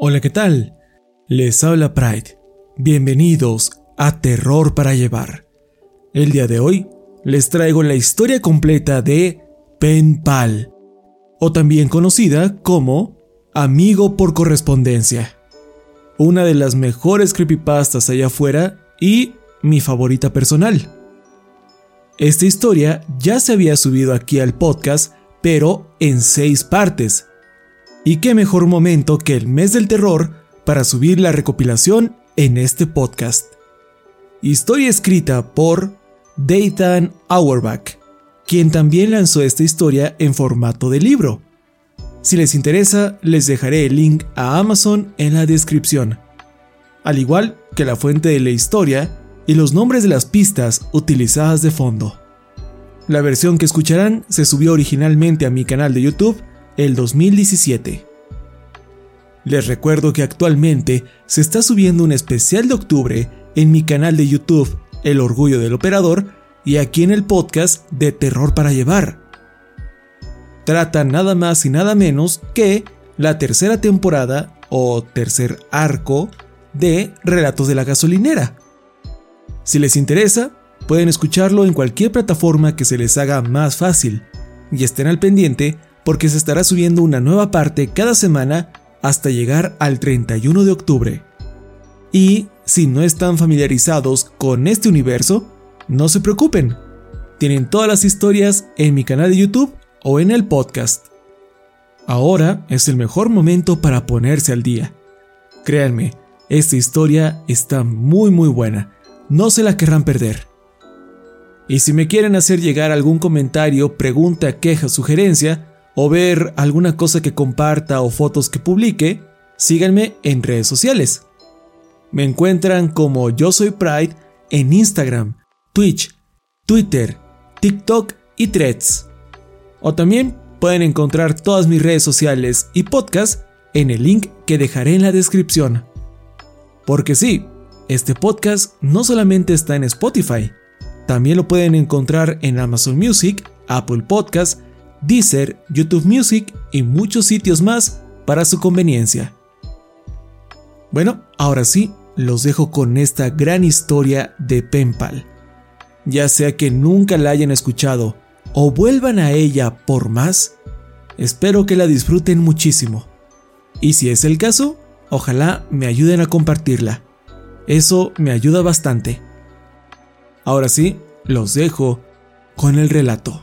Hola, ¿qué tal? Les habla Pride. Bienvenidos a Terror para Llevar. El día de hoy les traigo la historia completa de Pen Pal, o también conocida como Amigo por correspondencia. Una de las mejores creepypastas allá afuera y mi favorita personal. Esta historia ya se había subido aquí al podcast, pero en seis partes. Y qué mejor momento que el mes del terror para subir la recopilación en este podcast. Historia escrita por Dayton Auerbach, quien también lanzó esta historia en formato de libro. Si les interesa, les dejaré el link a Amazon en la descripción, al igual que la fuente de la historia y los nombres de las pistas utilizadas de fondo. La versión que escucharán se subió originalmente a mi canal de YouTube el 2017. Les recuerdo que actualmente se está subiendo un especial de octubre en mi canal de YouTube El Orgullo del Operador y aquí en el podcast de Terror para Llevar. Trata nada más y nada menos que la tercera temporada o tercer arco de Relatos de la Gasolinera. Si les interesa, pueden escucharlo en cualquier plataforma que se les haga más fácil y estén al pendiente porque se estará subiendo una nueva parte cada semana hasta llegar al 31 de octubre. Y si no están familiarizados con este universo, no se preocupen. Tienen todas las historias en mi canal de YouTube o en el podcast. Ahora es el mejor momento para ponerse al día. Créanme, esta historia está muy muy buena. No se la querrán perder. Y si me quieren hacer llegar algún comentario, pregunta, queja, sugerencia, o ver alguna cosa que comparta o fotos que publique, síganme en redes sociales. Me encuentran como Yo Soy Pride en Instagram, Twitch, Twitter, TikTok y Threads. O también pueden encontrar todas mis redes sociales y podcast en el link que dejaré en la descripción. Porque sí, este podcast no solamente está en Spotify, también lo pueden encontrar en Amazon Music, Apple Podcast, Deezer, YouTube Music y muchos sitios más para su conveniencia. Bueno, ahora sí, los dejo con esta gran historia de Penpal. Ya sea que nunca la hayan escuchado o vuelvan a ella por más, espero que la disfruten muchísimo. Y si es el caso, ojalá me ayuden a compartirla. Eso me ayuda bastante. Ahora sí, los dejo con el relato.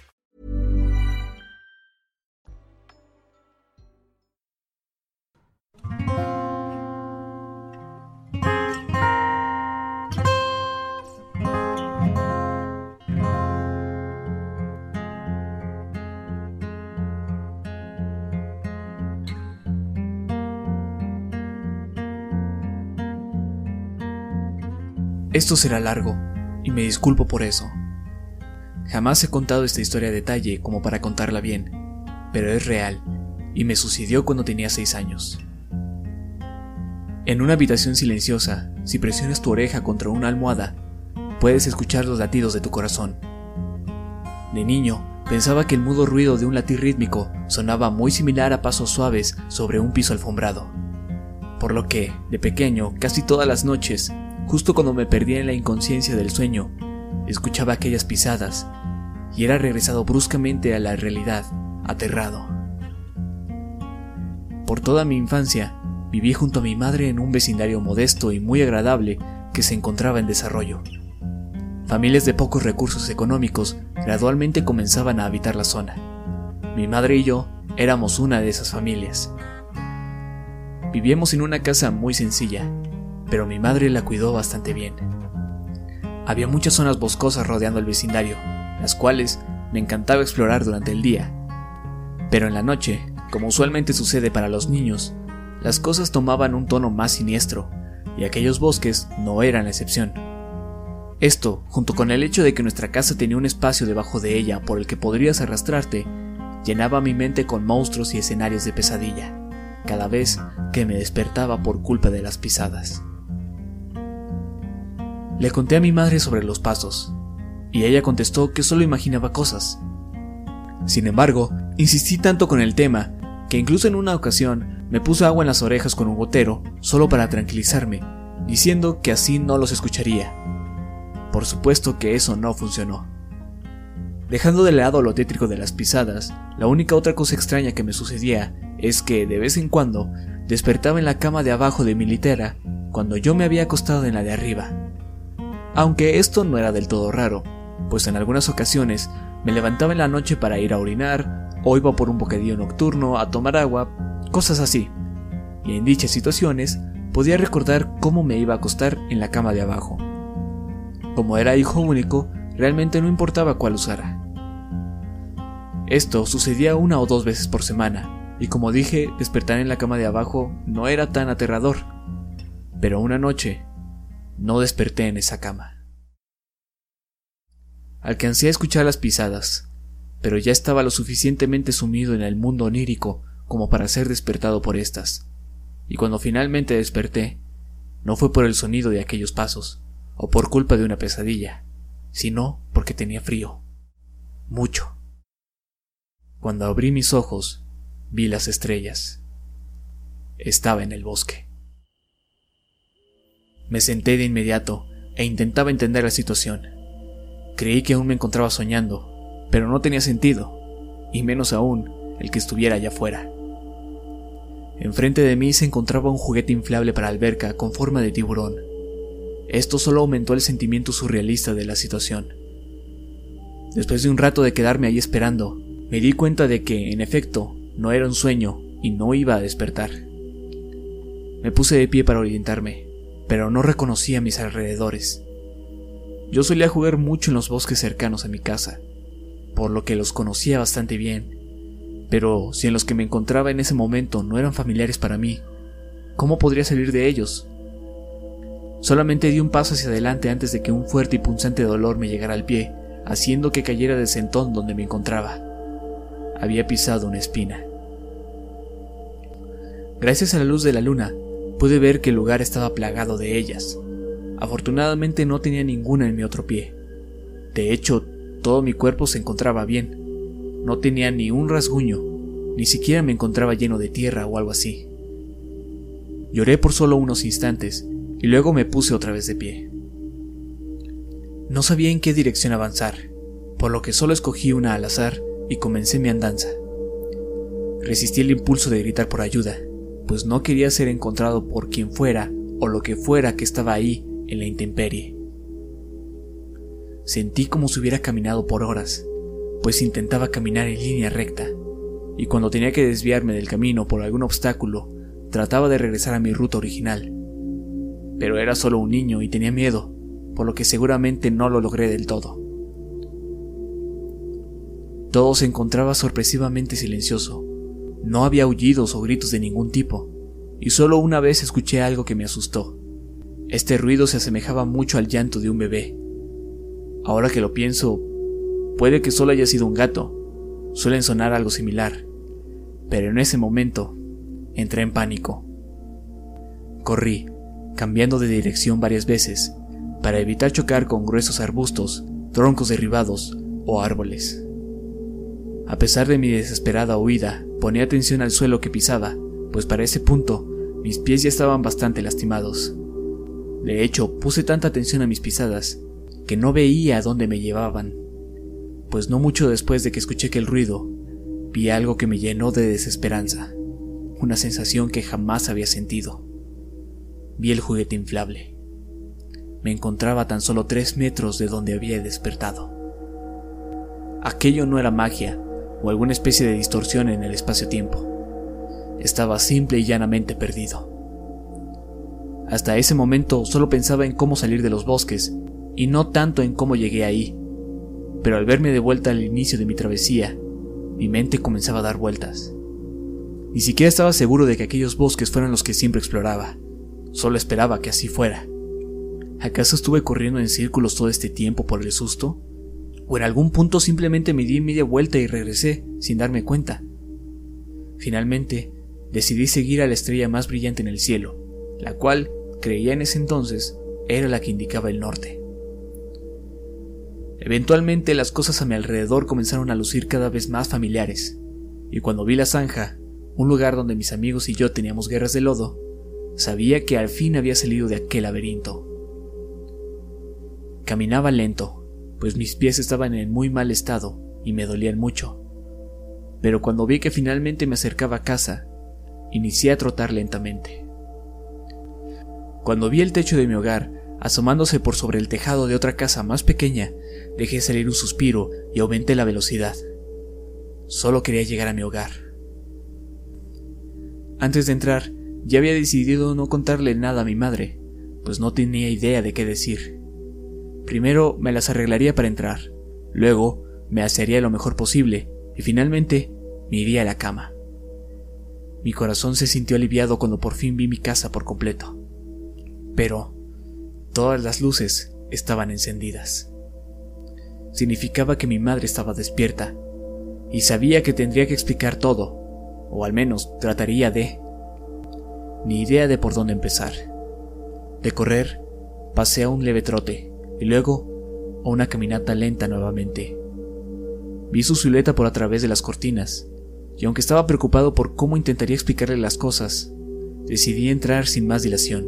Esto será largo, y me disculpo por eso. Jamás he contado esta historia a detalle como para contarla bien, pero es real, y me sucedió cuando tenía 6 años. En una habitación silenciosa, si presionas tu oreja contra una almohada, puedes escuchar los latidos de tu corazón. De niño, pensaba que el mudo ruido de un latir rítmico sonaba muy similar a pasos suaves sobre un piso alfombrado. Por lo que, de pequeño, casi todas las noches, justo cuando me perdía en la inconsciencia del sueño, escuchaba aquellas pisadas y era regresado bruscamente a la realidad, aterrado. Por toda mi infancia, viví junto a mi madre en un vecindario modesto y muy agradable que se encontraba en desarrollo. Familias de pocos recursos económicos gradualmente comenzaban a habitar la zona. Mi madre y yo éramos una de esas familias. Vivíamos en una casa muy sencilla, pero mi madre la cuidó bastante bien. Había muchas zonas boscosas rodeando el vecindario, las cuales me encantaba explorar durante el día. Pero en la noche, como usualmente sucede para los niños, las cosas tomaban un tono más siniestro, y aquellos bosques no eran la excepción. Esto, junto con el hecho de que nuestra casa tenía un espacio debajo de ella por el que podrías arrastrarte, llenaba mi mente con monstruos y escenarios de pesadilla, cada vez que me despertaba por culpa de las pisadas. Le conté a mi madre sobre los pasos, y ella contestó que solo imaginaba cosas. Sin embargo, insistí tanto con el tema que incluso en una ocasión me puso agua en las orejas con un gotero solo para tranquilizarme, diciendo que así no los escucharía. Por supuesto que eso no funcionó. Dejando de lado lo tétrico de las pisadas, la única otra cosa extraña que me sucedía es que de vez en cuando despertaba en la cama de abajo de mi litera cuando yo me había acostado en la de arriba. Aunque esto no era del todo raro, pues en algunas ocasiones me levantaba en la noche para ir a orinar, o iba por un bocadillo nocturno a tomar agua, cosas así. Y en dichas situaciones podía recordar cómo me iba a acostar en la cama de abajo. Como era hijo único, realmente no importaba cuál usara. Esto sucedía una o dos veces por semana, y como dije, despertar en la cama de abajo no era tan aterrador. Pero una noche, no desperté en esa cama. Alcancé a escuchar las pisadas, pero ya estaba lo suficientemente sumido en el mundo onírico como para ser despertado por estas. Y cuando finalmente desperté, no fue por el sonido de aquellos pasos, o por culpa de una pesadilla, sino porque tenía frío. Mucho. Cuando abrí mis ojos, vi las estrellas. Estaba en el bosque. Me senté de inmediato e intentaba entender la situación. Creí que aún me encontraba soñando, pero no tenía sentido, y menos aún el que estuviera allá afuera. Enfrente de mí se encontraba un juguete inflable para alberca con forma de tiburón. Esto solo aumentó el sentimiento surrealista de la situación. Después de un rato de quedarme ahí esperando, me di cuenta de que, en efecto, no era un sueño y no iba a despertar. Me puse de pie para orientarme, pero no reconocía mis alrededores. Yo solía jugar mucho en los bosques cercanos a mi casa, por lo que los conocía bastante bien. Pero si en los que me encontraba en ese momento no eran familiares para mí, ¿cómo podría salir de ellos? Solamente di un paso hacia adelante antes de que un fuerte y punzante dolor me llegara al pie, haciendo que cayera del sentón donde me encontraba había pisado una espina. Gracias a la luz de la luna, pude ver que el lugar estaba plagado de ellas. Afortunadamente no tenía ninguna en mi otro pie. De hecho, todo mi cuerpo se encontraba bien. No tenía ni un rasguño, ni siquiera me encontraba lleno de tierra o algo así. Lloré por solo unos instantes y luego me puse otra vez de pie. No sabía en qué dirección avanzar, por lo que solo escogí una al azar y comencé mi andanza. Resistí el impulso de gritar por ayuda, pues no quería ser encontrado por quien fuera o lo que fuera que estaba ahí en la intemperie. Sentí como si hubiera caminado por horas, pues intentaba caminar en línea recta, y cuando tenía que desviarme del camino por algún obstáculo, trataba de regresar a mi ruta original. Pero era solo un niño y tenía miedo, por lo que seguramente no lo logré del todo. Todo se encontraba sorpresivamente silencioso. No había aullidos o gritos de ningún tipo, y solo una vez escuché algo que me asustó. Este ruido se asemejaba mucho al llanto de un bebé. Ahora que lo pienso, puede que solo haya sido un gato. Suelen sonar algo similar. Pero en ese momento, entré en pánico. Corrí, cambiando de dirección varias veces, para evitar chocar con gruesos arbustos, troncos derribados o árboles. A pesar de mi desesperada huida, ponía atención al suelo que pisaba, pues para ese punto mis pies ya estaban bastante lastimados. De hecho, puse tanta atención a mis pisadas que no veía a dónde me llevaban, pues no mucho después de que escuché aquel ruido, vi algo que me llenó de desesperanza, una sensación que jamás había sentido. Vi el juguete inflable. Me encontraba tan solo tres metros de donde había despertado. Aquello no era magia o alguna especie de distorsión en el espacio-tiempo. Estaba simple y llanamente perdido. Hasta ese momento solo pensaba en cómo salir de los bosques y no tanto en cómo llegué ahí. Pero al verme de vuelta al inicio de mi travesía, mi mente comenzaba a dar vueltas. Ni siquiera estaba seguro de que aquellos bosques fueran los que siempre exploraba. Solo esperaba que así fuera. ¿Acaso estuve corriendo en círculos todo este tiempo por el susto? ¿O en algún punto simplemente me di media vuelta y regresé sin darme cuenta? Finalmente, decidí seguir a la estrella más brillante en el cielo, la cual, creía en ese entonces, era la que indicaba el norte. Eventualmente las cosas a mi alrededor comenzaron a lucir cada vez más familiares, y cuando vi la zanja, un lugar donde mis amigos y yo teníamos guerras de lodo, sabía que al fin había salido de aquel laberinto. Caminaba lento, pues mis pies estaban en muy mal estado y me dolían mucho. Pero cuando vi que finalmente me acercaba a casa, inicié a trotar lentamente. Cuando vi el techo de mi hogar asomándose por sobre el tejado de otra casa más pequeña, dejé salir un suspiro y aumenté la velocidad. Solo quería llegar a mi hogar. Antes de entrar, ya había decidido no contarle nada a mi madre, pues no tenía idea de qué decir. Primero me las arreglaría para entrar, luego me hacería lo mejor posible y finalmente me iría a la cama. Mi corazón se sintió aliviado cuando por fin vi mi casa por completo. Pero todas las luces estaban encendidas. Significaba que mi madre estaba despierta y sabía que tendría que explicar todo, o al menos trataría de... Ni idea de por dónde empezar. De correr, pasé a un leve trote y luego a una caminata lenta nuevamente. Vi su silueta por a través de las cortinas, y aunque estaba preocupado por cómo intentaría explicarle las cosas, decidí entrar sin más dilación.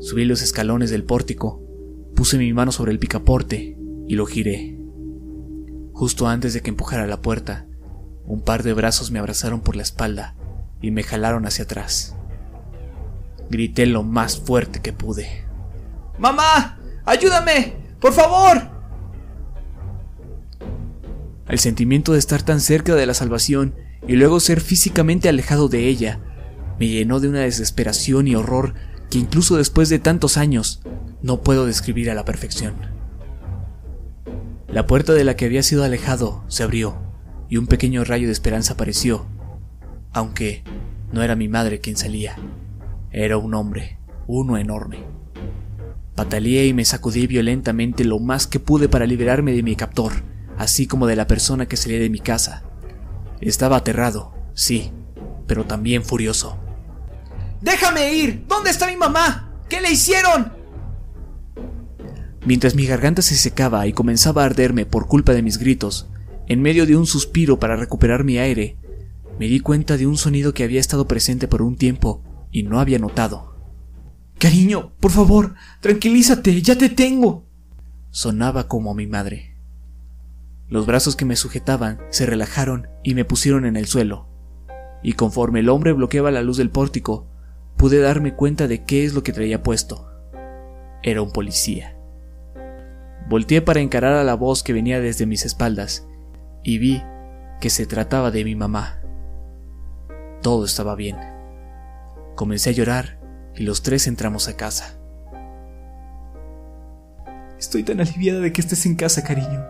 Subí los escalones del pórtico, puse mi mano sobre el picaporte y lo giré. Justo antes de que empujara la puerta, un par de brazos me abrazaron por la espalda y me jalaron hacia atrás. Grité lo más fuerte que pude. ¡Mamá! ¡Ayúdame! ¡Por favor! El sentimiento de estar tan cerca de la salvación y luego ser físicamente alejado de ella me llenó de una desesperación y horror que incluso después de tantos años no puedo describir a la perfección. La puerta de la que había sido alejado se abrió y un pequeño rayo de esperanza apareció, aunque no era mi madre quien salía, era un hombre, uno enorme. Pataleé y me sacudí violentamente lo más que pude para liberarme de mi captor, así como de la persona que salía de mi casa. Estaba aterrado, sí, pero también furioso. ¡Déjame ir! ¿Dónde está mi mamá? ¿Qué le hicieron? Mientras mi garganta se secaba y comenzaba a arderme por culpa de mis gritos, en medio de un suspiro para recuperar mi aire, me di cuenta de un sonido que había estado presente por un tiempo y no había notado. Cariño, por favor, tranquilízate, ya te tengo. Sonaba como mi madre. Los brazos que me sujetaban se relajaron y me pusieron en el suelo. Y conforme el hombre bloqueaba la luz del pórtico, pude darme cuenta de qué es lo que traía puesto. Era un policía. Volteé para encarar a la voz que venía desde mis espaldas y vi que se trataba de mi mamá. Todo estaba bien. Comencé a llorar y los tres entramos a casa. Estoy tan aliviada de que estés en casa, cariño.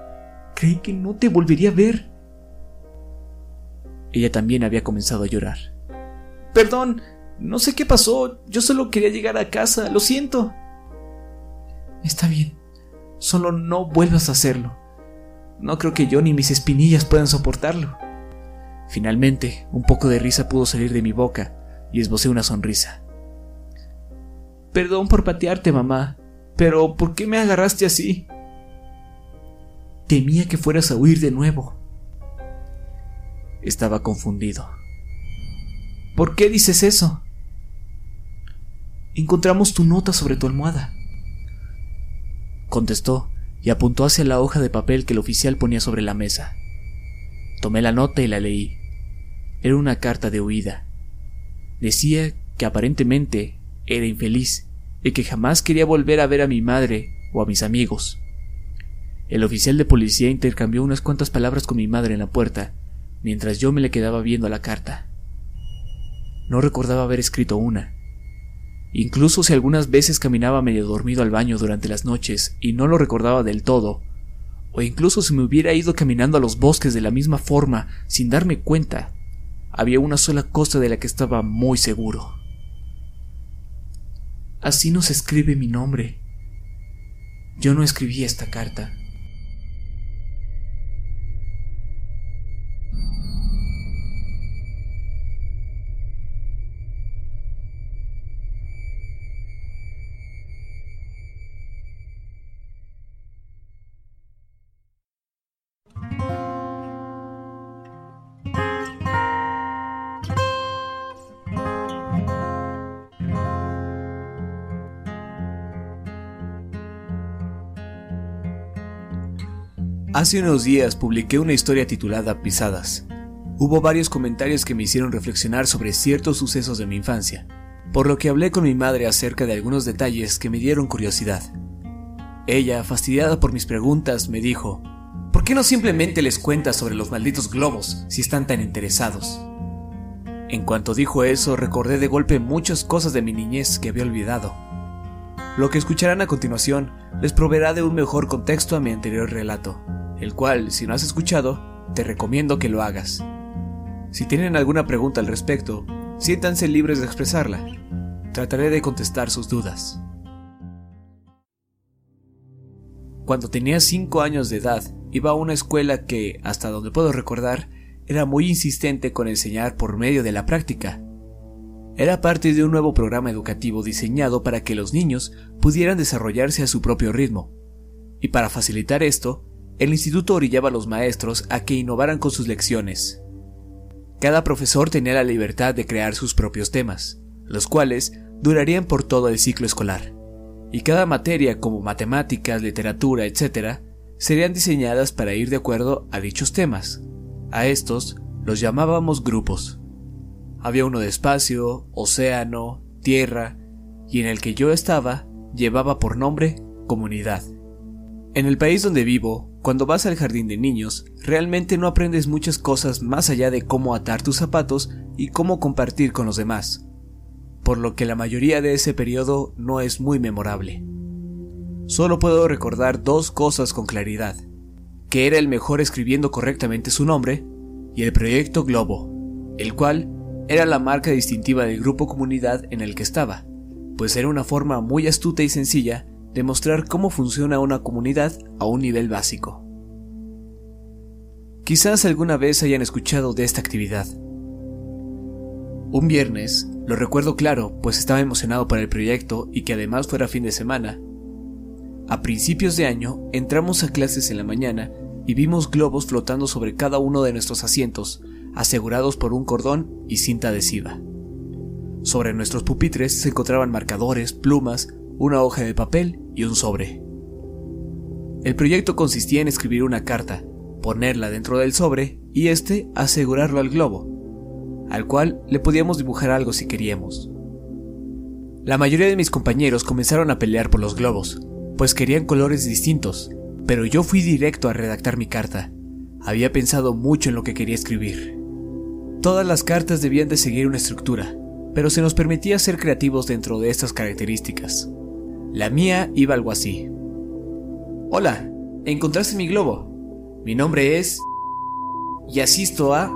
Creí que no te volvería a ver. Ella también había comenzado a llorar. Perdón, No sé qué pasó, yo solo quería llegar a casa, lo siento. Está bien, solo no vuelvas a hacerlo. No creo que yo ni mis espinillas puedan soportarlo. Finalmente, un poco de risa pudo salir de mi boca y esbocé una sonrisa. Perdón por patearte, mamá, pero ¿por qué me agarraste así? Temía que fueras a huir de nuevo. Estaba confundido. ¿Por qué dices eso? Encontramos tu nota sobre tu almohada. Contestó y apuntó hacia la hoja de papel que el oficial ponía sobre la mesa. Tomé la nota y la leí. Era una carta de huida. Decía que aparentemente era infeliz y que jamás quería volver a ver a mi madre o a mis amigos. El oficial de policía intercambió unas cuantas palabras con mi madre en la puerta, mientras yo me le quedaba viendo la carta. No recordaba haber escrito una. Incluso si algunas veces caminaba medio dormido al baño durante las noches y no lo recordaba del todo, o incluso si me hubiera ido caminando a los bosques de la misma forma sin darme cuenta, había una sola cosa de la que estaba muy seguro. Así no se escribe mi nombre. Yo no escribí esta carta. Hace unos días publiqué una historia titulada Pisadas. Hubo varios comentarios que me hicieron reflexionar sobre ciertos sucesos de mi infancia, por lo que hablé con mi madre acerca de algunos detalles que me dieron curiosidad. Ella, fastidiada por mis preguntas, me dijo, ¿por qué no simplemente les cuentas sobre los malditos globos si están tan interesados? En cuanto dijo eso, recordé de golpe muchas cosas de mi niñez que había olvidado. Lo que escucharán a continuación les proveerá de un mejor contexto a mi anterior relato el cual, si no has escuchado, te recomiendo que lo hagas. Si tienen alguna pregunta al respecto, siéntanse libres de expresarla. Trataré de contestar sus dudas. Cuando tenía 5 años de edad, iba a una escuela que, hasta donde puedo recordar, era muy insistente con enseñar por medio de la práctica. Era parte de un nuevo programa educativo diseñado para que los niños pudieran desarrollarse a su propio ritmo. Y para facilitar esto, el instituto orillaba a los maestros a que innovaran con sus lecciones. Cada profesor tenía la libertad de crear sus propios temas, los cuales durarían por todo el ciclo escolar, y cada materia como matemáticas, literatura, etc., serían diseñadas para ir de acuerdo a dichos temas. A estos los llamábamos grupos. Había uno de espacio, océano, tierra, y en el que yo estaba llevaba por nombre comunidad. En el país donde vivo, cuando vas al jardín de niños, realmente no aprendes muchas cosas más allá de cómo atar tus zapatos y cómo compartir con los demás, por lo que la mayoría de ese periodo no es muy memorable. Solo puedo recordar dos cosas con claridad, que era el mejor escribiendo correctamente su nombre y el proyecto Globo, el cual era la marca distintiva del grupo comunidad en el que estaba, pues era una forma muy astuta y sencilla demostrar cómo funciona una comunidad a un nivel básico. Quizás alguna vez hayan escuchado de esta actividad. Un viernes, lo recuerdo claro, pues estaba emocionado por el proyecto y que además fuera fin de semana. A principios de año, entramos a clases en la mañana y vimos globos flotando sobre cada uno de nuestros asientos, asegurados por un cordón y cinta adhesiva. Sobre nuestros pupitres se encontraban marcadores, plumas, una hoja de papel y un sobre. El proyecto consistía en escribir una carta, ponerla dentro del sobre y este asegurarlo al globo, al cual le podíamos dibujar algo si queríamos. La mayoría de mis compañeros comenzaron a pelear por los globos, pues querían colores distintos, pero yo fui directo a redactar mi carta. Había pensado mucho en lo que quería escribir. Todas las cartas debían de seguir una estructura, pero se nos permitía ser creativos dentro de estas características. La mía iba algo así. Hola, encontraste mi globo. Mi nombre es... y asisto a...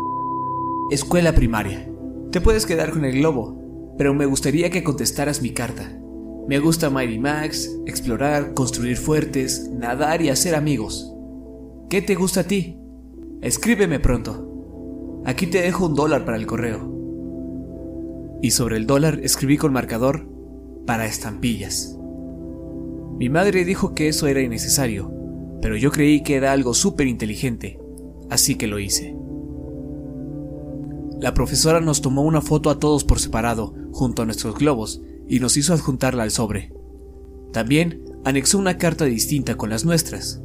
Escuela primaria. Te puedes quedar con el globo. pero me gustaría que contestaras mi carta. Me gusta Mighty Max, explorar, construir fuertes, nadar y hacer amigos. ¿Qué te gusta a ti? Escríbeme pronto. Aquí te dejo un dólar para el correo. Y sobre el dólar escribí con marcador para estampillas. Mi madre dijo que eso era innecesario, pero yo creí que era algo súper inteligente, así que lo hice. La profesora nos tomó una foto a todos por separado, junto a nuestros globos, y nos hizo adjuntarla al sobre. También anexó una carta distinta con las nuestras.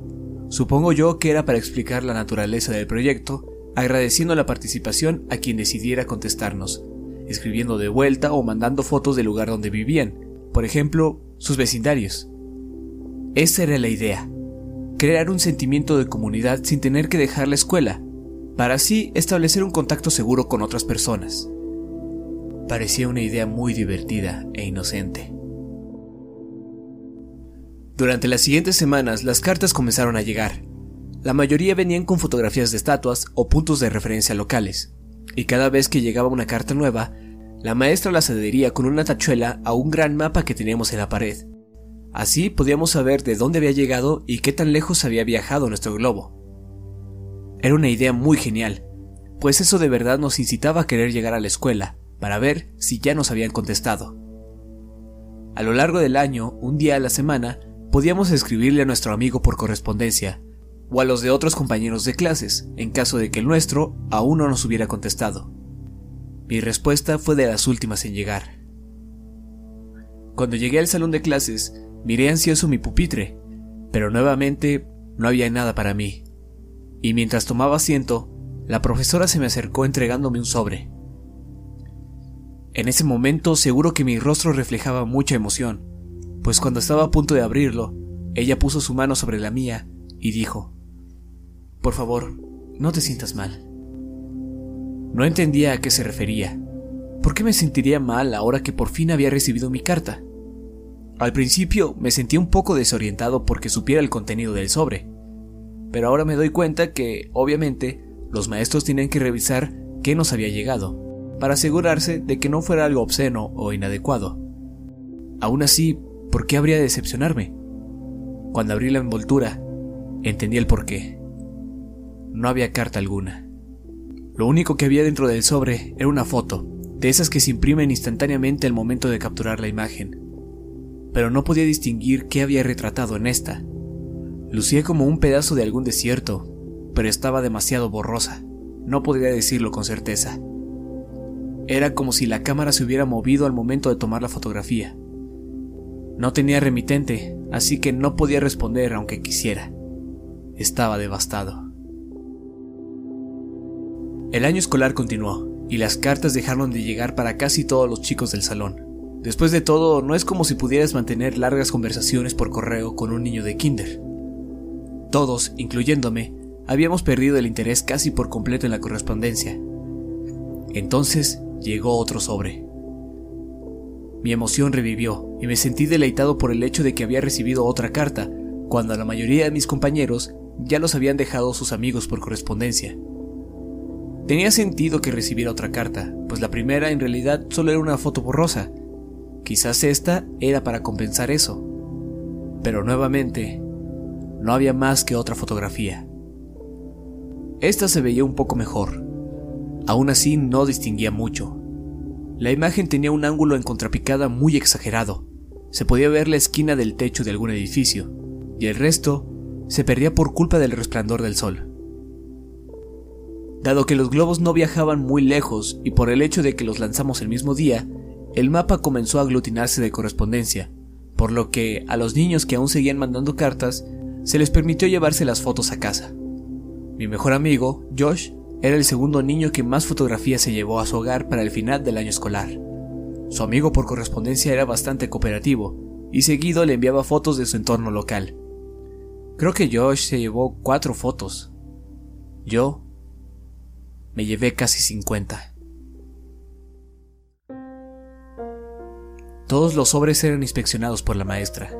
Supongo yo que era para explicar la naturaleza del proyecto, agradeciendo la participación a quien decidiera contestarnos, escribiendo de vuelta o mandando fotos del lugar donde vivían, por ejemplo, sus vecindarios. Esa era la idea, crear un sentimiento de comunidad sin tener que dejar la escuela, para así establecer un contacto seguro con otras personas. Parecía una idea muy divertida e inocente. Durante las siguientes semanas las cartas comenzaron a llegar. La mayoría venían con fotografías de estatuas o puntos de referencia locales, y cada vez que llegaba una carta nueva, la maestra las adhería con una tachuela a un gran mapa que teníamos en la pared. Así podíamos saber de dónde había llegado y qué tan lejos había viajado nuestro globo. Era una idea muy genial, pues eso de verdad nos incitaba a querer llegar a la escuela para ver si ya nos habían contestado. A lo largo del año, un día a la semana, podíamos escribirle a nuestro amigo por correspondencia, o a los de otros compañeros de clases, en caso de que el nuestro aún no nos hubiera contestado. Mi respuesta fue de las últimas en llegar. Cuando llegué al salón de clases, miré ansioso mi pupitre, pero nuevamente no había nada para mí. Y mientras tomaba asiento, la profesora se me acercó entregándome un sobre. En ese momento seguro que mi rostro reflejaba mucha emoción, pues cuando estaba a punto de abrirlo, ella puso su mano sobre la mía y dijo, Por favor, no te sientas mal. No entendía a qué se refería. ¿Por qué me sentiría mal ahora que por fin había recibido mi carta? Al principio me sentía un poco desorientado porque supiera el contenido del sobre, pero ahora me doy cuenta que, obviamente, los maestros tienen que revisar qué nos había llegado, para asegurarse de que no fuera algo obsceno o inadecuado. Aún así, ¿Por qué habría de decepcionarme? Cuando abrí la envoltura, entendí el porqué. No había carta alguna. Lo único que había dentro del sobre era una foto, de esas que se imprimen instantáneamente al momento de capturar la imagen. Pero no podía distinguir qué había retratado en esta. Lucía como un pedazo de algún desierto, pero estaba demasiado borrosa. No podría decirlo con certeza. Era como si la cámara se hubiera movido al momento de tomar la fotografía. No tenía remitente, así que no podía responder aunque quisiera. Estaba devastado. El año escolar continuó, y las cartas dejaron de llegar para casi todos los chicos del salón. Después de todo, no es como si pudieras mantener largas conversaciones por correo con un niño de kinder. Todos, incluyéndome, habíamos perdido el interés casi por completo en la correspondencia. Entonces llegó otro sobre. Mi emoción revivió y me sentí deleitado por el hecho de que había recibido otra carta, cuando la mayoría de mis compañeros ya los habían dejado sus amigos por correspondencia. Tenía sentido que recibiera otra carta, pues la primera en realidad solo era una foto borrosa. Quizás esta era para compensar eso. Pero nuevamente, no había más que otra fotografía. Esta se veía un poco mejor. Aún así no distinguía mucho, la imagen tenía un ángulo en contrapicada muy exagerado. Se podía ver la esquina del techo de algún edificio, y el resto se perdía por culpa del resplandor del sol. Dado que los globos no viajaban muy lejos y por el hecho de que los lanzamos el mismo día, el mapa comenzó a aglutinarse de correspondencia, por lo que a los niños que aún seguían mandando cartas se les permitió llevarse las fotos a casa. Mi mejor amigo, Josh, era el segundo niño que más fotografías se llevó a su hogar para el final del año escolar. Su amigo por correspondencia era bastante cooperativo y seguido le enviaba fotos de su entorno local. Creo que Josh se llevó cuatro fotos. Yo me llevé casi 50. Todos los sobres eran inspeccionados por la maestra.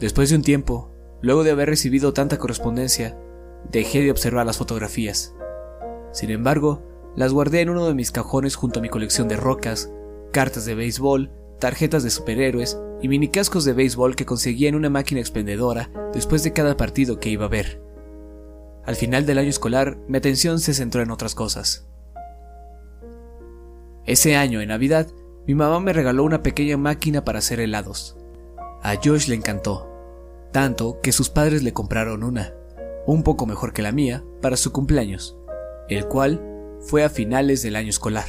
Después de un tiempo, luego de haber recibido tanta correspondencia, dejé de observar las fotografías sin embargo, las guardé en uno de mis cajones junto a mi colección de rocas, cartas de béisbol, tarjetas de superhéroes y minicascos de béisbol que conseguía en una máquina expendedora después de cada partido que iba a ver. Al final del año escolar, mi atención se centró en otras cosas. Ese año, en Navidad, mi mamá me regaló una pequeña máquina para hacer helados. A Josh le encantó, tanto que sus padres le compraron una, un poco mejor que la mía, para su cumpleaños, el cual fue a finales del año escolar.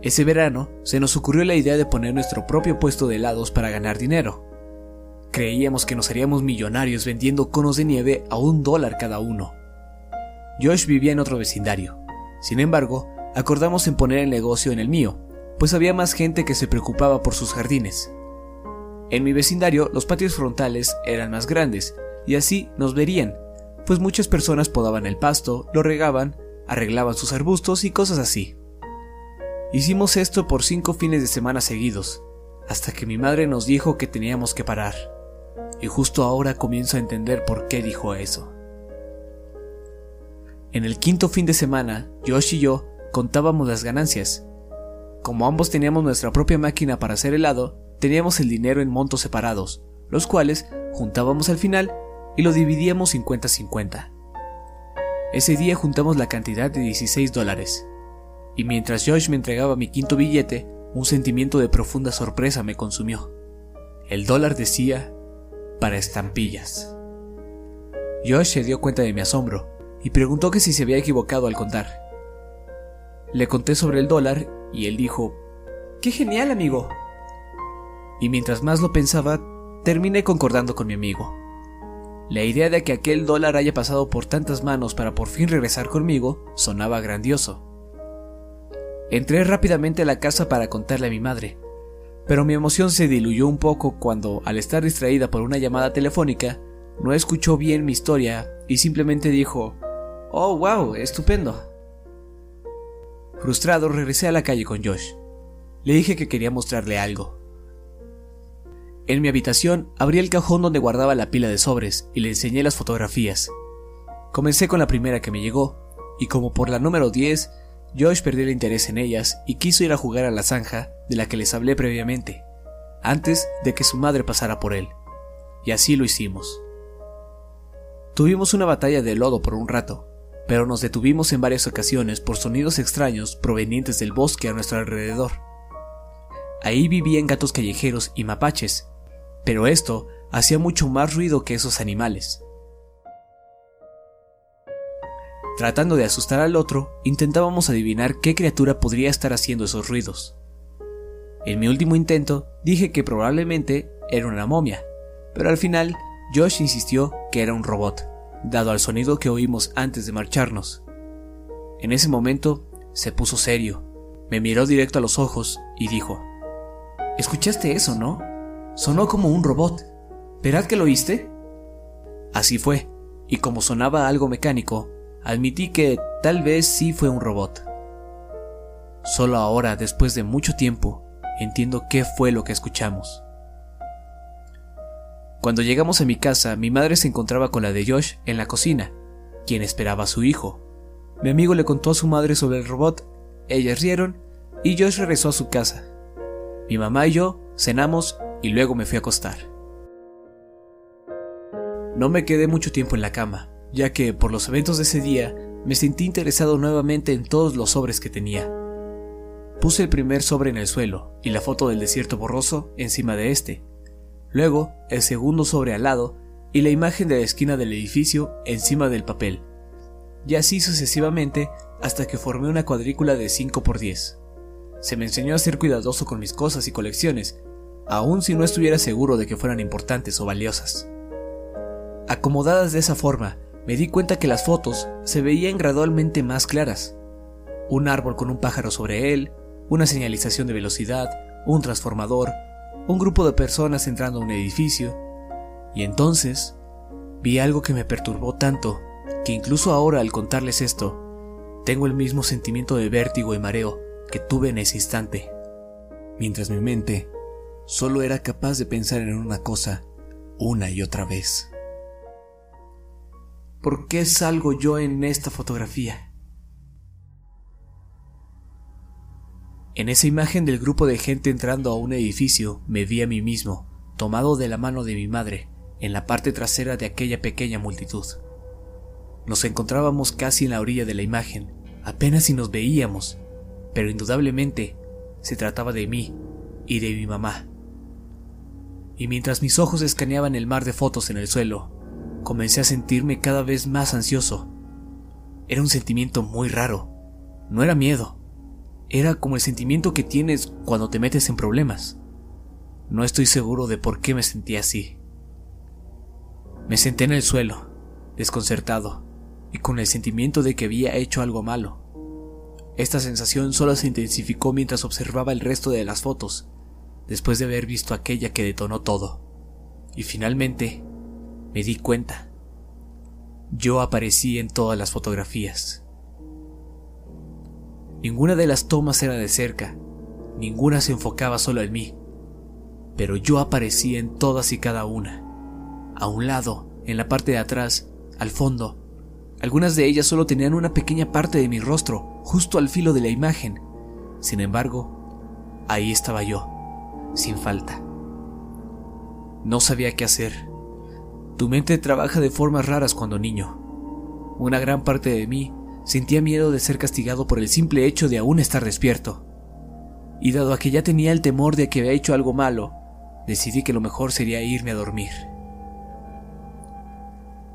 Ese verano se nos ocurrió la idea de poner nuestro propio puesto de helados para ganar dinero. Creíamos que nos haríamos millonarios vendiendo conos de nieve a un dólar cada uno. Josh vivía en otro vecindario. Sin embargo, acordamos en poner el negocio en el mío, pues había más gente que se preocupaba por sus jardines. En mi vecindario los patios frontales eran más grandes y así nos verían, pues muchas personas podaban el pasto, lo regaban, arreglaban sus arbustos y cosas así. Hicimos esto por cinco fines de semana seguidos, hasta que mi madre nos dijo que teníamos que parar. Y justo ahora comienzo a entender por qué dijo eso. En el quinto fin de semana, Josh y yo contábamos las ganancias. Como ambos teníamos nuestra propia máquina para hacer helado, teníamos el dinero en montos separados, los cuales juntábamos al final y lo dividíamos 50-50. Ese día juntamos la cantidad de 16 dólares, y mientras Josh me entregaba mi quinto billete, un sentimiento de profunda sorpresa me consumió. El dólar decía para estampillas. Josh se dio cuenta de mi asombro y preguntó que si se había equivocado al contar. Le conté sobre el dólar y él dijo, ¡Qué genial, amigo! Y mientras más lo pensaba, terminé concordando con mi amigo. La idea de que aquel dólar haya pasado por tantas manos para por fin regresar conmigo sonaba grandioso. Entré rápidamente a la casa para contarle a mi madre, pero mi emoción se diluyó un poco cuando, al estar distraída por una llamada telefónica, no escuchó bien mi historia y simplemente dijo, Oh, wow, estupendo. Frustrado, regresé a la calle con Josh. Le dije que quería mostrarle algo. En mi habitación abrí el cajón donde guardaba la pila de sobres y le enseñé las fotografías. Comencé con la primera que me llegó, y como por la número 10 Josh perdió el interés en ellas y quiso ir a jugar a la zanja de la que les hablé previamente, antes de que su madre pasara por él. Y así lo hicimos. Tuvimos una batalla de lodo por un rato, pero nos detuvimos en varias ocasiones por sonidos extraños provenientes del bosque a nuestro alrededor. Ahí vivían gatos callejeros y mapaches, pero esto hacía mucho más ruido que esos animales. Tratando de asustar al otro, intentábamos adivinar qué criatura podría estar haciendo esos ruidos. En mi último intento dije que probablemente era una momia, pero al final Josh insistió que era un robot, dado al sonido que oímos antes de marcharnos. En ese momento se puso serio, me miró directo a los ojos y dijo, ¿Escuchaste eso, no? Sonó como un robot. ¿Verdad que lo oíste? Así fue, y como sonaba algo mecánico, admití que tal vez sí fue un robot. Solo ahora, después de mucho tiempo, entiendo qué fue lo que escuchamos. Cuando llegamos a mi casa, mi madre se encontraba con la de Josh en la cocina, quien esperaba a su hijo. Mi amigo le contó a su madre sobre el robot, ellas rieron y Josh regresó a su casa. Mi mamá y yo cenamos y luego me fui a acostar. No me quedé mucho tiempo en la cama, ya que por los eventos de ese día me sentí interesado nuevamente en todos los sobres que tenía. Puse el primer sobre en el suelo y la foto del desierto borroso encima de este. Luego el segundo sobre al lado y la imagen de la esquina del edificio encima del papel. Y así sucesivamente hasta que formé una cuadrícula de 5 por 10. Se me enseñó a ser cuidadoso con mis cosas y colecciones, aun si no estuviera seguro de que fueran importantes o valiosas. Acomodadas de esa forma, me di cuenta que las fotos se veían gradualmente más claras. Un árbol con un pájaro sobre él, una señalización de velocidad, un transformador, un grupo de personas entrando a un edificio. Y entonces vi algo que me perturbó tanto que incluso ahora al contarles esto, tengo el mismo sentimiento de vértigo y mareo que tuve en ese instante, mientras mi mente solo era capaz de pensar en una cosa una y otra vez. ¿Por qué salgo yo en esta fotografía? En esa imagen del grupo de gente entrando a un edificio, me vi a mí mismo, tomado de la mano de mi madre, en la parte trasera de aquella pequeña multitud. Nos encontrábamos casi en la orilla de la imagen, apenas si nos veíamos, pero indudablemente se trataba de mí y de mi mamá. Y mientras mis ojos escaneaban el mar de fotos en el suelo, comencé a sentirme cada vez más ansioso. Era un sentimiento muy raro. No era miedo, era como el sentimiento que tienes cuando te metes en problemas. No estoy seguro de por qué me sentí así. Me senté en el suelo, desconcertado, y con el sentimiento de que había hecho algo malo. Esta sensación solo se intensificó mientras observaba el resto de las fotos, después de haber visto aquella que detonó todo. Y finalmente, me di cuenta. Yo aparecí en todas las fotografías. Ninguna de las tomas era de cerca, ninguna se enfocaba solo en mí, pero yo aparecí en todas y cada una. A un lado, en la parte de atrás, al fondo, algunas de ellas solo tenían una pequeña parte de mi rostro, justo al filo de la imagen. Sin embargo, ahí estaba yo, sin falta. No sabía qué hacer. Tu mente trabaja de formas raras cuando niño. Una gran parte de mí Sentía miedo de ser castigado por el simple hecho de aún estar despierto. Y dado a que ya tenía el temor de que había hecho algo malo, decidí que lo mejor sería irme a dormir.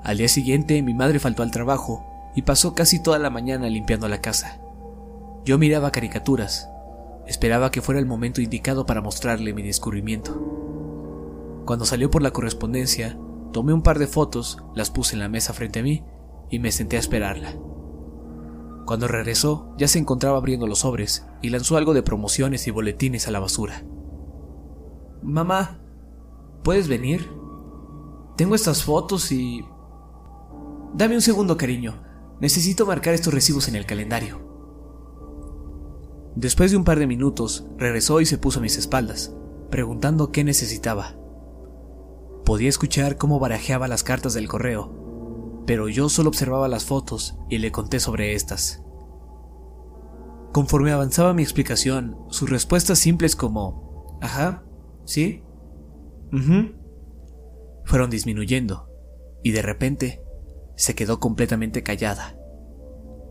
Al día siguiente mi madre faltó al trabajo y pasó casi toda la mañana limpiando la casa. Yo miraba caricaturas, esperaba que fuera el momento indicado para mostrarle mi descubrimiento. Cuando salió por la correspondencia, tomé un par de fotos, las puse en la mesa frente a mí y me senté a esperarla. Cuando regresó, ya se encontraba abriendo los sobres y lanzó algo de promociones y boletines a la basura. Mamá, ¿puedes venir? Tengo estas fotos y... Dame un segundo, cariño. Necesito marcar estos recibos en el calendario. Después de un par de minutos, regresó y se puso a mis espaldas, preguntando qué necesitaba. Podía escuchar cómo barajeaba las cartas del correo pero yo solo observaba las fotos y le conté sobre estas. Conforme avanzaba mi explicación, sus respuestas simples como, ajá, sí, fueron disminuyendo, y de repente se quedó completamente callada.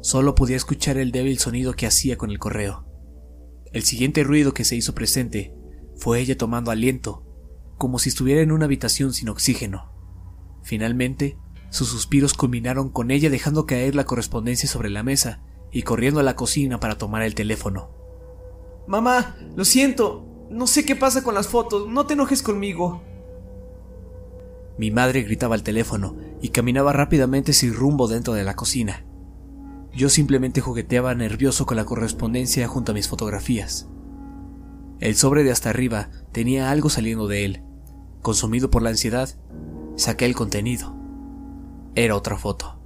Solo podía escuchar el débil sonido que hacía con el correo. El siguiente ruido que se hizo presente fue ella tomando aliento, como si estuviera en una habitación sin oxígeno. Finalmente, sus suspiros culminaron con ella dejando caer la correspondencia sobre la mesa y corriendo a la cocina para tomar el teléfono. Mamá, lo siento. No sé qué pasa con las fotos. No te enojes conmigo. Mi madre gritaba al teléfono y caminaba rápidamente sin rumbo dentro de la cocina. Yo simplemente jugueteaba nervioso con la correspondencia junto a mis fotografías. El sobre de hasta arriba tenía algo saliendo de él. Consumido por la ansiedad, saqué el contenido. Era otra foto.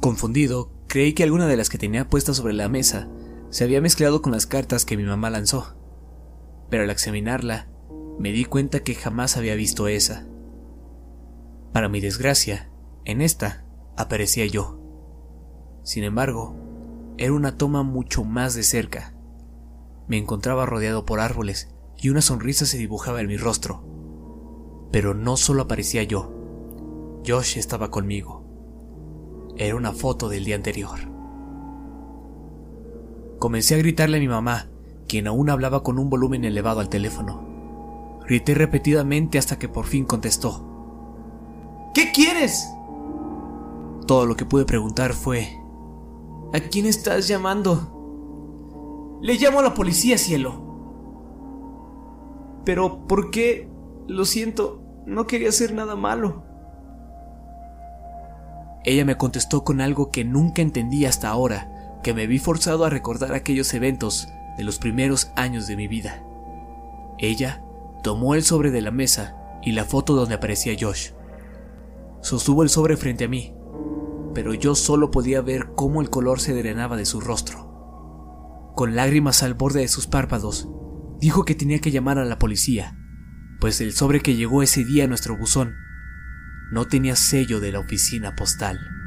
Confundido, creí que alguna de las que tenía puestas sobre la mesa se había mezclado con las cartas que mi mamá lanzó. Pero al examinarla, me di cuenta que jamás había visto esa. Para mi desgracia, en esta aparecía yo. Sin embargo, era una toma mucho más de cerca. Me encontraba rodeado por árboles y una sonrisa se dibujaba en mi rostro. Pero no solo aparecía yo, Josh estaba conmigo. Era una foto del día anterior. Comencé a gritarle a mi mamá, quien aún hablaba con un volumen elevado al teléfono. Grité repetidamente hasta que por fin contestó. ¿Qué quieres? Todo lo que pude preguntar fue, ¿a quién estás llamando? Le llamo a la policía, cielo. Pero, ¿por qué? Lo siento, no quería hacer nada malo. Ella me contestó con algo que nunca entendí hasta ahora, que me vi forzado a recordar aquellos eventos de los primeros años de mi vida. Ella tomó el sobre de la mesa y la foto donde aparecía Josh. Sostuvo el sobre frente a mí, pero yo solo podía ver cómo el color se drenaba de su rostro. Con lágrimas al borde de sus párpados, dijo que tenía que llamar a la policía, pues el sobre que llegó ese día a nuestro buzón no tenía sello de la oficina postal.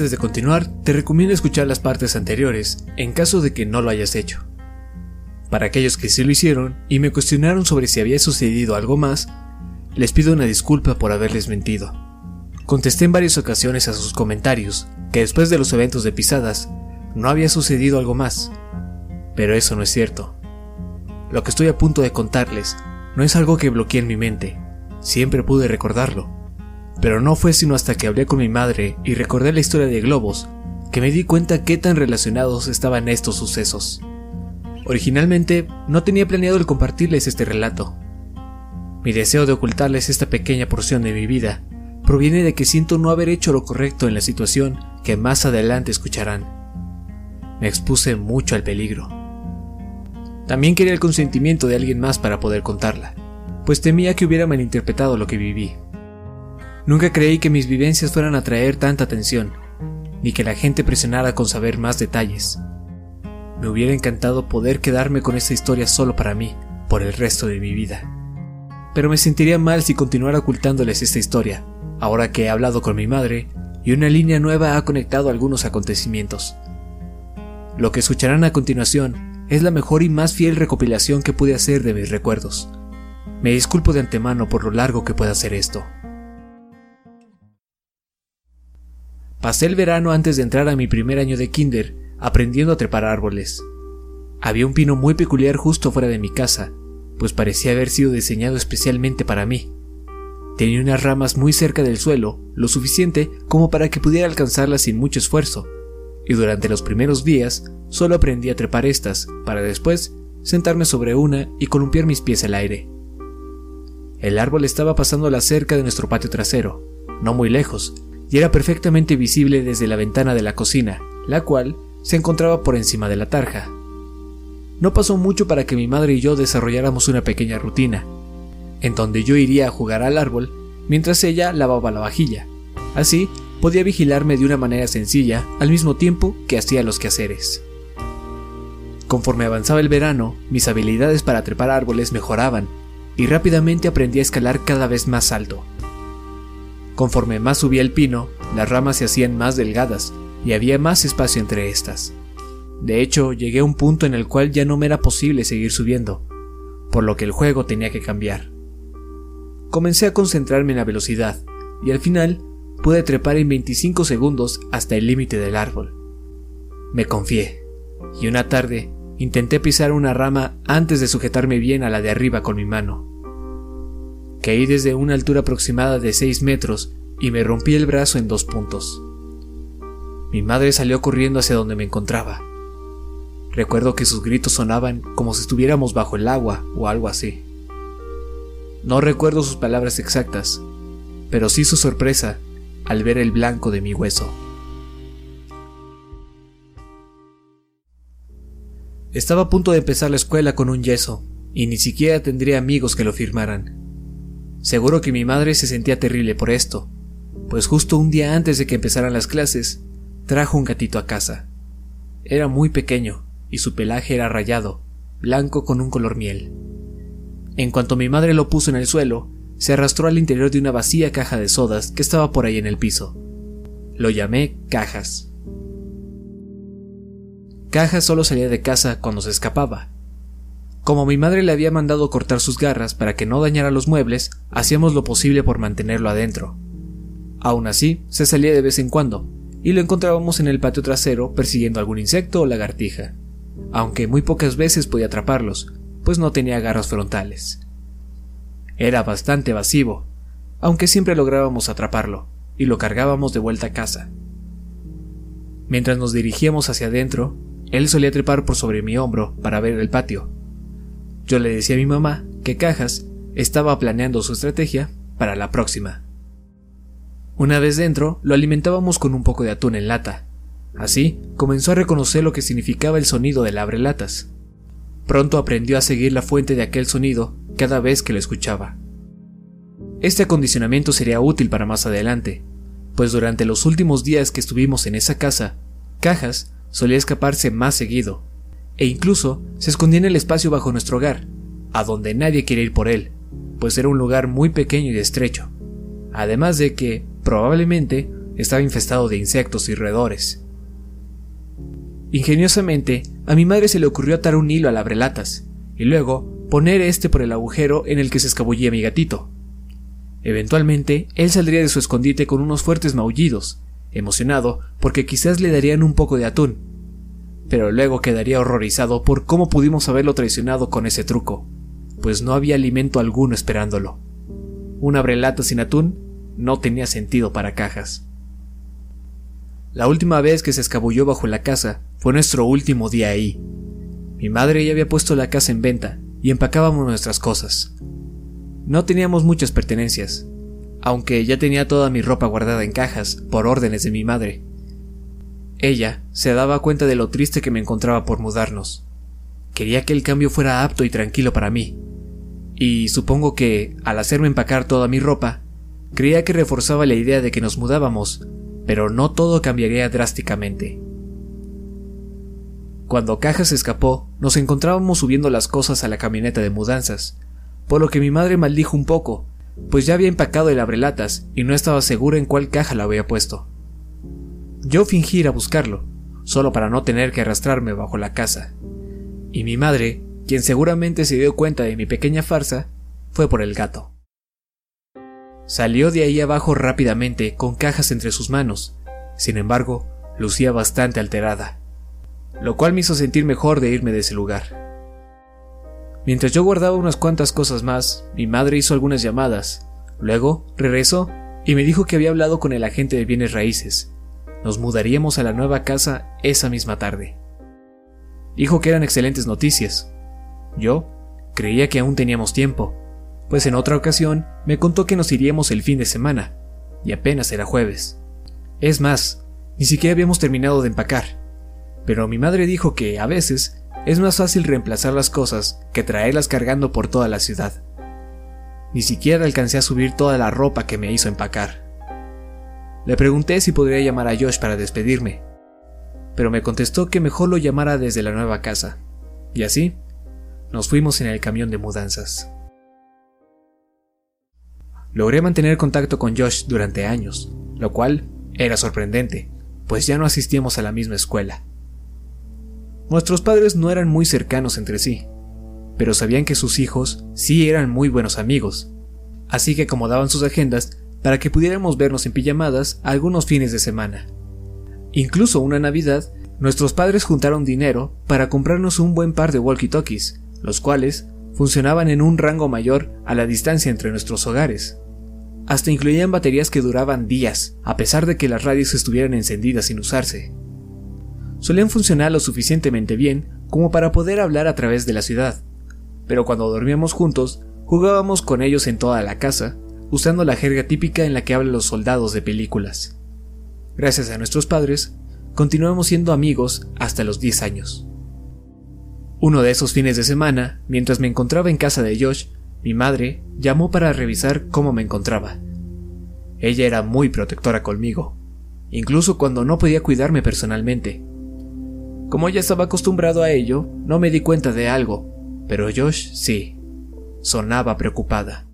Antes de continuar, te recomiendo escuchar las partes anteriores en caso de que no lo hayas hecho. Para aquellos que sí lo hicieron y me cuestionaron sobre si había sucedido algo más, les pido una disculpa por haberles mentido. Contesté en varias ocasiones a sus comentarios que después de los eventos de pisadas no había sucedido algo más, pero eso no es cierto. Lo que estoy a punto de contarles no es algo que bloqueé en mi mente, siempre pude recordarlo, pero no fue sino hasta que hablé con mi madre y recordé la historia de globos que me di cuenta qué tan relacionados estaban estos sucesos. Originalmente no tenía planeado el compartirles este relato. Mi deseo de ocultarles esta pequeña porción de mi vida proviene de que siento no haber hecho lo correcto en la situación que más adelante escucharán. Me expuse mucho al peligro. También quería el consentimiento de alguien más para poder contarla, pues temía que hubiera malinterpretado lo que viví. Nunca creí que mis vivencias fueran a traer tanta atención, ni que la gente presionara con saber más detalles. Me hubiera encantado poder quedarme con esta historia solo para mí, por el resto de mi vida. Pero me sentiría mal si continuara ocultándoles esta historia, ahora que he hablado con mi madre y una línea nueva ha conectado algunos acontecimientos. Lo que escucharán a continuación es la mejor y más fiel recopilación que pude hacer de mis recuerdos. Me disculpo de antemano por lo largo que pueda ser esto. Pasé el verano antes de entrar a mi primer año de kinder aprendiendo a trepar árboles. Había un pino muy peculiar justo fuera de mi casa, pues parecía haber sido diseñado especialmente para mí. Tenía unas ramas muy cerca del suelo, lo suficiente como para que pudiera alcanzarlas sin mucho esfuerzo, y durante los primeros días solo aprendí a trepar estas, para después sentarme sobre una y columpiar mis pies al aire. El árbol estaba pasando la cerca de nuestro patio trasero, no muy lejos, y era perfectamente visible desde la ventana de la cocina, la cual se encontraba por encima de la tarja. No pasó mucho para que mi madre y yo desarrolláramos una pequeña rutina, en donde yo iría a jugar al árbol mientras ella lavaba la vajilla. Así, podía vigilarme de una manera sencilla al mismo tiempo que hacía los quehaceres. Conforme avanzaba el verano, mis habilidades para trepar árboles mejoraban y rápidamente aprendí a escalar cada vez más alto. Conforme más subía el pino, las ramas se hacían más delgadas y había más espacio entre estas. De hecho, llegué a un punto en el cual ya no me era posible seguir subiendo, por lo que el juego tenía que cambiar. Comencé a concentrarme en la velocidad, y al final pude trepar en 25 segundos hasta el límite del árbol. Me confié, y una tarde intenté pisar una rama antes de sujetarme bien a la de arriba con mi mano. Caí desde una altura aproximada de 6 metros y me rompí el brazo en dos puntos. Mi madre salió corriendo hacia donde me encontraba. Recuerdo que sus gritos sonaban como si estuviéramos bajo el agua o algo así. No recuerdo sus palabras exactas, pero sí su sorpresa al ver el blanco de mi hueso. Estaba a punto de empezar la escuela con un yeso, y ni siquiera tendría amigos que lo firmaran. Seguro que mi madre se sentía terrible por esto, pues justo un día antes de que empezaran las clases, trajo un gatito a casa. Era muy pequeño y su pelaje era rayado, blanco con un color miel. En cuanto mi madre lo puso en el suelo, se arrastró al interior de una vacía caja de sodas que estaba por ahí en el piso. Lo llamé Cajas. Cajas solo salía de casa cuando se escapaba. Como mi madre le había mandado cortar sus garras para que no dañara los muebles, hacíamos lo posible por mantenerlo adentro. Aún así, se salía de vez en cuando, y lo encontrábamos en el patio trasero persiguiendo algún insecto o lagartija, aunque muy pocas veces podía atraparlos, pues no tenía garras frontales. Era bastante evasivo, aunque siempre lográbamos atraparlo, y lo cargábamos de vuelta a casa. Mientras nos dirigíamos hacia adentro, él solía trepar por sobre mi hombro para ver el patio. Yo le decía a mi mamá que Cajas estaba planeando su estrategia para la próxima. Una vez dentro, lo alimentábamos con un poco de atún en lata. Así, comenzó a reconocer lo que significaba el sonido del abrelatas. Pronto aprendió a seguir la fuente de aquel sonido cada vez que lo escuchaba. Este acondicionamiento sería útil para más adelante, pues durante los últimos días que estuvimos en esa casa, Cajas solía escaparse más seguido, e incluso se escondía en el espacio bajo nuestro hogar, a donde nadie quiere ir por él, pues era un lugar muy pequeño y estrecho. Además de que, probablemente, estaba infestado de insectos y roedores. Ingeniosamente, a mi madre se le ocurrió atar un hilo al abrelatas y luego poner este por el agujero en el que se escabullía mi gatito. Eventualmente, él saldría de su escondite con unos fuertes maullidos, emocionado porque quizás le darían un poco de atún, pero luego quedaría horrorizado por cómo pudimos haberlo traicionado con ese truco, pues no había alimento alguno esperándolo. Un abrelata sin atún no tenía sentido para cajas. La última vez que se escabulló bajo la casa fue nuestro último día ahí. Mi madre ya había puesto la casa en venta y empacábamos nuestras cosas. No teníamos muchas pertenencias, aunque ya tenía toda mi ropa guardada en cajas por órdenes de mi madre. Ella se daba cuenta de lo triste que me encontraba por mudarnos. Quería que el cambio fuera apto y tranquilo para mí. Y supongo que, al hacerme empacar toda mi ropa, creía que reforzaba la idea de que nos mudábamos, pero no todo cambiaría drásticamente. Cuando Cajas escapó, nos encontrábamos subiendo las cosas a la camioneta de mudanzas, por lo que mi madre maldijo un poco, pues ya había empacado el abrelatas y no estaba segura en cuál caja la había puesto. Yo fingí ir a buscarlo, solo para no tener que arrastrarme bajo la casa. Y mi madre, quien seguramente se dio cuenta de mi pequeña farsa, fue por el gato. Salió de ahí abajo rápidamente con cajas entre sus manos. Sin embargo, lucía bastante alterada lo cual me hizo sentir mejor de irme de ese lugar. Mientras yo guardaba unas cuantas cosas más, mi madre hizo algunas llamadas. Luego regresó y me dijo que había hablado con el agente de bienes raíces. Nos mudaríamos a la nueva casa esa misma tarde. Dijo que eran excelentes noticias. Yo creía que aún teníamos tiempo, pues en otra ocasión me contó que nos iríamos el fin de semana, y apenas era jueves. Es más, ni siquiera habíamos terminado de empacar pero mi madre dijo que a veces es más fácil reemplazar las cosas que traerlas cargando por toda la ciudad. Ni siquiera alcancé a subir toda la ropa que me hizo empacar. Le pregunté si podría llamar a Josh para despedirme, pero me contestó que mejor lo llamara desde la nueva casa. Y así, nos fuimos en el camión de mudanzas. Logré mantener contacto con Josh durante años, lo cual era sorprendente, pues ya no asistíamos a la misma escuela. Nuestros padres no eran muy cercanos entre sí, pero sabían que sus hijos sí eran muy buenos amigos, así que acomodaban sus agendas para que pudiéramos vernos en pijamadas algunos fines de semana. Incluso una Navidad, nuestros padres juntaron dinero para comprarnos un buen par de walkie-talkies, los cuales funcionaban en un rango mayor a la distancia entre nuestros hogares. Hasta incluían baterías que duraban días, a pesar de que las radios estuvieran encendidas sin usarse solían funcionar lo suficientemente bien como para poder hablar a través de la ciudad, pero cuando dormíamos juntos, jugábamos con ellos en toda la casa, usando la jerga típica en la que hablan los soldados de películas. Gracias a nuestros padres, continuamos siendo amigos hasta los 10 años. Uno de esos fines de semana, mientras me encontraba en casa de Josh, mi madre llamó para revisar cómo me encontraba. Ella era muy protectora conmigo, incluso cuando no podía cuidarme personalmente. Como ya estaba acostumbrado a ello, no me di cuenta de algo, pero Josh sí. Sonaba preocupada.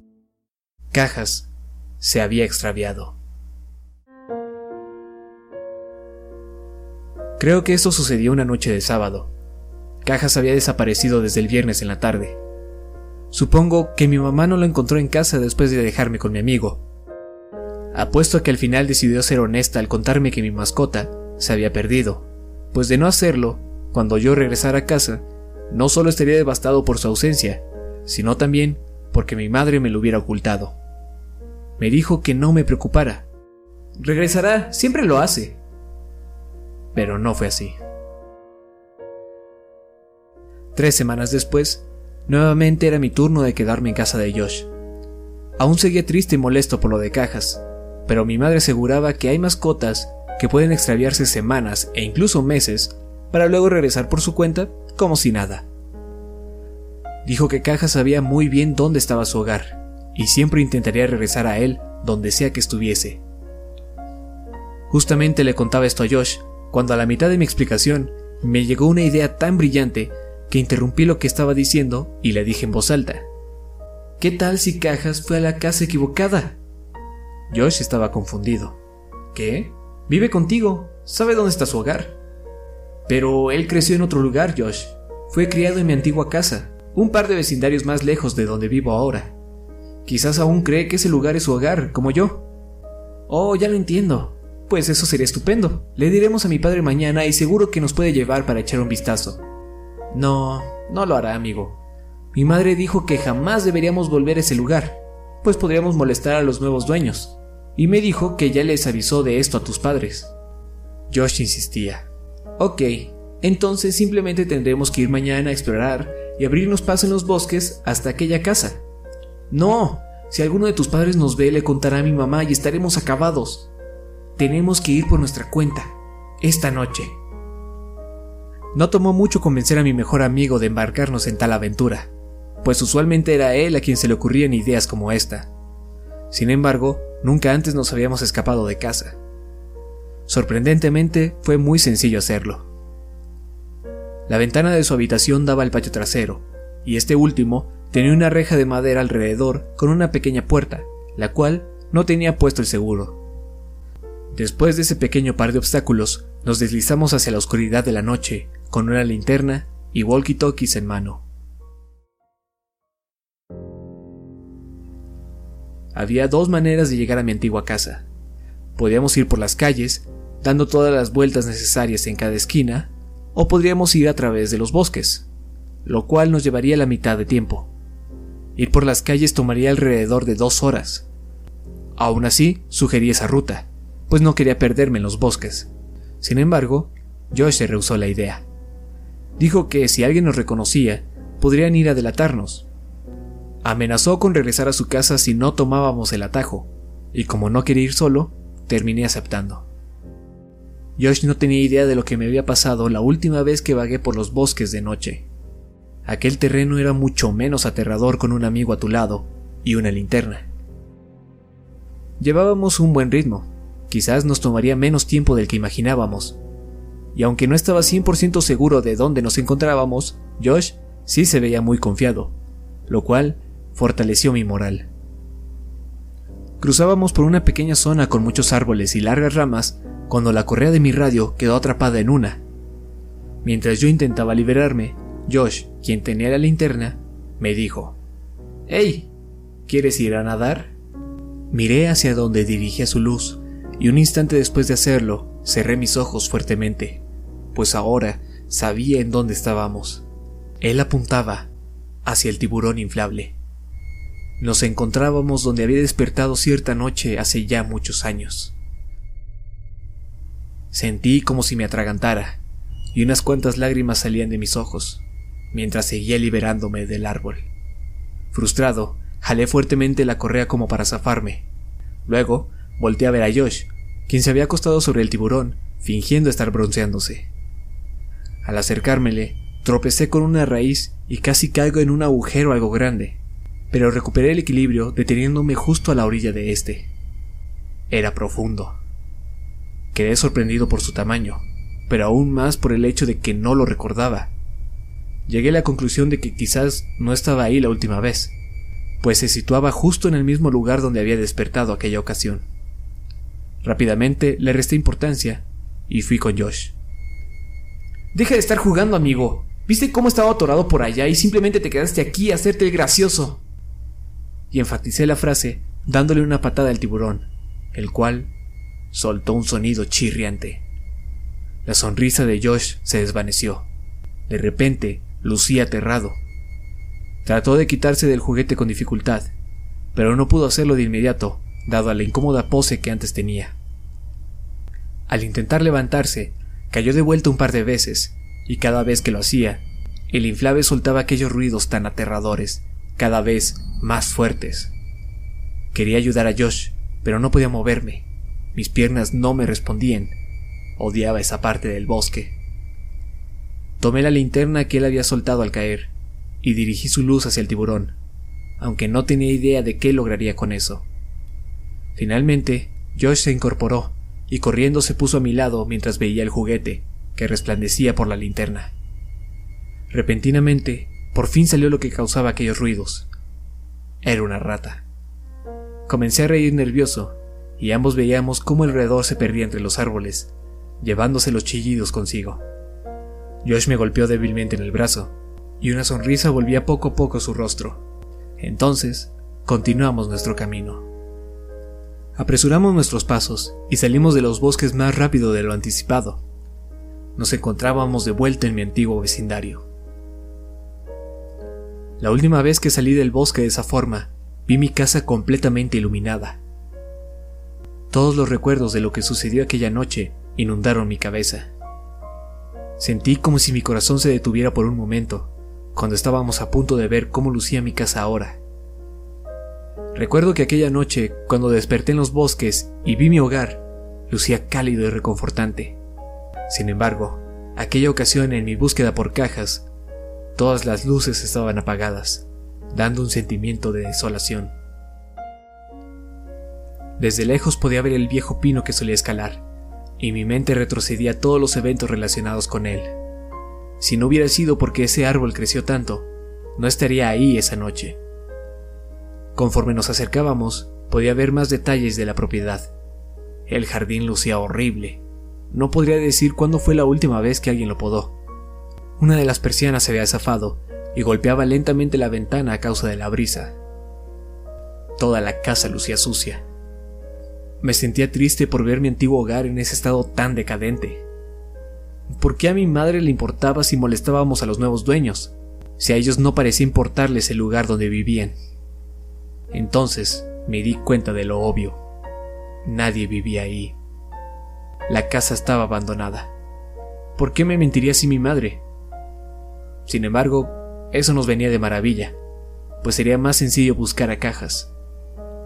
Cajas se había extraviado. Creo que esto sucedió una noche de sábado. Cajas había desaparecido desde el viernes en la tarde. Supongo que mi mamá no lo encontró en casa después de dejarme con mi amigo. Apuesto a que al final decidió ser honesta al contarme que mi mascota se había perdido pues de no hacerlo, cuando yo regresara a casa, no solo estaría devastado por su ausencia, sino también porque mi madre me lo hubiera ocultado. Me dijo que no me preocupara. Regresará, siempre lo hace. Pero no fue así. Tres semanas después, nuevamente era mi turno de quedarme en casa de Josh. Aún seguía triste y molesto por lo de cajas, pero mi madre aseguraba que hay mascotas que pueden extraviarse semanas e incluso meses para luego regresar por su cuenta como si nada. Dijo que Caja sabía muy bien dónde estaba su hogar y siempre intentaría regresar a él donde sea que estuviese. Justamente le contaba esto a Josh cuando a la mitad de mi explicación me llegó una idea tan brillante que interrumpí lo que estaba diciendo y le dije en voz alta. ¿Qué tal si Cajas fue a la casa equivocada? Josh estaba confundido. ¿Qué? Vive contigo, sabe dónde está su hogar. Pero él creció en otro lugar, Josh. Fue criado en mi antigua casa, un par de vecindarios más lejos de donde vivo ahora. Quizás aún cree que ese lugar es su hogar, como yo. Oh, ya lo entiendo. Pues eso sería estupendo. Le diremos a mi padre mañana y seguro que nos puede llevar para echar un vistazo. No, no lo hará, amigo. Mi madre dijo que jamás deberíamos volver a ese lugar, pues podríamos molestar a los nuevos dueños. Y me dijo que ya les avisó de esto a tus padres. Josh insistía. Ok, entonces simplemente tendremos que ir mañana a explorar y abrirnos paso en los bosques hasta aquella casa. No, si alguno de tus padres nos ve, le contará a mi mamá y estaremos acabados. Tenemos que ir por nuestra cuenta, esta noche. No tomó mucho convencer a mi mejor amigo de embarcarnos en tal aventura, pues usualmente era él a quien se le ocurrían ideas como esta. Sin embargo, nunca antes nos habíamos escapado de casa. Sorprendentemente, fue muy sencillo hacerlo. La ventana de su habitación daba al patio trasero, y este último Tenía una reja de madera alrededor con una pequeña puerta, la cual no tenía puesto el seguro. Después de ese pequeño par de obstáculos, nos deslizamos hacia la oscuridad de la noche, con una linterna y walkie-talkies en mano. Había dos maneras de llegar a mi antigua casa. Podíamos ir por las calles, dando todas las vueltas necesarias en cada esquina, o podríamos ir a través de los bosques, lo cual nos llevaría la mitad de tiempo. Ir por las calles tomaría alrededor de dos horas. Aún así, sugerí esa ruta, pues no quería perderme en los bosques. Sin embargo, Josh se rehusó la idea. Dijo que si alguien nos reconocía, podrían ir a delatarnos. Amenazó con regresar a su casa si no tomábamos el atajo, y como no quería ir solo, terminé aceptando. Josh no tenía idea de lo que me había pasado la última vez que vagué por los bosques de noche. Aquel terreno era mucho menos aterrador con un amigo a tu lado y una linterna. Llevábamos un buen ritmo, quizás nos tomaría menos tiempo del que imaginábamos. Y aunque no estaba 100% seguro de dónde nos encontrábamos, Josh sí se veía muy confiado, lo cual fortaleció mi moral. Cruzábamos por una pequeña zona con muchos árboles y largas ramas cuando la correa de mi radio quedó atrapada en una. Mientras yo intentaba liberarme, Josh, quien tenía la linterna, me dijo, ¡Hey! ¿Quieres ir a nadar? Miré hacia donde dirigía su luz, y un instante después de hacerlo, cerré mis ojos fuertemente, pues ahora sabía en dónde estábamos. Él apuntaba hacia el tiburón inflable. Nos encontrábamos donde había despertado cierta noche hace ya muchos años. Sentí como si me atragantara, y unas cuantas lágrimas salían de mis ojos mientras seguía liberándome del árbol. Frustrado, jalé fuertemente la correa como para zafarme. Luego, volteé a ver a Josh, quien se había acostado sobre el tiburón, fingiendo estar bronceándose. Al acercármele, tropecé con una raíz y casi caigo en un agujero algo grande, pero recuperé el equilibrio deteniéndome justo a la orilla de este. Era profundo. Quedé sorprendido por su tamaño, pero aún más por el hecho de que no lo recordaba llegué a la conclusión de que quizás no estaba ahí la última vez, pues se situaba justo en el mismo lugar donde había despertado aquella ocasión. Rápidamente le resté importancia y fui con Josh. Deja de estar jugando, amigo. ¿Viste cómo estaba atorado por allá y simplemente te quedaste aquí a hacerte el gracioso? Y enfaticé la frase dándole una patada al tiburón, el cual soltó un sonido chirriante. La sonrisa de Josh se desvaneció. De repente, lucía aterrado. Trató de quitarse del juguete con dificultad, pero no pudo hacerlo de inmediato, dado a la incómoda pose que antes tenía. Al intentar levantarse, cayó de vuelta un par de veces, y cada vez que lo hacía, el inflable soltaba aquellos ruidos tan aterradores, cada vez más fuertes. Quería ayudar a Josh, pero no podía moverme. Mis piernas no me respondían. Odiaba esa parte del bosque. Tomé la linterna que él había soltado al caer y dirigí su luz hacia el tiburón, aunque no tenía idea de qué lograría con eso. Finalmente, Josh se incorporó y corriendo se puso a mi lado mientras veía el juguete, que resplandecía por la linterna. Repentinamente, por fin salió lo que causaba aquellos ruidos. Era una rata. Comencé a reír nervioso, y ambos veíamos cómo el alrededor se perdía entre los árboles, llevándose los chillidos consigo. Josh me golpeó débilmente en el brazo, y una sonrisa volvía poco a poco su rostro. Entonces, continuamos nuestro camino. Apresuramos nuestros pasos y salimos de los bosques más rápido de lo anticipado. Nos encontrábamos de vuelta en mi antiguo vecindario. La última vez que salí del bosque de esa forma, vi mi casa completamente iluminada. Todos los recuerdos de lo que sucedió aquella noche inundaron mi cabeza. Sentí como si mi corazón se detuviera por un momento, cuando estábamos a punto de ver cómo lucía mi casa ahora. Recuerdo que aquella noche, cuando desperté en los bosques y vi mi hogar, lucía cálido y reconfortante. Sin embargo, aquella ocasión en mi búsqueda por cajas Todas las luces estaban apagadas, dando un sentimiento de desolación. Desde lejos podía ver el viejo pino que solía escalar, y mi mente retrocedía a todos los eventos relacionados con él. Si no hubiera sido porque ese árbol creció tanto, no estaría ahí esa noche. Conforme nos acercábamos, podía ver más detalles de la propiedad. El jardín lucía horrible. No podría decir cuándo fue la última vez que alguien lo podó. Una de las persianas se había zafado y golpeaba lentamente la ventana a causa de la brisa. Toda la casa lucía sucia. Me sentía triste por ver mi antiguo hogar en ese estado tan decadente. ¿Por qué a mi madre le importaba si molestábamos a los nuevos dueños, si a ellos no parecía importarles el lugar donde vivían? Entonces me di cuenta de lo obvio. Nadie vivía ahí. La casa estaba abandonada. ¿Por qué me mentiría si mi madre, sin embargo, eso nos venía de maravilla, pues sería más sencillo buscar a cajas.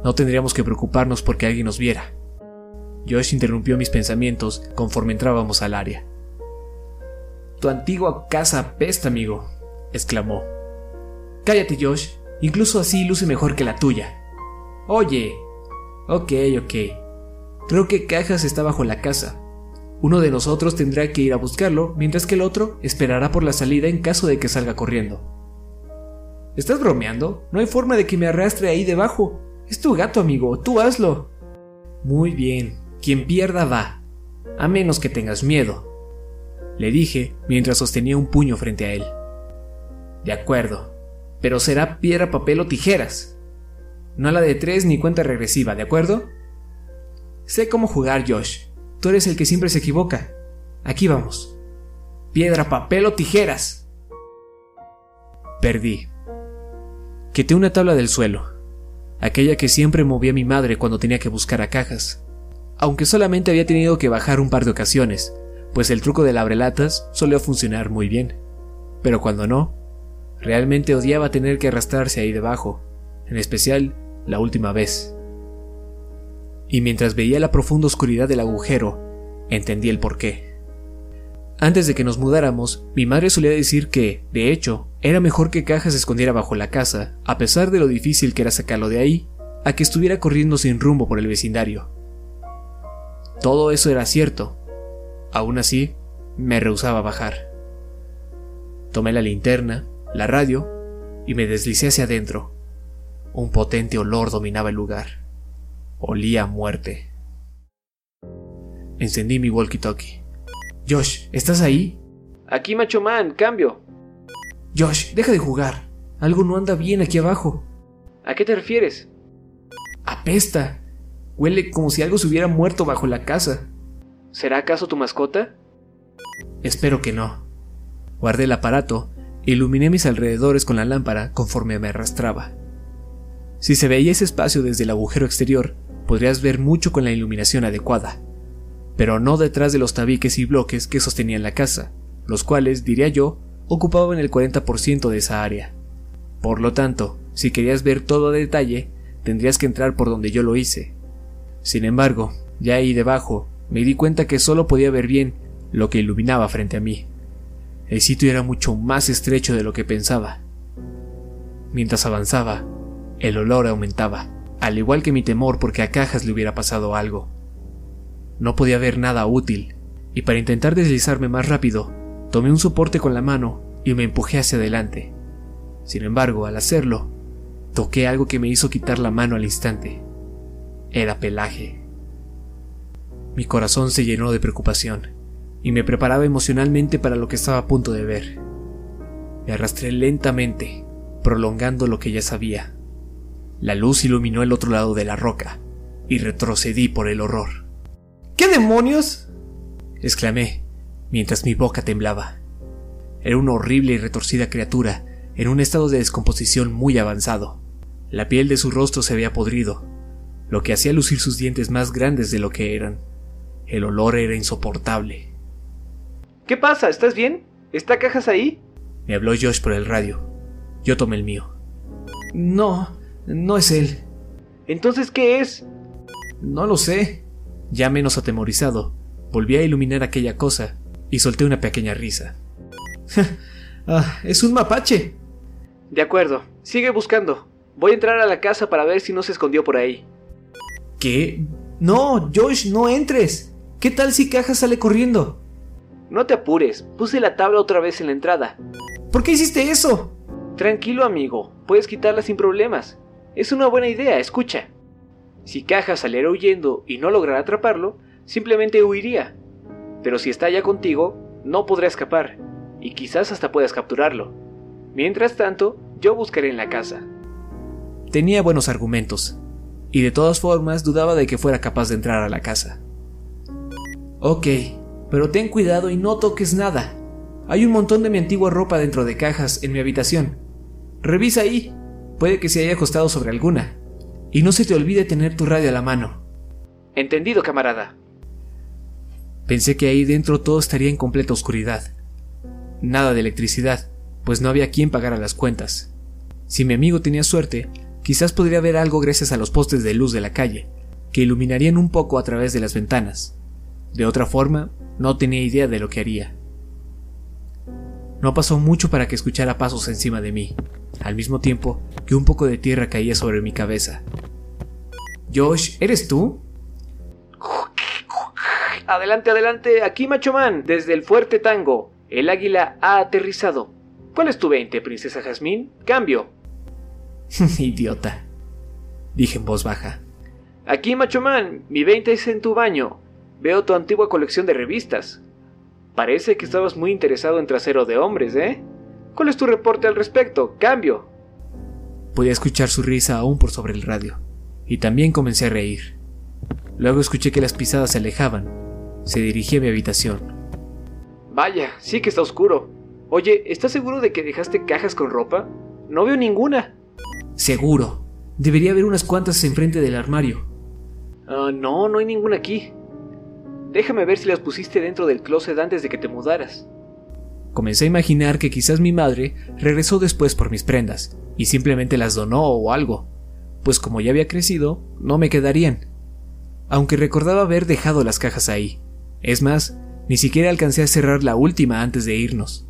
No tendríamos que preocuparnos porque alguien nos viera. Josh interrumpió mis pensamientos conforme entrábamos al área. Tu antigua casa apesta, amigo, exclamó. Cállate, Josh, incluso así luce mejor que la tuya. Oye. Ok, ok. Creo que Cajas está bajo la casa, uno de nosotros tendrá que ir a buscarlo, mientras que el otro esperará por la salida en caso de que salga corriendo. ¿Estás bromeando? No hay forma de que me arrastre ahí debajo. Es tu gato, amigo, tú hazlo. Muy bien, quien pierda va, a menos que tengas miedo, le dije mientras sostenía un puño frente a él. De acuerdo, pero será piedra, papel o tijeras. No la de tres ni cuenta regresiva, ¿de acuerdo? Sé cómo jugar, Josh. Tú eres el que siempre se equivoca. Aquí vamos. Piedra, papel o tijeras. Perdí. Quité una tabla del suelo, aquella que siempre movía mi madre cuando tenía que buscar a cajas, aunque solamente había tenido que bajar un par de ocasiones, pues el truco del abrelatas solía funcionar muy bien. Pero cuando no, realmente odiaba tener que arrastrarse ahí debajo, en especial la última vez y mientras veía la profunda oscuridad del agujero, entendí el porqué. Antes de que nos mudáramos, mi madre solía decir que, de hecho, era mejor que Caja se escondiera bajo la casa, a pesar de lo difícil que era sacarlo de ahí, a que estuviera corriendo sin rumbo por el vecindario. Todo eso era cierto. Aún así, me rehusaba bajar. Tomé la linterna, la radio, y me deslicé hacia adentro. Un potente olor dominaba el lugar. Olía a muerte. Encendí mi walkie-talkie. Josh, ¿estás ahí? Aquí, macho man, cambio. Josh, deja de jugar. Algo no anda bien aquí abajo. ¿A qué te refieres? Apesta. Huele como si algo se hubiera muerto bajo la casa. ¿Será acaso tu mascota? Espero que no. Guardé el aparato e iluminé mis alrededores con la lámpara conforme me arrastraba. Si se veía ese espacio desde el agujero exterior, podrías ver mucho con la iluminación adecuada, pero no detrás de los tabiques y bloques que sostenían la casa, los cuales, diría yo, ocupaban el 40% de esa área. Por lo tanto, si querías ver todo a detalle, tendrías que entrar por donde yo lo hice. Sin embargo, ya ahí debajo, me di cuenta que solo podía ver bien lo que iluminaba frente a mí. El sitio era mucho más estrecho de lo que pensaba. Mientras avanzaba, el olor aumentaba al igual que mi temor porque a Cajas le hubiera pasado algo. No podía ver nada útil, y para intentar deslizarme más rápido, tomé un soporte con la mano y me empujé hacia adelante. Sin embargo, al hacerlo, toqué algo que me hizo quitar la mano al instante. Era pelaje. Mi corazón se llenó de preocupación y me preparaba emocionalmente para lo que estaba a punto de ver. Me arrastré lentamente, prolongando lo que ya sabía. La luz iluminó el otro lado de la roca y retrocedí por el horror. ¿Qué demonios? exclamé, mientras mi boca temblaba. Era una horrible y retorcida criatura en un estado de descomposición muy avanzado. La piel de su rostro se había podrido, lo que hacía lucir sus dientes más grandes de lo que eran. El olor era insoportable. ¿Qué pasa? ¿Estás bien? ¿Está Cajas ahí? Me habló Josh por el radio. Yo tomé el mío. No, no es él. ¿Entonces qué es? No lo sé. Ya menos atemorizado, volví a iluminar aquella cosa y solté una pequeña risa. ah, es un mapache. De acuerdo, sigue buscando. Voy a entrar a la casa para ver si no se escondió por ahí. ¿Qué? No, Josh, no entres. ¿Qué tal si Caja sale corriendo? No te apures, puse la tabla otra vez en la entrada. ¿Por qué hiciste eso? Tranquilo, amigo, puedes quitarla sin problemas. Es una buena idea, escucha. Si Caja saliera huyendo y no lograra atraparlo, simplemente huiría. Pero si está ya contigo, no podrá escapar, y quizás hasta puedas capturarlo. Mientras tanto, yo buscaré en la casa. Tenía buenos argumentos, y de todas formas dudaba de que fuera capaz de entrar a la casa. Ok, pero ten cuidado y no toques nada. Hay un montón de mi antigua ropa dentro de cajas en mi habitación. Revisa ahí. Puede que se haya acostado sobre alguna. Y no se te olvide tener tu radio a la mano. Entendido, camarada. Pensé que ahí dentro todo estaría en completa oscuridad. Nada de electricidad, pues no había quien pagara las cuentas. Si mi amigo tenía suerte, quizás podría ver algo gracias a los postes de luz de la calle, que iluminarían un poco a través de las ventanas. De otra forma, no tenía idea de lo que haría. No pasó mucho para que escuchara pasos encima de mí, al mismo tiempo que un poco de tierra caía sobre mi cabeza. Josh, ¿eres tú? Adelante, adelante, aquí Macho Man, desde el fuerte Tango. El águila ha aterrizado. ¿Cuál es tu 20, princesa Jazmín? Cambio. Idiota, dije en voz baja. Aquí Macho Man, mi 20 es en tu baño. Veo tu antigua colección de revistas. Parece que estabas muy interesado en trasero de hombres, ¿eh? ¿Cuál es tu reporte al respecto? Cambio. Podía escuchar su risa aún por sobre el radio, y también comencé a reír. Luego escuché que las pisadas se alejaban. Se dirigía a mi habitación. Vaya, sí que está oscuro. Oye, ¿estás seguro de que dejaste cajas con ropa? No veo ninguna. Seguro. Debería haber unas cuantas enfrente del armario. Ah, no, no hay ninguna aquí. Déjame ver si las pusiste dentro del closet antes de que te mudaras. Comencé a imaginar que quizás mi madre regresó después por mis prendas y simplemente las donó o algo, pues como ya había crecido, no me quedarían. Aunque recordaba haber dejado las cajas ahí. Es más, ni siquiera alcancé a cerrar la última antes de irnos.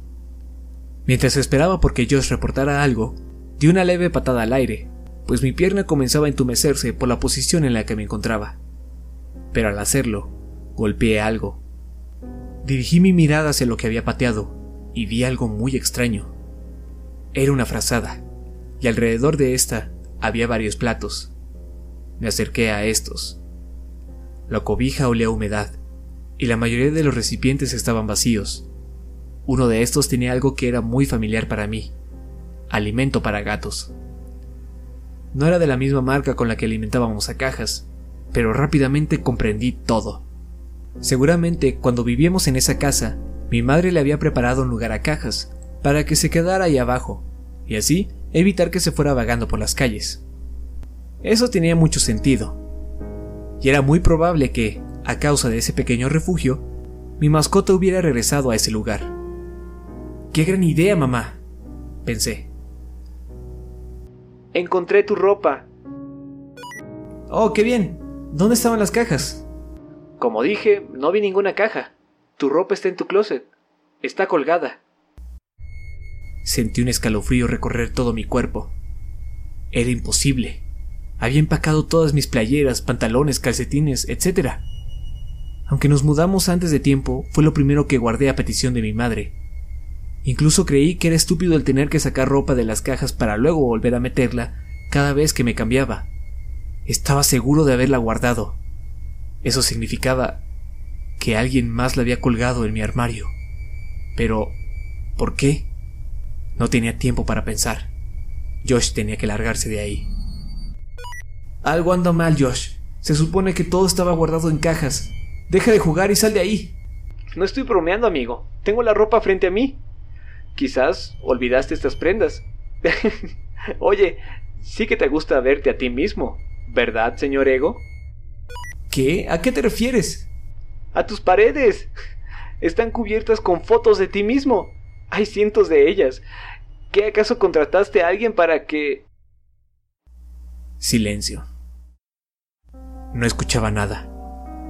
Mientras esperaba porque Josh reportara algo, di una leve patada al aire, pues mi pierna comenzaba a entumecerse por la posición en la que me encontraba. Pero al hacerlo, Golpeé algo. Dirigí mi mirada hacia lo que había pateado y vi algo muy extraño. Era una frazada, y alrededor de esta había varios platos. Me acerqué a estos. La cobija olía a humedad, y la mayoría de los recipientes estaban vacíos. Uno de estos tenía algo que era muy familiar para mí, alimento para gatos. No era de la misma marca con la que alimentábamos a cajas, pero rápidamente comprendí todo. Seguramente cuando vivíamos en esa casa, mi madre le había preparado un lugar a cajas, para que se quedara ahí abajo, y así evitar que se fuera vagando por las calles. Eso tenía mucho sentido, y era muy probable que, a causa de ese pequeño refugio, mi mascota hubiera regresado a ese lugar. ¡Qué gran idea, mamá! pensé. Encontré tu ropa. Oh, qué bien. ¿Dónde estaban las cajas? Como dije, no vi ninguna caja. Tu ropa está en tu closet. Está colgada. Sentí un escalofrío recorrer todo mi cuerpo. Era imposible. Había empacado todas mis playeras, pantalones, calcetines, etc. Aunque nos mudamos antes de tiempo, fue lo primero que guardé a petición de mi madre. Incluso creí que era estúpido el tener que sacar ropa de las cajas para luego volver a meterla cada vez que me cambiaba. Estaba seguro de haberla guardado. Eso significaba que alguien más la había colgado en mi armario. Pero, ¿por qué? No tenía tiempo para pensar. Josh tenía que largarse de ahí. Algo anda mal, Josh. Se supone que todo estaba guardado en cajas. Deja de jugar y sal de ahí. No estoy bromeando, amigo. Tengo la ropa frente a mí. Quizás olvidaste estas prendas. Oye, sí que te gusta verte a ti mismo, ¿verdad, señor Ego? ¿Qué? ¿A qué te refieres? A tus paredes. Están cubiertas con fotos de ti mismo. Hay cientos de ellas. ¿Qué acaso contrataste a alguien para que... Silencio. No escuchaba nada,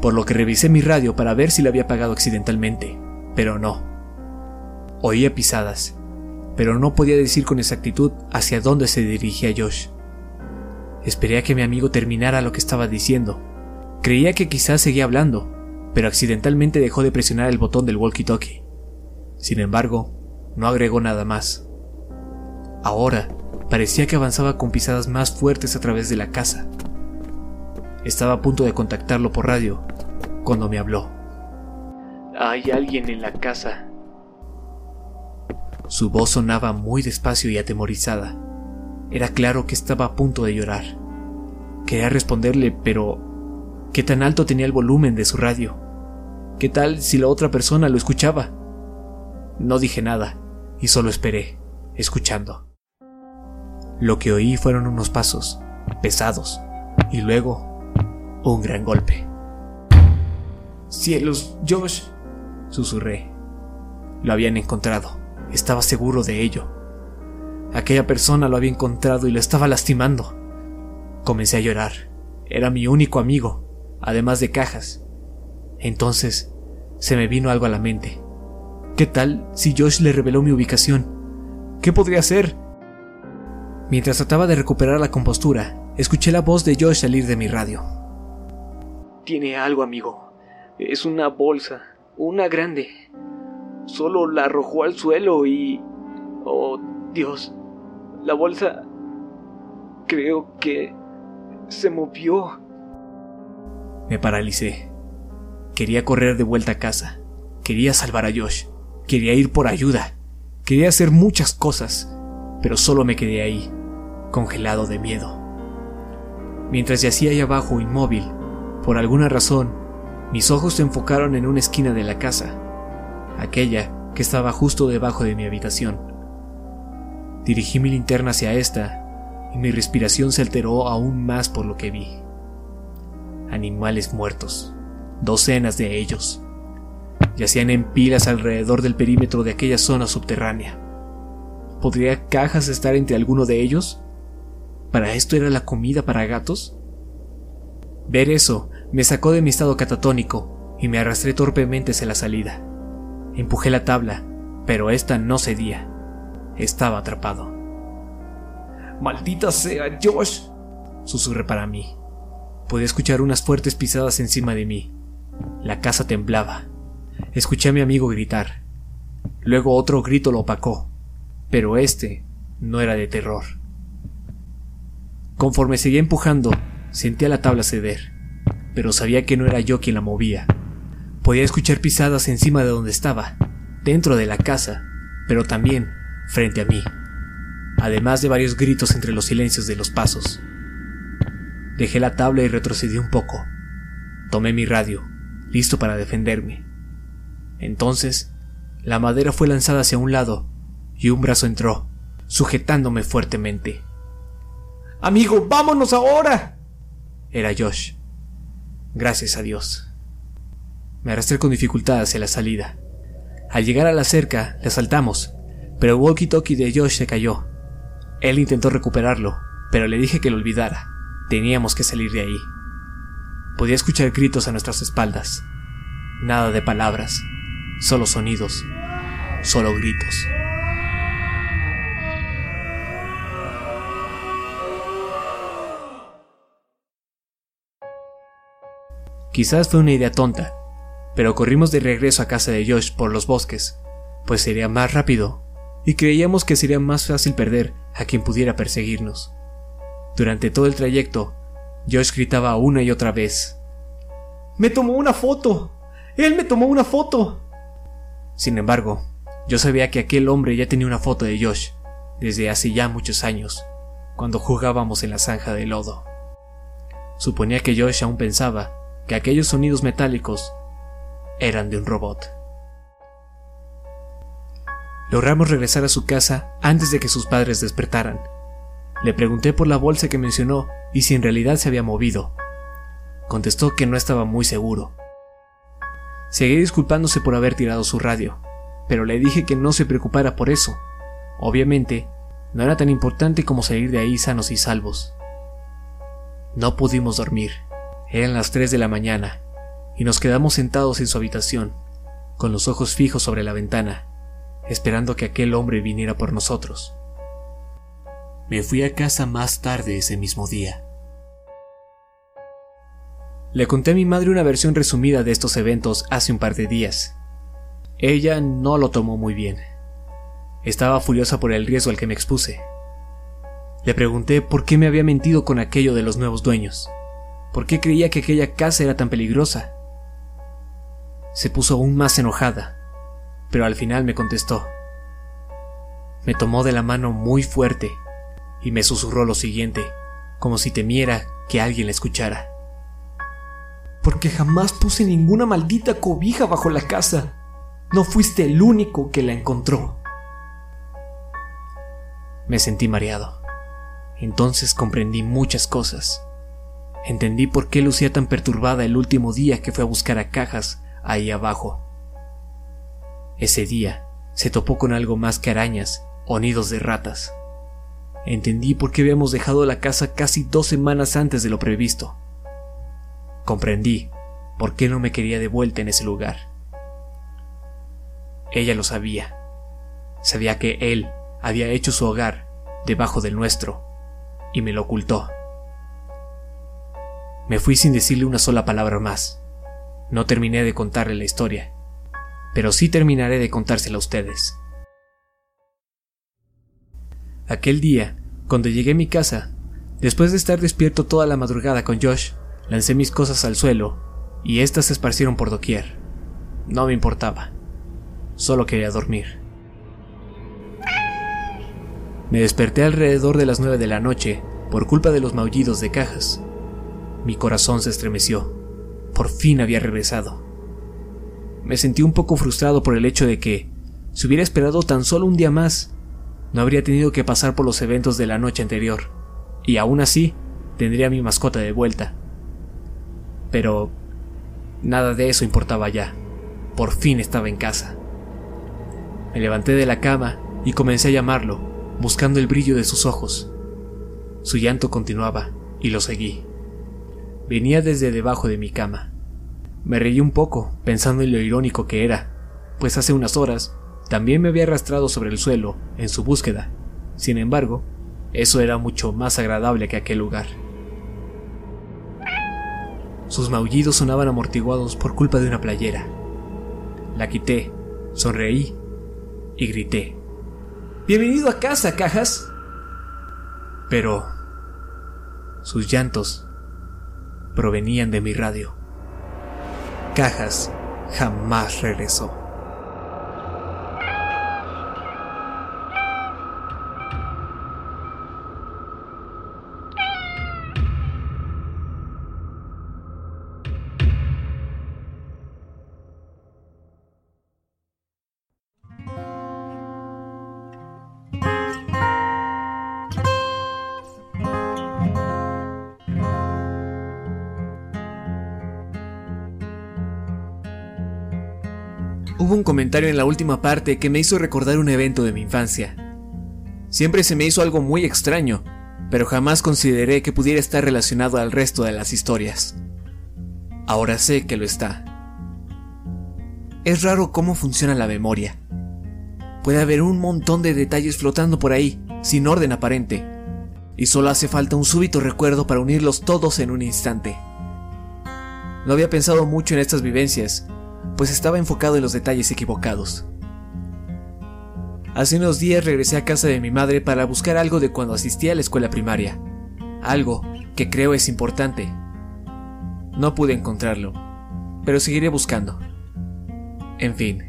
por lo que revisé mi radio para ver si la había apagado accidentalmente, pero no. Oía pisadas, pero no podía decir con exactitud hacia dónde se dirigía Josh. Esperé a que mi amigo terminara lo que estaba diciendo. Creía que quizás seguía hablando, pero accidentalmente dejó de presionar el botón del walkie-talkie. Sin embargo, no agregó nada más. Ahora parecía que avanzaba con pisadas más fuertes a través de la casa. Estaba a punto de contactarlo por radio cuando me habló. Hay alguien en la casa. Su voz sonaba muy despacio y atemorizada. Era claro que estaba a punto de llorar. Quería responderle, pero ¿qué tan alto tenía el volumen de su radio? ¿Qué tal si la otra persona lo escuchaba? No dije nada y solo esperé, escuchando. Lo que oí fueron unos pasos, pesados, y luego un gran golpe. Cielos, Josh, susurré. Lo habían encontrado, estaba seguro de ello. Aquella persona lo había encontrado y lo estaba lastimando. Comencé a llorar. Era mi único amigo, además de cajas. Entonces, se me vino algo a la mente. ¿Qué tal si Josh le reveló mi ubicación? ¿Qué podría hacer? Mientras trataba de recuperar la compostura, escuché la voz de Josh salir de mi radio. Tiene algo, amigo. Es una bolsa, una grande. Solo la arrojó al suelo y... Oh, Dios. La bolsa... Creo que... se movió. Me paralicé. Quería correr de vuelta a casa. Quería salvar a Josh. Quería ir por ayuda. Quería hacer muchas cosas. Pero solo me quedé ahí, congelado de miedo. Mientras yacía ahí abajo inmóvil, por alguna razón, mis ojos se enfocaron en una esquina de la casa, aquella que estaba justo debajo de mi habitación. Dirigí mi linterna hacia esta y mi respiración se alteró aún más por lo que vi. Animales muertos, docenas de ellos, yacían en pilas alrededor del perímetro de aquella zona subterránea. ¿Podría Cajas estar entre alguno de ellos? ¿Para esto era la comida para gatos? Ver eso me sacó de mi estado catatónico y me arrastré torpemente hacia la salida. Empujé la tabla, pero esta no cedía. Estaba atrapado. ¡Maldita sea, Josh! susurré para mí. Podía escuchar unas fuertes pisadas encima de mí. La casa temblaba. Escuché a mi amigo gritar. Luego otro grito lo opacó, pero este no era de terror. Conforme seguía empujando, sentía la tabla ceder, pero sabía que no era yo quien la movía. Podía escuchar pisadas encima de donde estaba, dentro de la casa, pero también frente a mí, además de varios gritos entre los silencios de los pasos. Dejé la tabla y retrocedí un poco. Tomé mi radio, listo para defenderme. Entonces, la madera fue lanzada hacia un lado y un brazo entró, sujetándome fuertemente. Amigo, vámonos ahora. Era Josh. Gracias a Dios. Me arrastré con dificultad hacia la salida. Al llegar a la cerca, le saltamos, pero el walkie-talkie de Josh se cayó. Él intentó recuperarlo, pero le dije que lo olvidara. Teníamos que salir de ahí. Podía escuchar gritos a nuestras espaldas. Nada de palabras, Solo sonidos, solo gritos. Quizás fue una idea tonta, pero corrimos de regreso a casa de Josh por los bosques, pues sería más rápido, y creíamos que sería más fácil perder a quien pudiera perseguirnos. Durante todo el trayecto, Josh gritaba una y otra vez. ¡Me tomó una foto! Él me tomó una foto. Sin embargo, yo sabía que aquel hombre ya tenía una foto de Josh desde hace ya muchos años, cuando jugábamos en la zanja de lodo. Suponía que Josh aún pensaba que aquellos sonidos metálicos eran de un robot. Logramos regresar a su casa antes de que sus padres despertaran. Le pregunté por la bolsa que mencionó y si en realidad se había movido. Contestó que no estaba muy seguro. Seguí disculpándose por haber tirado su radio, pero le dije que no se preocupara por eso. Obviamente, no era tan importante como salir de ahí sanos y salvos. No pudimos dormir. Eran las 3 de la mañana y nos quedamos sentados en su habitación, con los ojos fijos sobre la ventana, esperando que aquel hombre viniera por nosotros. Me fui a casa más tarde ese mismo día. Le conté a mi madre una versión resumida de estos eventos hace un par de días. Ella no lo tomó muy bien. Estaba furiosa por el riesgo al que me expuse. Le pregunté por qué me había mentido con aquello de los nuevos dueños. ¿Por qué creía que aquella casa era tan peligrosa? Se puso aún más enojada, pero al final me contestó. Me tomó de la mano muy fuerte y me susurró lo siguiente, como si temiera que alguien la escuchara porque jamás puse ninguna maldita cobija bajo la casa. No fuiste el único que la encontró. Me sentí mareado. Entonces comprendí muchas cosas. Entendí por qué lucía tan perturbada el último día que fue a buscar a cajas ahí abajo. Ese día se topó con algo más que arañas o nidos de ratas. Entendí por qué habíamos dejado la casa casi dos semanas antes de lo previsto. Comprendí por qué no me quería de vuelta en ese lugar. Ella lo sabía. Sabía que él había hecho su hogar debajo del nuestro y me lo ocultó. Me fui sin decirle una sola palabra más. No terminé de contarle la historia, pero sí terminaré de contársela a ustedes. Aquel día, cuando llegué a mi casa, después de estar despierto toda la madrugada con Josh, Lancé mis cosas al suelo y éstas se esparcieron por doquier. No me importaba. Solo quería dormir. Me desperté alrededor de las nueve de la noche por culpa de los maullidos de cajas. Mi corazón se estremeció. Por fin había regresado. Me sentí un poco frustrado por el hecho de que, si hubiera esperado tan solo un día más, no habría tenido que pasar por los eventos de la noche anterior, y aún así tendría a mi mascota de vuelta. Pero nada de eso importaba ya. Por fin estaba en casa. Me levanté de la cama y comencé a llamarlo, buscando el brillo de sus ojos. Su llanto continuaba y lo seguí. Venía desde debajo de mi cama. Me reí un poco, pensando en lo irónico que era, pues hace unas horas también me había arrastrado sobre el suelo en su búsqueda. Sin embargo, eso era mucho más agradable que aquel lugar. Sus maullidos sonaban amortiguados por culpa de una playera. La quité, sonreí y grité. Bienvenido a casa, cajas. Pero sus llantos provenían de mi radio. Cajas jamás regresó. En la última parte que me hizo recordar un evento de mi infancia. Siempre se me hizo algo muy extraño, pero jamás consideré que pudiera estar relacionado al resto de las historias. Ahora sé que lo está. Es raro cómo funciona la memoria. Puede haber un montón de detalles flotando por ahí, sin orden aparente, y solo hace falta un súbito recuerdo para unirlos todos en un instante. No había pensado mucho en estas vivencias, pues estaba enfocado en los detalles equivocados. Hace unos días regresé a casa de mi madre para buscar algo de cuando asistía a la escuela primaria, algo que creo es importante. No pude encontrarlo, pero seguiré buscando. En fin.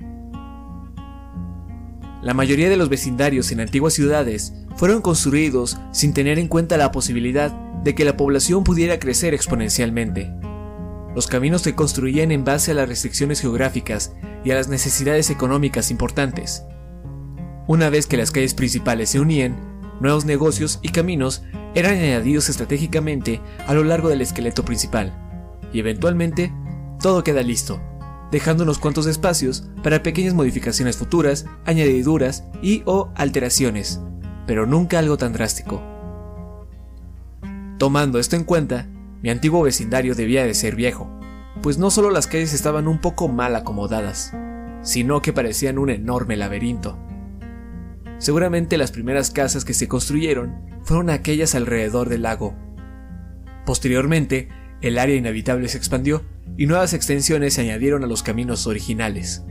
La mayoría de los vecindarios en antiguas ciudades fueron construidos sin tener en cuenta la posibilidad de que la población pudiera crecer exponencialmente. Los caminos se construían en base a las restricciones geográficas y a las necesidades económicas importantes. Una vez que las calles principales se unían, nuevos negocios y caminos eran añadidos estratégicamente a lo largo del esqueleto principal, y eventualmente todo queda listo, dejando unos cuantos espacios para pequeñas modificaciones futuras, añadiduras y o alteraciones, pero nunca algo tan drástico. Tomando esto en cuenta, mi antiguo vecindario debía de ser viejo, pues no solo las calles estaban un poco mal acomodadas, sino que parecían un enorme laberinto. Seguramente las primeras casas que se construyeron fueron aquellas alrededor del lago. Posteriormente, el área inhabitable se expandió y nuevas extensiones se añadieron a los caminos originales.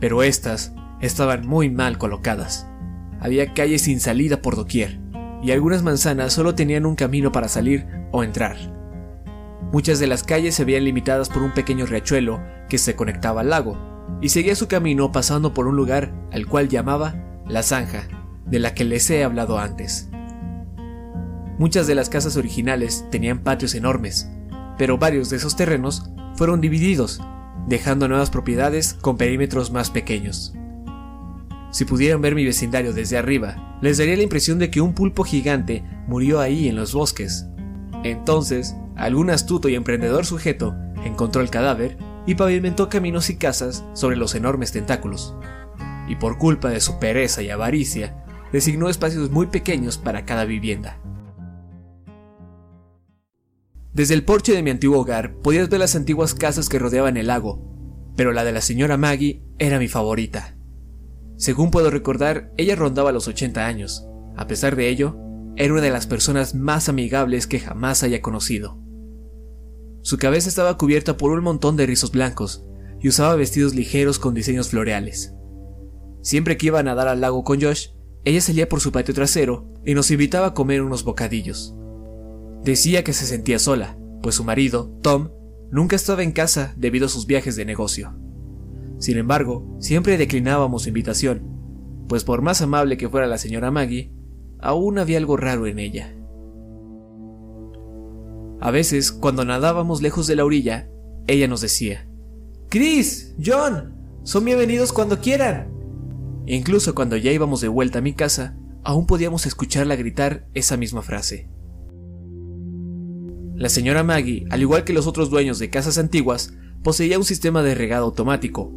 Pero estas estaban muy mal colocadas. Había calles sin salida por doquier, y algunas manzanas solo tenían un camino para salir o entrar. Muchas de las calles se veían limitadas por un pequeño riachuelo que se conectaba al lago, y seguía su camino pasando por un lugar al cual llamaba La Zanja, de la que les he hablado antes. Muchas de las casas originales tenían patios enormes, pero varios de esos terrenos fueron divididos, dejando nuevas propiedades con perímetros más pequeños. Si pudieran ver mi vecindario desde arriba, les daría la impresión de que un pulpo gigante murió ahí en los bosques. Entonces, algún astuto y emprendedor sujeto encontró el cadáver y pavimentó caminos y casas sobre los enormes tentáculos. Y por culpa de su pereza y avaricia, designó espacios muy pequeños para cada vivienda. Desde el porche de mi antiguo hogar podías ver las antiguas casas que rodeaban el lago, pero la de la señora Maggie era mi favorita. Según puedo recordar, ella rondaba los 80 años. A pesar de ello, era una de las personas más amigables que jamás haya conocido. Su cabeza estaba cubierta por un montón de rizos blancos y usaba vestidos ligeros con diseños floreales. Siempre que iba a nadar al lago con Josh, ella salía por su patio trasero y nos invitaba a comer unos bocadillos. Decía que se sentía sola, pues su marido, Tom, nunca estaba en casa debido a sus viajes de negocio. Sin embargo, siempre declinábamos su invitación, pues por más amable que fuera la señora Maggie, aún había algo raro en ella. A veces, cuando nadábamos lejos de la orilla, ella nos decía, Chris, John, son bienvenidos cuando quieran. Incluso cuando ya íbamos de vuelta a mi casa, aún podíamos escucharla gritar esa misma frase. La señora Maggie, al igual que los otros dueños de casas antiguas, poseía un sistema de regado automático,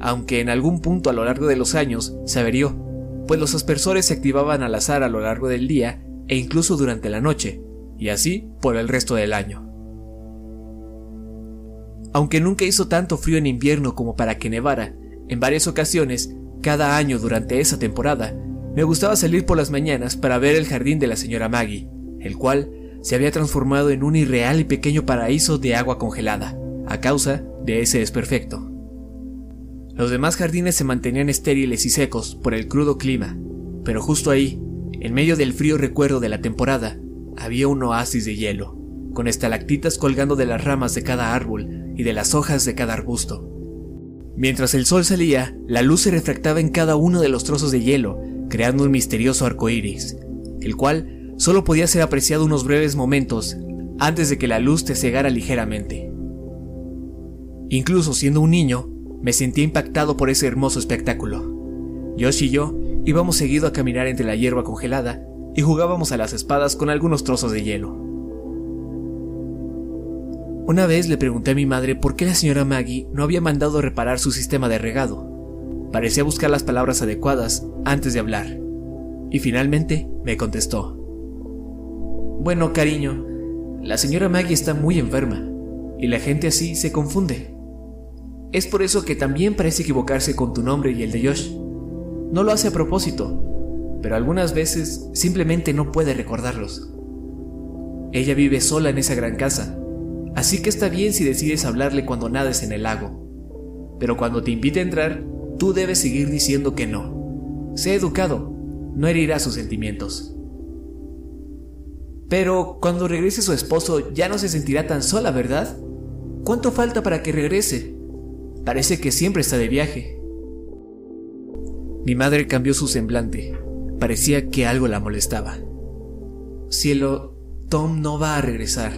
aunque en algún punto a lo largo de los años se averió, pues los aspersores se activaban al azar a lo largo del día e incluso durante la noche, y así por el resto del año. Aunque nunca hizo tanto frío en invierno como para que nevara, en varias ocasiones, cada año durante esa temporada, me gustaba salir por las mañanas para ver el jardín de la señora Maggie, el cual se había transformado en un irreal y pequeño paraíso de agua congelada, a causa de ese desperfecto. Los demás jardines se mantenían estériles y secos por el crudo clima, pero justo ahí, en medio del frío recuerdo de la temporada, había un oasis de hielo, con estalactitas colgando de las ramas de cada árbol y de las hojas de cada arbusto. Mientras el sol salía, la luz se refractaba en cada uno de los trozos de hielo, creando un misterioso arco iris, el cual solo podía ser apreciado unos breves momentos antes de que la luz te cegara ligeramente. Incluso siendo un niño, me sentía impactado por ese hermoso espectáculo. Josh y yo íbamos seguido a caminar entre la hierba congelada y jugábamos a las espadas con algunos trozos de hielo. Una vez le pregunté a mi madre por qué la señora Maggie no había mandado reparar su sistema de regado. Parecía buscar las palabras adecuadas antes de hablar. Y finalmente me contestó. Bueno, cariño, la señora Maggie está muy enferma, y la gente así se confunde. Es por eso que también parece equivocarse con tu nombre y el de Josh. No lo hace a propósito, pero algunas veces simplemente no puede recordarlos. Ella vive sola en esa gran casa, así que está bien si decides hablarle cuando nades en el lago. Pero cuando te invite a entrar, tú debes seguir diciendo que no. Sé educado, no herirá sus sentimientos. Pero cuando regrese su esposo ya no se sentirá tan sola, ¿verdad? ¿Cuánto falta para que regrese? Parece que siempre está de viaje. Mi madre cambió su semblante. Parecía que algo la molestaba. Cielo, Tom no va a regresar.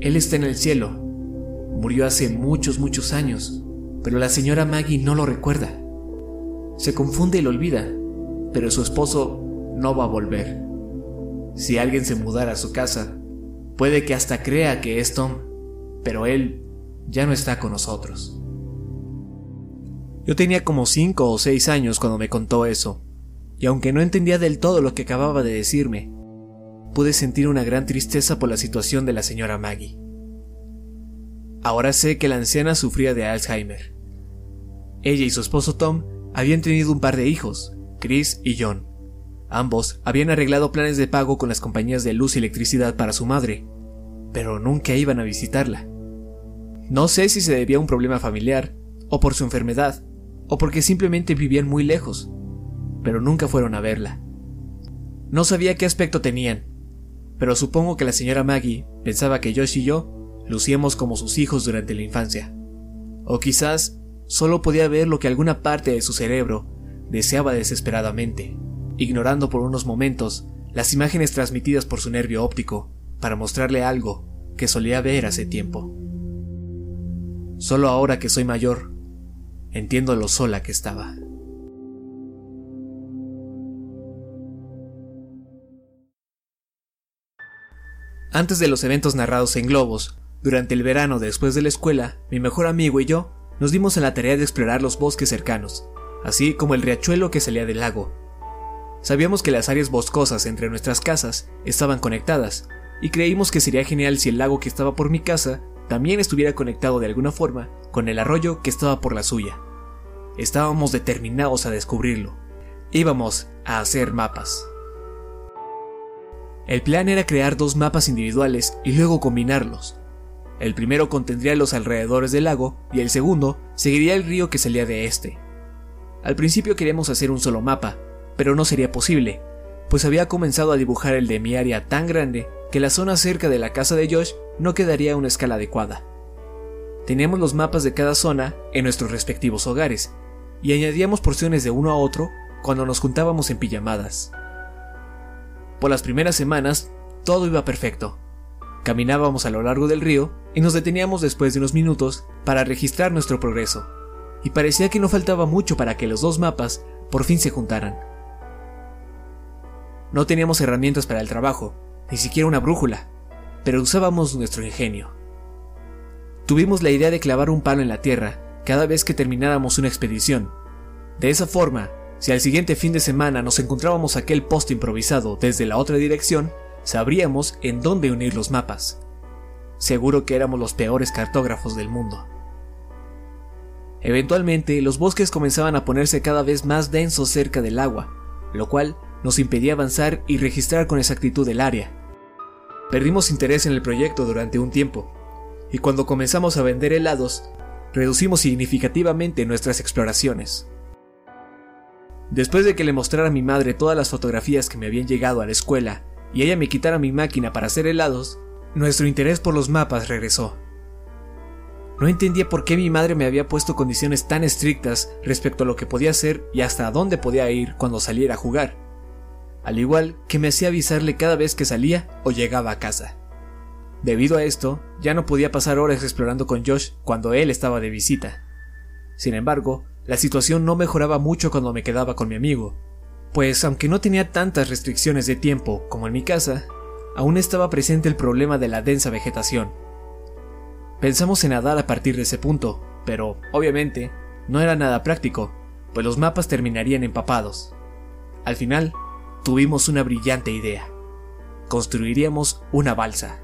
Él está en el cielo. Murió hace muchos, muchos años, pero la señora Maggie no lo recuerda. Se confunde y lo olvida, pero su esposo no va a volver. Si alguien se mudara a su casa, puede que hasta crea que es Tom, pero él ya no está con nosotros. Yo tenía como cinco o seis años cuando me contó eso, y aunque no entendía del todo lo que acababa de decirme, pude sentir una gran tristeza por la situación de la señora Maggie. Ahora sé que la anciana sufría de Alzheimer. Ella y su esposo Tom habían tenido un par de hijos, Chris y John. Ambos habían arreglado planes de pago con las compañías de luz y electricidad para su madre, pero nunca iban a visitarla. No sé si se debía a un problema familiar, o por su enfermedad, o porque simplemente vivían muy lejos, pero nunca fueron a verla. No sabía qué aspecto tenían, pero supongo que la señora Maggie pensaba que Josh y yo lucíamos como sus hijos durante la infancia. O quizás solo podía ver lo que alguna parte de su cerebro deseaba desesperadamente, ignorando por unos momentos las imágenes transmitidas por su nervio óptico para mostrarle algo que solía ver hace tiempo. Solo ahora que soy mayor Entiendo lo sola que estaba. Antes de los eventos narrados en globos, durante el verano después de la escuela, mi mejor amigo y yo nos dimos en la tarea de explorar los bosques cercanos, así como el riachuelo que salía del lago. Sabíamos que las áreas boscosas entre nuestras casas estaban conectadas, y creímos que sería genial si el lago que estaba por mi casa también estuviera conectado de alguna forma con el arroyo que estaba por la suya. Estábamos determinados a descubrirlo. Íbamos a hacer mapas. El plan era crear dos mapas individuales y luego combinarlos. El primero contendría los alrededores del lago y el segundo seguiría el río que salía de este. Al principio queríamos hacer un solo mapa, pero no sería posible, pues había comenzado a dibujar el de mi área tan grande que la zona cerca de la casa de Josh no quedaría a una escala adecuada. Teníamos los mapas de cada zona en nuestros respectivos hogares, y añadíamos porciones de uno a otro cuando nos juntábamos en pijamadas. Por las primeras semanas, todo iba perfecto. Caminábamos a lo largo del río y nos deteníamos después de unos minutos para registrar nuestro progreso, y parecía que no faltaba mucho para que los dos mapas por fin se juntaran. No teníamos herramientas para el trabajo, ni siquiera una brújula, pero usábamos nuestro ingenio. Tuvimos la idea de clavar un palo en la tierra cada vez que termináramos una expedición. De esa forma, si al siguiente fin de semana nos encontrábamos aquel poste improvisado desde la otra dirección, sabríamos en dónde unir los mapas. Seguro que éramos los peores cartógrafos del mundo. Eventualmente, los bosques comenzaban a ponerse cada vez más densos cerca del agua, lo cual nos impedía avanzar y registrar con exactitud el área. Perdimos interés en el proyecto durante un tiempo, y cuando comenzamos a vender helados, reducimos significativamente nuestras exploraciones. Después de que le mostrara a mi madre todas las fotografías que me habían llegado a la escuela y ella me quitara mi máquina para hacer helados, nuestro interés por los mapas regresó. No entendía por qué mi madre me había puesto condiciones tan estrictas respecto a lo que podía hacer y hasta dónde podía ir cuando saliera a jugar, al igual que me hacía avisarle cada vez que salía o llegaba a casa. Debido a esto, ya no podía pasar horas explorando con Josh cuando él estaba de visita. Sin embargo, la situación no mejoraba mucho cuando me quedaba con mi amigo, pues aunque no tenía tantas restricciones de tiempo como en mi casa, aún estaba presente el problema de la densa vegetación. Pensamos en nadar a partir de ese punto, pero, obviamente, no era nada práctico, pues los mapas terminarían empapados. Al final, tuvimos una brillante idea. Construiríamos una balsa.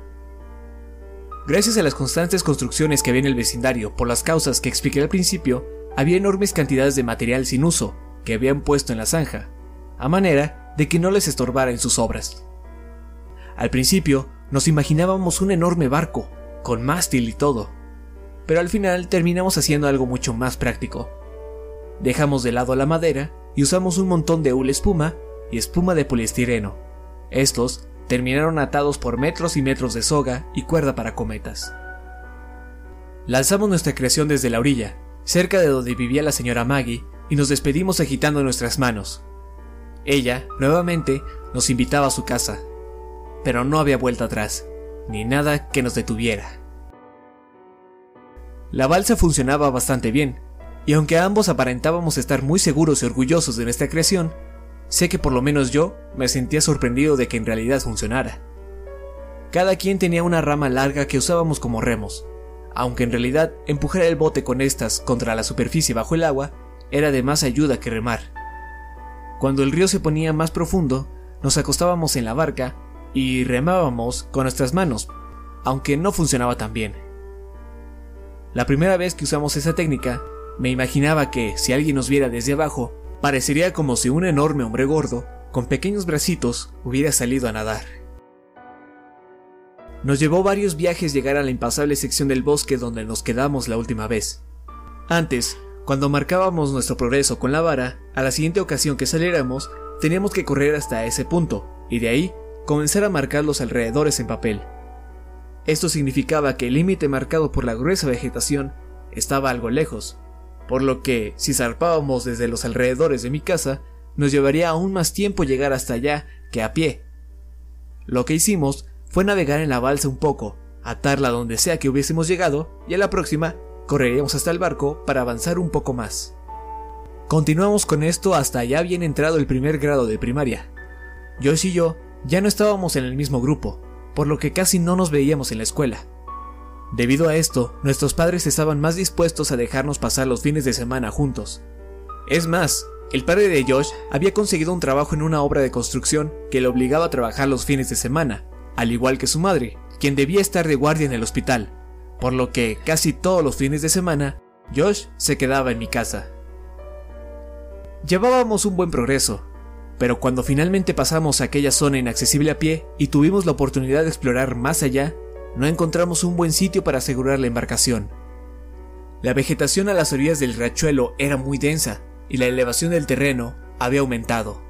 Gracias a las constantes construcciones que había en el vecindario por las causas que expliqué al principio, había enormes cantidades de material sin uso que habían puesto en la zanja, a manera de que no les estorbara en sus obras. Al principio nos imaginábamos un enorme barco, con mástil y todo, pero al final terminamos haciendo algo mucho más práctico. Dejamos de lado la madera y usamos un montón de hule espuma y espuma de poliestireno. Estos terminaron atados por metros y metros de soga y cuerda para cometas. Lanzamos nuestra creación desde la orilla, cerca de donde vivía la señora Maggie, y nos despedimos agitando nuestras manos. Ella, nuevamente, nos invitaba a su casa, pero no había vuelta atrás, ni nada que nos detuviera. La balsa funcionaba bastante bien, y aunque ambos aparentábamos estar muy seguros y orgullosos de nuestra creación, sé que por lo menos yo me sentía sorprendido de que en realidad funcionara. Cada quien tenía una rama larga que usábamos como remos, aunque en realidad empujar el bote con estas contra la superficie bajo el agua era de más ayuda que remar. Cuando el río se ponía más profundo, nos acostábamos en la barca y remábamos con nuestras manos, aunque no funcionaba tan bien. La primera vez que usamos esa técnica, me imaginaba que, si alguien nos viera desde abajo, parecería como si un enorme hombre gordo, con pequeños bracitos, hubiera salido a nadar. Nos llevó varios viajes llegar a la impasable sección del bosque donde nos quedamos la última vez. Antes, cuando marcábamos nuestro progreso con la vara, a la siguiente ocasión que saliéramos, teníamos que correr hasta ese punto, y de ahí comenzar a marcar los alrededores en papel. Esto significaba que el límite marcado por la gruesa vegetación estaba algo lejos, por lo que, si zarpábamos desde los alrededores de mi casa, nos llevaría aún más tiempo llegar hasta allá que a pie. Lo que hicimos fue navegar en la balsa un poco, atarla donde sea que hubiésemos llegado y a la próxima correríamos hasta el barco para avanzar un poco más. Continuamos con esto hasta ya bien entrado el primer grado de primaria. Joyce y yo ya no estábamos en el mismo grupo, por lo que casi no nos veíamos en la escuela. Debido a esto, nuestros padres estaban más dispuestos a dejarnos pasar los fines de semana juntos. Es más, el padre de Josh había conseguido un trabajo en una obra de construcción que le obligaba a trabajar los fines de semana, al igual que su madre, quien debía estar de guardia en el hospital, por lo que casi todos los fines de semana, Josh se quedaba en mi casa. Llevábamos un buen progreso, pero cuando finalmente pasamos a aquella zona inaccesible a pie y tuvimos la oportunidad de explorar más allá, no encontramos un buen sitio para asegurar la embarcación. La vegetación a las orillas del riachuelo era muy densa y la elevación del terreno había aumentado.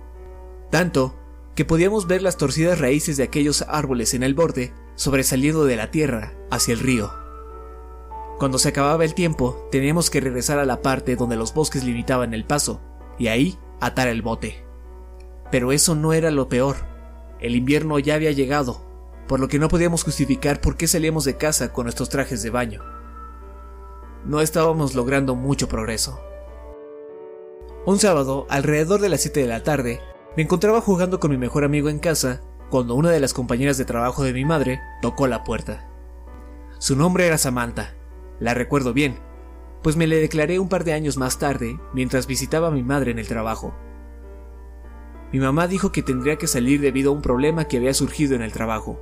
Tanto que podíamos ver las torcidas raíces de aquellos árboles en el borde, sobresaliendo de la tierra hacia el río. Cuando se acababa el tiempo, teníamos que regresar a la parte donde los bosques limitaban el paso, y ahí atar el bote. Pero eso no era lo peor. El invierno ya había llegado, por lo que no podíamos justificar por qué salíamos de casa con nuestros trajes de baño. No estábamos logrando mucho progreso. Un sábado, alrededor de las 7 de la tarde, me encontraba jugando con mi mejor amigo en casa cuando una de las compañeras de trabajo de mi madre tocó la puerta. Su nombre era Samantha, la recuerdo bien, pues me le declaré un par de años más tarde mientras visitaba a mi madre en el trabajo. Mi mamá dijo que tendría que salir debido a un problema que había surgido en el trabajo.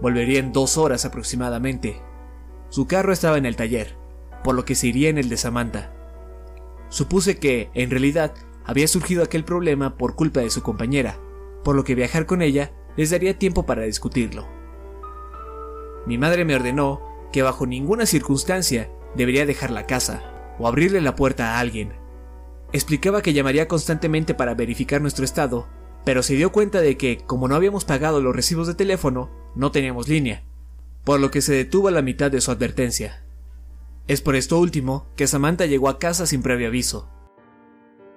Volvería en dos horas aproximadamente. Su carro estaba en el taller, por lo que se iría en el de Samantha. Supuse que, en realidad, había surgido aquel problema por culpa de su compañera, por lo que viajar con ella les daría tiempo para discutirlo. Mi madre me ordenó que bajo ninguna circunstancia debería dejar la casa o abrirle la puerta a alguien. Explicaba que llamaría constantemente para verificar nuestro estado, pero se dio cuenta de que, como no habíamos pagado los recibos de teléfono, no teníamos línea, por lo que se detuvo a la mitad de su advertencia. Es por esto último que Samantha llegó a casa sin previo aviso,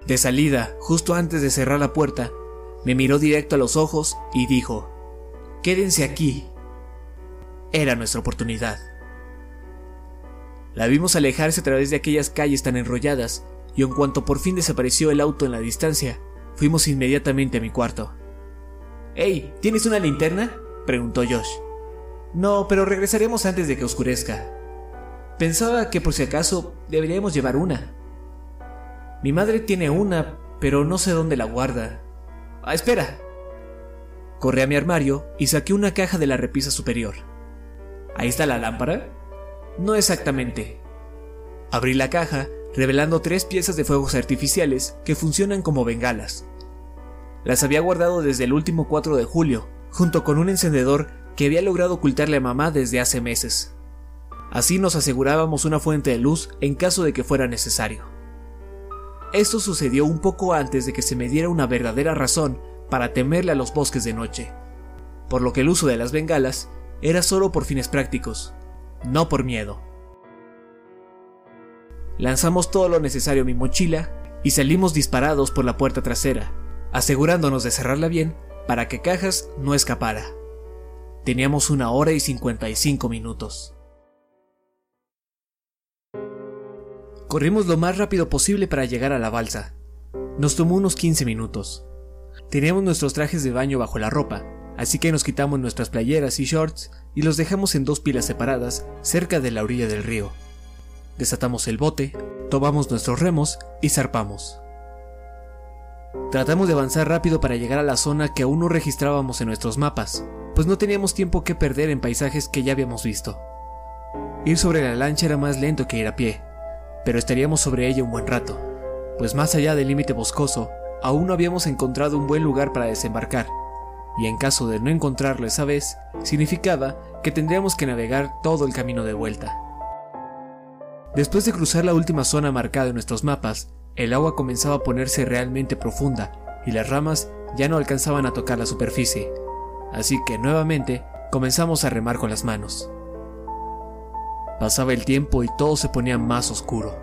de salida, justo antes de cerrar la puerta, me miró directo a los ojos y dijo, Quédense aquí. Era nuestra oportunidad. La vimos alejarse a través de aquellas calles tan enrolladas, y en cuanto por fin desapareció el auto en la distancia, fuimos inmediatamente a mi cuarto. Hey, ¿tienes una linterna? preguntó Josh. No, pero regresaremos antes de que oscurezca. Pensaba que por si acaso deberíamos llevar una. Mi madre tiene una, pero no sé dónde la guarda. Ah, espera. Corrí a mi armario y saqué una caja de la repisa superior. ¿Ahí está la lámpara? No exactamente. Abrí la caja, revelando tres piezas de fuegos artificiales que funcionan como bengalas. Las había guardado desde el último 4 de julio, junto con un encendedor que había logrado ocultarle a mamá desde hace meses. Así nos asegurábamos una fuente de luz en caso de que fuera necesario. Esto sucedió un poco antes de que se me diera una verdadera razón para temerle a los bosques de noche, por lo que el uso de las bengalas era solo por fines prácticos, no por miedo. Lanzamos todo lo necesario a mi mochila y salimos disparados por la puerta trasera, asegurándonos de cerrarla bien para que Cajas no escapara. Teníamos una hora y 55 minutos. Corrimos lo más rápido posible para llegar a la balsa. Nos tomó unos 15 minutos. Teníamos nuestros trajes de baño bajo la ropa, así que nos quitamos nuestras playeras y shorts y los dejamos en dos pilas separadas cerca de la orilla del río. Desatamos el bote, tomamos nuestros remos y zarpamos. Tratamos de avanzar rápido para llegar a la zona que aún no registrábamos en nuestros mapas, pues no teníamos tiempo que perder en paisajes que ya habíamos visto. Ir sobre la lancha era más lento que ir a pie, pero estaríamos sobre ella un buen rato, pues más allá del límite boscoso, aún no habíamos encontrado un buen lugar para desembarcar, y en caso de no encontrarlo esa vez, significaba que tendríamos que navegar todo el camino de vuelta. Después de cruzar la última zona marcada en nuestros mapas, el agua comenzaba a ponerse realmente profunda y las ramas ya no alcanzaban a tocar la superficie, así que nuevamente comenzamos a remar con las manos. Pasaba el tiempo y todo se ponía más oscuro.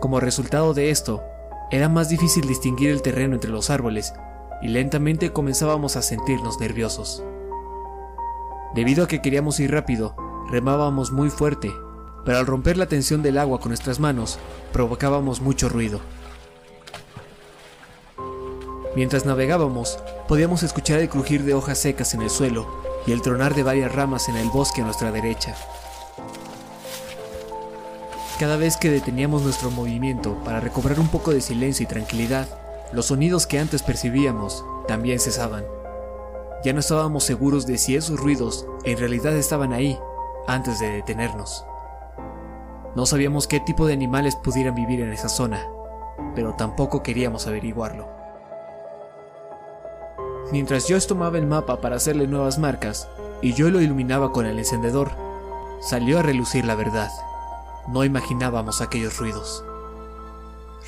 Como resultado de esto, era más difícil distinguir el terreno entre los árboles y lentamente comenzábamos a sentirnos nerviosos. Debido a que queríamos ir rápido, remábamos muy fuerte, pero al romper la tensión del agua con nuestras manos, provocábamos mucho ruido. Mientras navegábamos, podíamos escuchar el crujir de hojas secas en el suelo y el tronar de varias ramas en el bosque a nuestra derecha. Cada vez que deteníamos nuestro movimiento para recobrar un poco de silencio y tranquilidad, los sonidos que antes percibíamos también cesaban. Ya no estábamos seguros de si esos ruidos en realidad estaban ahí antes de detenernos. No sabíamos qué tipo de animales pudieran vivir en esa zona, pero tampoco queríamos averiguarlo. Mientras yo tomaba el mapa para hacerle nuevas marcas y yo lo iluminaba con el encendedor, salió a relucir la verdad. No imaginábamos aquellos ruidos.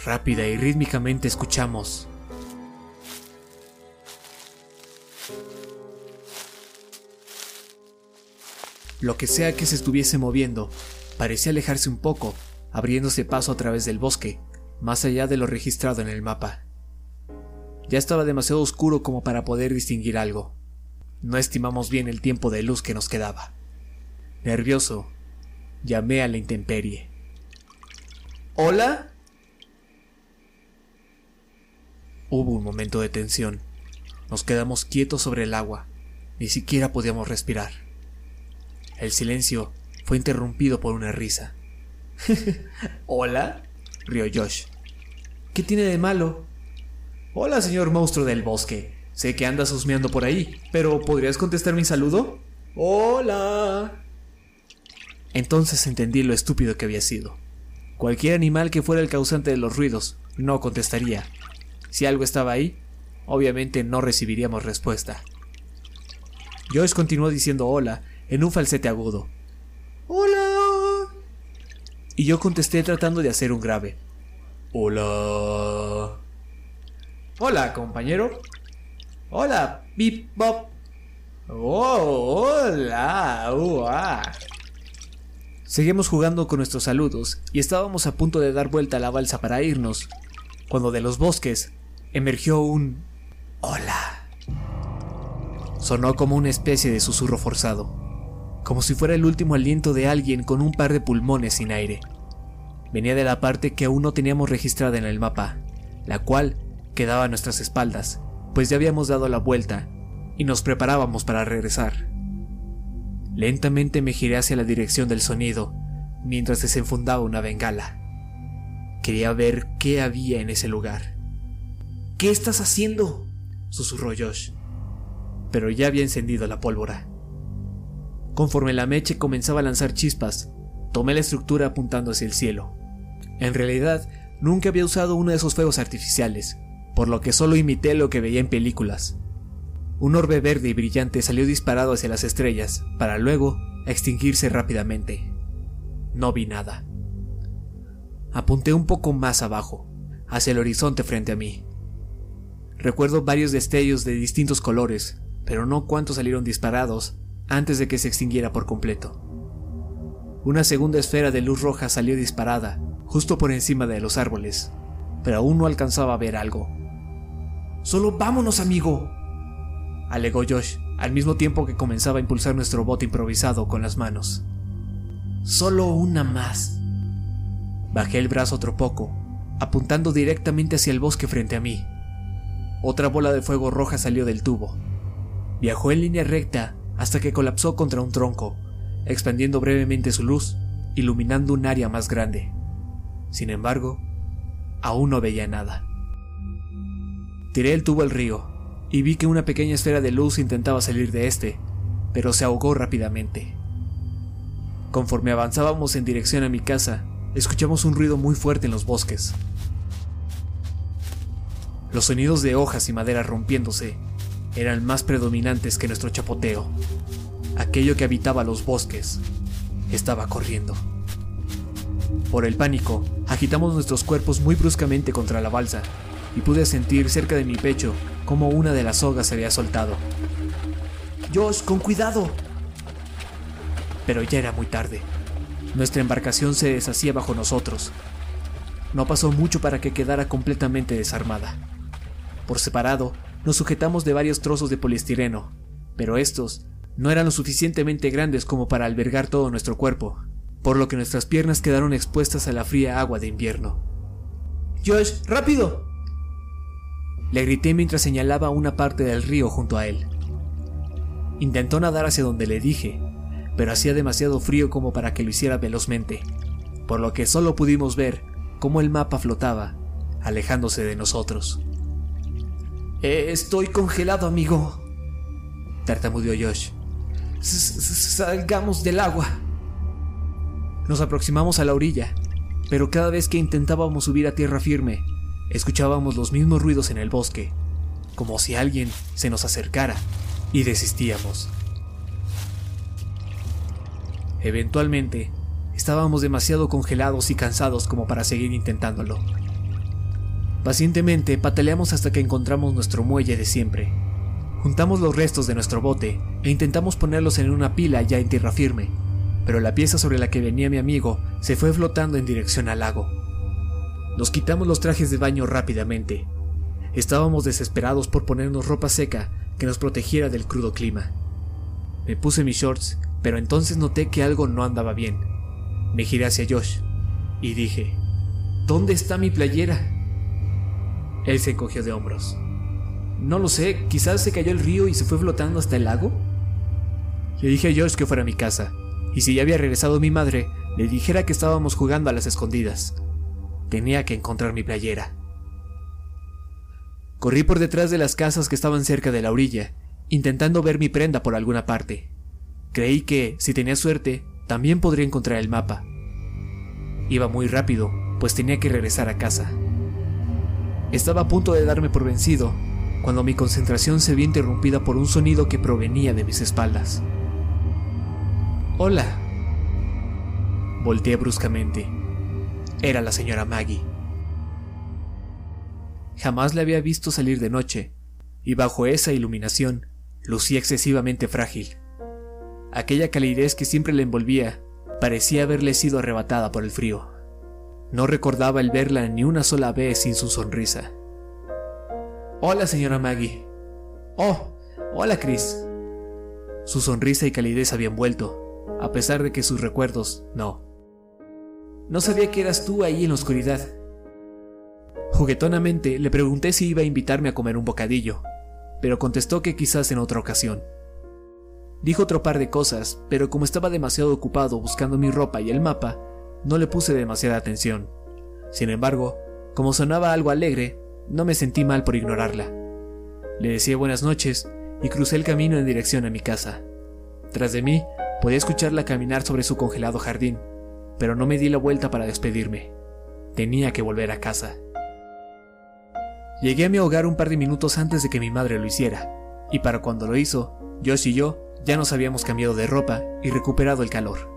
Rápida y rítmicamente escuchamos. Lo que sea que se estuviese moviendo, parecía alejarse un poco, abriéndose paso a través del bosque, más allá de lo registrado en el mapa. Ya estaba demasiado oscuro como para poder distinguir algo. No estimamos bien el tiempo de luz que nos quedaba. Nervioso, Llamé a la intemperie. ¿Hola? Hubo un momento de tensión. Nos quedamos quietos sobre el agua. Ni siquiera podíamos respirar. El silencio fue interrumpido por una risa. ¿Hola? rió Josh. ¿Qué tiene de malo? Hola, señor monstruo del bosque. Sé que andas husmeando por ahí, pero ¿podrías contestar mi saludo? Hola. Entonces entendí lo estúpido que había sido. Cualquier animal que fuera el causante de los ruidos no contestaría. Si algo estaba ahí, obviamente no recibiríamos respuesta. Joyce continuó diciendo hola en un falsete agudo. ¡Hola! Y yo contesté tratando de hacer un grave. Hola. Hola, compañero. Hola, bip bop. Oh, hola. Uah. Seguimos jugando con nuestros saludos y estábamos a punto de dar vuelta a la balsa para irnos, cuando de los bosques emergió un hola. Sonó como una especie de susurro forzado, como si fuera el último aliento de alguien con un par de pulmones sin aire. Venía de la parte que aún no teníamos registrada en el mapa, la cual quedaba a nuestras espaldas, pues ya habíamos dado la vuelta y nos preparábamos para regresar. Lentamente me giré hacia la dirección del sonido, mientras desenfundaba una bengala. Quería ver qué había en ese lugar. ¿Qué estás haciendo? susurró Josh. Pero ya había encendido la pólvora. Conforme la meche comenzaba a lanzar chispas, tomé la estructura apuntando hacia el cielo. En realidad, nunca había usado uno de esos fuegos artificiales, por lo que solo imité lo que veía en películas. Un orbe verde y brillante salió disparado hacia las estrellas, para luego extinguirse rápidamente. No vi nada. Apunté un poco más abajo, hacia el horizonte frente a mí. Recuerdo varios destellos de distintos colores, pero no cuántos salieron disparados antes de que se extinguiera por completo. Una segunda esfera de luz roja salió disparada, justo por encima de los árboles, pero aún no alcanzaba a ver algo. Solo vámonos, amigo, alegó Josh, al mismo tiempo que comenzaba a impulsar nuestro bote improvisado con las manos. Solo una más. Bajé el brazo otro poco, apuntando directamente hacia el bosque frente a mí. Otra bola de fuego roja salió del tubo. Viajó en línea recta hasta que colapsó contra un tronco, expandiendo brevemente su luz, iluminando un área más grande. Sin embargo, aún no veía nada. Tiré el tubo al río y vi que una pequeña esfera de luz intentaba salir de este, pero se ahogó rápidamente. Conforme avanzábamos en dirección a mi casa, escuchamos un ruido muy fuerte en los bosques. Los sonidos de hojas y madera rompiéndose eran más predominantes que nuestro chapoteo. Aquello que habitaba los bosques estaba corriendo. Por el pánico, agitamos nuestros cuerpos muy bruscamente contra la balsa y pude sentir cerca de mi pecho como una de las sogas se había soltado. Josh, con cuidado. Pero ya era muy tarde. Nuestra embarcación se deshacía bajo nosotros. No pasó mucho para que quedara completamente desarmada. Por separado, nos sujetamos de varios trozos de poliestireno, pero estos no eran lo suficientemente grandes como para albergar todo nuestro cuerpo, por lo que nuestras piernas quedaron expuestas a la fría agua de invierno. Josh, rápido. Le grité mientras señalaba una parte del río junto a él. Intentó nadar hacia donde le dije, pero hacía demasiado frío como para que lo hiciera velozmente, por lo que solo pudimos ver cómo el mapa flotaba, alejándose de nosotros. Eh, estoy congelado, amigo. Tartamudeó Josh. salgamos del agua. Nos aproximamos a la orilla, pero cada vez que intentábamos subir a tierra firme, Escuchábamos los mismos ruidos en el bosque, como si alguien se nos acercara, y desistíamos. Eventualmente, estábamos demasiado congelados y cansados como para seguir intentándolo. Pacientemente pataleamos hasta que encontramos nuestro muelle de siempre. Juntamos los restos de nuestro bote e intentamos ponerlos en una pila ya en tierra firme, pero la pieza sobre la que venía mi amigo se fue flotando en dirección al lago. Nos quitamos los trajes de baño rápidamente. Estábamos desesperados por ponernos ropa seca que nos protegiera del crudo clima. Me puse mis shorts, pero entonces noté que algo no andaba bien. Me giré hacia Josh y dije, ¿Dónde está mi playera? Él se encogió de hombros. No lo sé, quizás se cayó el río y se fue flotando hasta el lago. Le dije a Josh que fuera a mi casa, y si ya había regresado mi madre, le dijera que estábamos jugando a las escondidas. Tenía que encontrar mi playera. Corrí por detrás de las casas que estaban cerca de la orilla, intentando ver mi prenda por alguna parte. Creí que, si tenía suerte, también podría encontrar el mapa. Iba muy rápido, pues tenía que regresar a casa. Estaba a punto de darme por vencido, cuando mi concentración se vio interrumpida por un sonido que provenía de mis espaldas. Hola. Volteé bruscamente era la señora Maggie. Jamás la había visto salir de noche, y bajo esa iluminación lucía excesivamente frágil. Aquella calidez que siempre le envolvía parecía haberle sido arrebatada por el frío. No recordaba el verla ni una sola vez sin su sonrisa. Hola, señora Maggie. Oh, hola, Chris. Su sonrisa y calidez habían vuelto, a pesar de que sus recuerdos no. No sabía que eras tú ahí en la oscuridad. Juguetonamente le pregunté si iba a invitarme a comer un bocadillo, pero contestó que quizás en otra ocasión. Dijo otro par de cosas, pero como estaba demasiado ocupado buscando mi ropa y el mapa, no le puse demasiada atención. Sin embargo, como sonaba algo alegre, no me sentí mal por ignorarla. Le decía buenas noches y crucé el camino en dirección a mi casa. Tras de mí, podía escucharla caminar sobre su congelado jardín, pero no me di la vuelta para despedirme. Tenía que volver a casa. Llegué a mi hogar un par de minutos antes de que mi madre lo hiciera, y para cuando lo hizo, Josh y yo ya nos habíamos cambiado de ropa y recuperado el calor.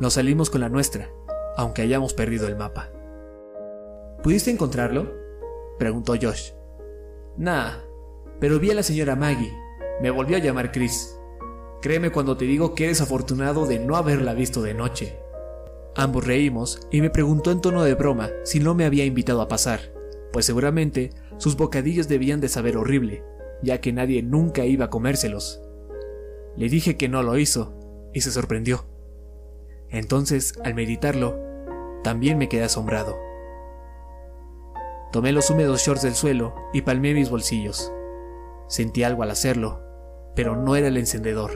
Nos salimos con la nuestra, aunque hayamos perdido el mapa. ¿Pudiste encontrarlo? preguntó Josh. Nah, pero vi a la señora Maggie. Me volvió a llamar Chris. Créeme cuando te digo que eres afortunado de no haberla visto de noche. Ambos reímos y me preguntó en tono de broma si no me había invitado a pasar, pues seguramente sus bocadillos debían de saber horrible, ya que nadie nunca iba a comérselos. Le dije que no lo hizo y se sorprendió. Entonces, al meditarlo, también me quedé asombrado. Tomé los húmedos shorts del suelo y palmé mis bolsillos. Sentí algo al hacerlo, pero no era el encendedor.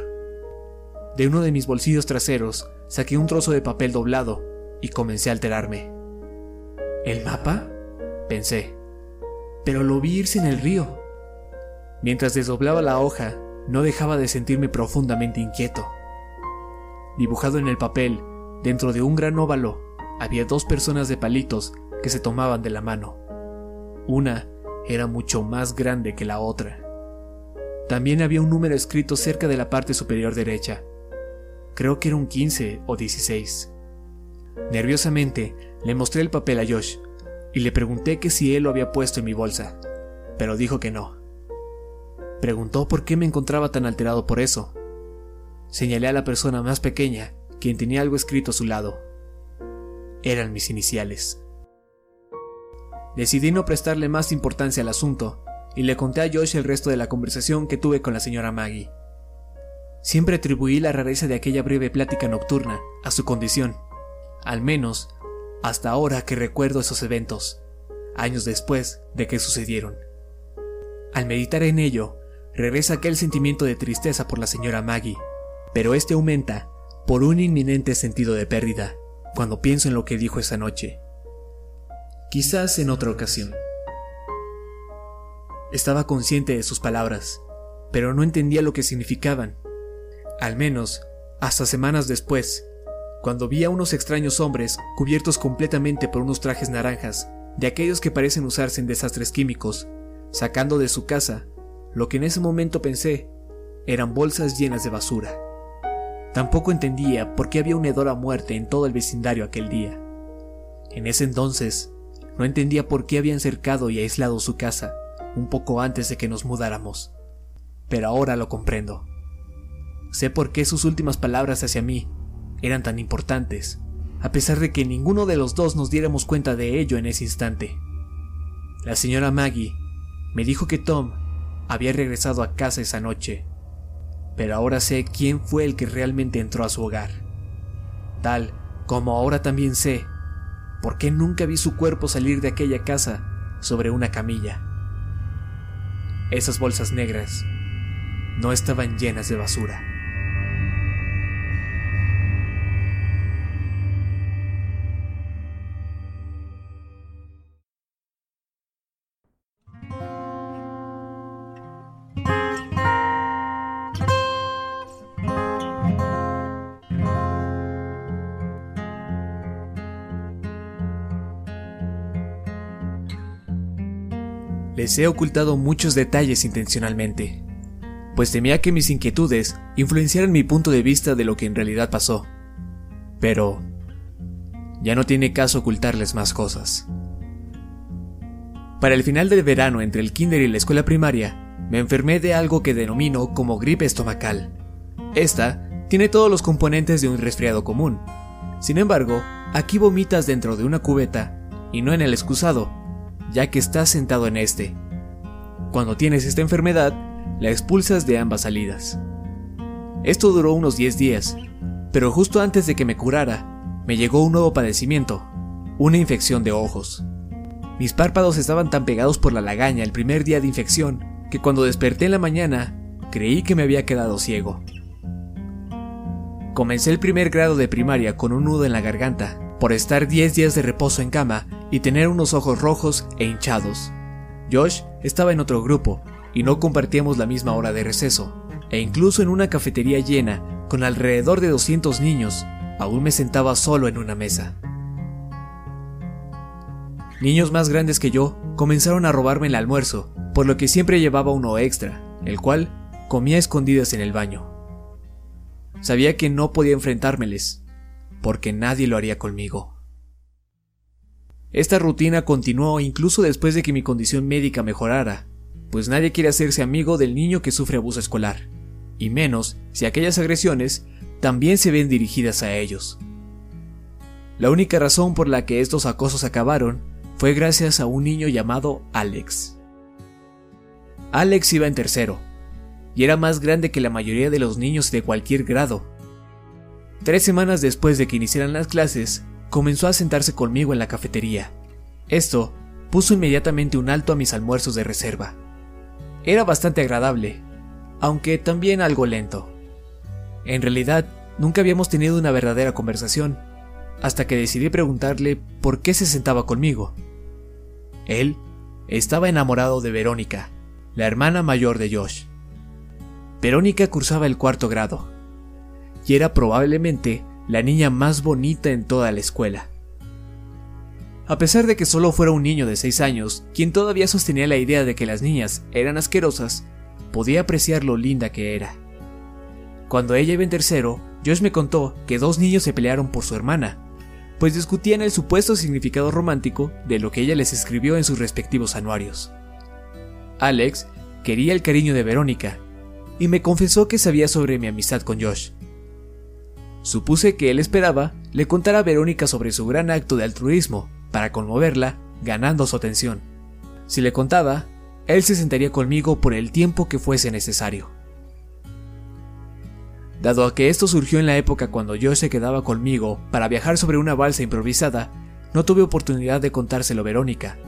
De uno de mis bolsillos traseros saqué un trozo de papel doblado y comencé a alterarme. ¿El mapa? pensé. Pero lo vi irse en el río. Mientras desdoblaba la hoja, no dejaba de sentirme profundamente inquieto. Dibujado en el papel, dentro de un gran óvalo, había dos personas de palitos que se tomaban de la mano. Una era mucho más grande que la otra. También había un número escrito cerca de la parte superior derecha. Creo que era un 15 o 16. Nerviosamente le mostré el papel a Josh y le pregunté que si él lo había puesto en mi bolsa, pero dijo que no. Preguntó por qué me encontraba tan alterado por eso. Señalé a la persona más pequeña, quien tenía algo escrito a su lado. Eran mis iniciales. Decidí no prestarle más importancia al asunto y le conté a Josh el resto de la conversación que tuve con la señora Maggie. Siempre atribuí la rareza de aquella breve plática nocturna a su condición, al menos hasta ahora que recuerdo esos eventos, años después de que sucedieron. Al meditar en ello, regresa aquel sentimiento de tristeza por la señora Maggie, pero este aumenta por un inminente sentido de pérdida cuando pienso en lo que dijo esa noche. Quizás en otra ocasión. Estaba consciente de sus palabras, pero no entendía lo que significaban. Al menos, hasta semanas después, cuando vi a unos extraños hombres cubiertos completamente por unos trajes naranjas, de aquellos que parecen usarse en desastres químicos, sacando de su casa lo que en ese momento pensé eran bolsas llenas de basura. Tampoco entendía por qué había un hedor a muerte en todo el vecindario aquel día. En ese entonces, no entendía por qué habían cercado y aislado su casa un poco antes de que nos mudáramos. Pero ahora lo comprendo. Sé por qué sus últimas palabras hacia mí eran tan importantes, a pesar de que ninguno de los dos nos diéramos cuenta de ello en ese instante. La señora Maggie me dijo que Tom había regresado a casa esa noche, pero ahora sé quién fue el que realmente entró a su hogar. Tal como ahora también sé por qué nunca vi su cuerpo salir de aquella casa sobre una camilla. Esas bolsas negras no estaban llenas de basura. He ocultado muchos detalles intencionalmente, pues temía que mis inquietudes influenciaran mi punto de vista de lo que en realidad pasó. Pero ya no tiene caso ocultarles más cosas. Para el final del verano entre el kinder y la escuela primaria, me enfermé de algo que denomino como gripe estomacal. Esta tiene todos los componentes de un resfriado común. Sin embargo, aquí vomitas dentro de una cubeta y no en el excusado, ya que estás sentado en este. Cuando tienes esta enfermedad, la expulsas de ambas salidas. Esto duró unos 10 días, pero justo antes de que me curara, me llegó un nuevo padecimiento, una infección de ojos. Mis párpados estaban tan pegados por la lagaña el primer día de infección que cuando desperté en la mañana creí que me había quedado ciego. Comencé el primer grado de primaria con un nudo en la garganta por estar 10 días de reposo en cama y tener unos ojos rojos e hinchados. Josh estaba en otro grupo y no compartíamos la misma hora de receso, e incluso en una cafetería llena, con alrededor de 200 niños, aún me sentaba solo en una mesa. Niños más grandes que yo comenzaron a robarme el almuerzo, por lo que siempre llevaba uno extra, el cual comía escondidas en el baño. Sabía que no podía enfrentármeles, porque nadie lo haría conmigo. Esta rutina continuó incluso después de que mi condición médica mejorara, pues nadie quiere hacerse amigo del niño que sufre abuso escolar, y menos si aquellas agresiones también se ven dirigidas a ellos. La única razón por la que estos acosos acabaron fue gracias a un niño llamado Alex. Alex iba en tercero, y era más grande que la mayoría de los niños de cualquier grado. Tres semanas después de que iniciaran las clases, comenzó a sentarse conmigo en la cafetería. Esto puso inmediatamente un alto a mis almuerzos de reserva. Era bastante agradable, aunque también algo lento. En realidad, nunca habíamos tenido una verdadera conversación, hasta que decidí preguntarle por qué se sentaba conmigo. Él estaba enamorado de Verónica, la hermana mayor de Josh. Verónica cursaba el cuarto grado, y era probablemente la niña más bonita en toda la escuela. A pesar de que solo fuera un niño de 6 años, quien todavía sostenía la idea de que las niñas eran asquerosas, podía apreciar lo linda que era. Cuando ella iba en tercero, Josh me contó que dos niños se pelearon por su hermana, pues discutían el supuesto significado romántico de lo que ella les escribió en sus respectivos anuarios. Alex quería el cariño de Verónica, y me confesó que sabía sobre mi amistad con Josh. Supuse que él esperaba le contara a Verónica sobre su gran acto de altruismo, para conmoverla, ganando su atención. Si le contaba, él se sentaría conmigo por el tiempo que fuese necesario. Dado a que esto surgió en la época cuando yo se quedaba conmigo para viajar sobre una balsa improvisada, no tuve oportunidad de contárselo a Verónica,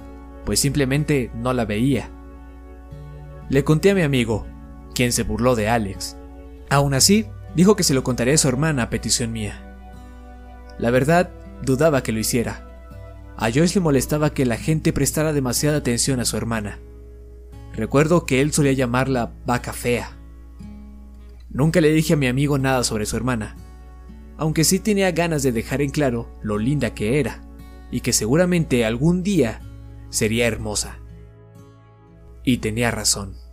pues simplemente no la veía. Le conté a mi amigo, quien se burló de Alex. Aún así, dijo que se lo contaría a su hermana a petición mía. La verdad, dudaba que lo hiciera, a Joyce le molestaba que la gente prestara demasiada atención a su hermana. Recuerdo que él solía llamarla vaca fea. Nunca le dije a mi amigo nada sobre su hermana, aunque sí tenía ganas de dejar en claro lo linda que era, y que seguramente algún día sería hermosa. Y tenía razón.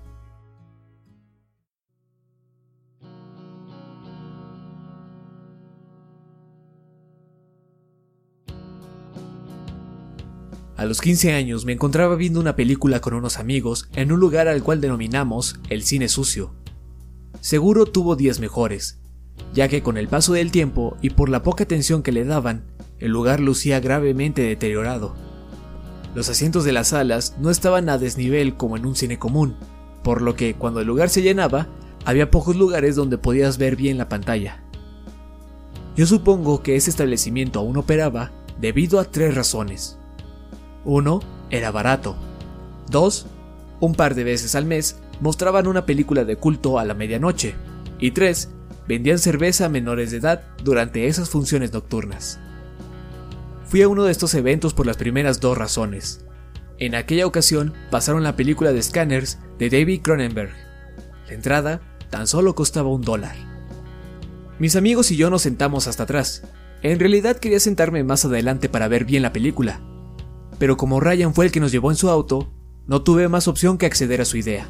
A los 15 años me encontraba viendo una película con unos amigos en un lugar al cual denominamos el cine sucio. Seguro tuvo días mejores, ya que con el paso del tiempo y por la poca atención que le daban, el lugar lucía gravemente deteriorado. Los asientos de las salas no estaban a desnivel como en un cine común, por lo que cuando el lugar se llenaba, había pocos lugares donde podías ver bien la pantalla. Yo supongo que ese establecimiento aún operaba debido a tres razones. Uno, era barato. Dos, un par de veces al mes mostraban una película de culto a la medianoche. Y tres, vendían cerveza a menores de edad durante esas funciones nocturnas. Fui a uno de estos eventos por las primeras dos razones. En aquella ocasión pasaron la película de Scanners de David Cronenberg. La entrada tan solo costaba un dólar. Mis amigos y yo nos sentamos hasta atrás. En realidad quería sentarme más adelante para ver bien la película, pero como Ryan fue el que nos llevó en su auto, no tuve más opción que acceder a su idea.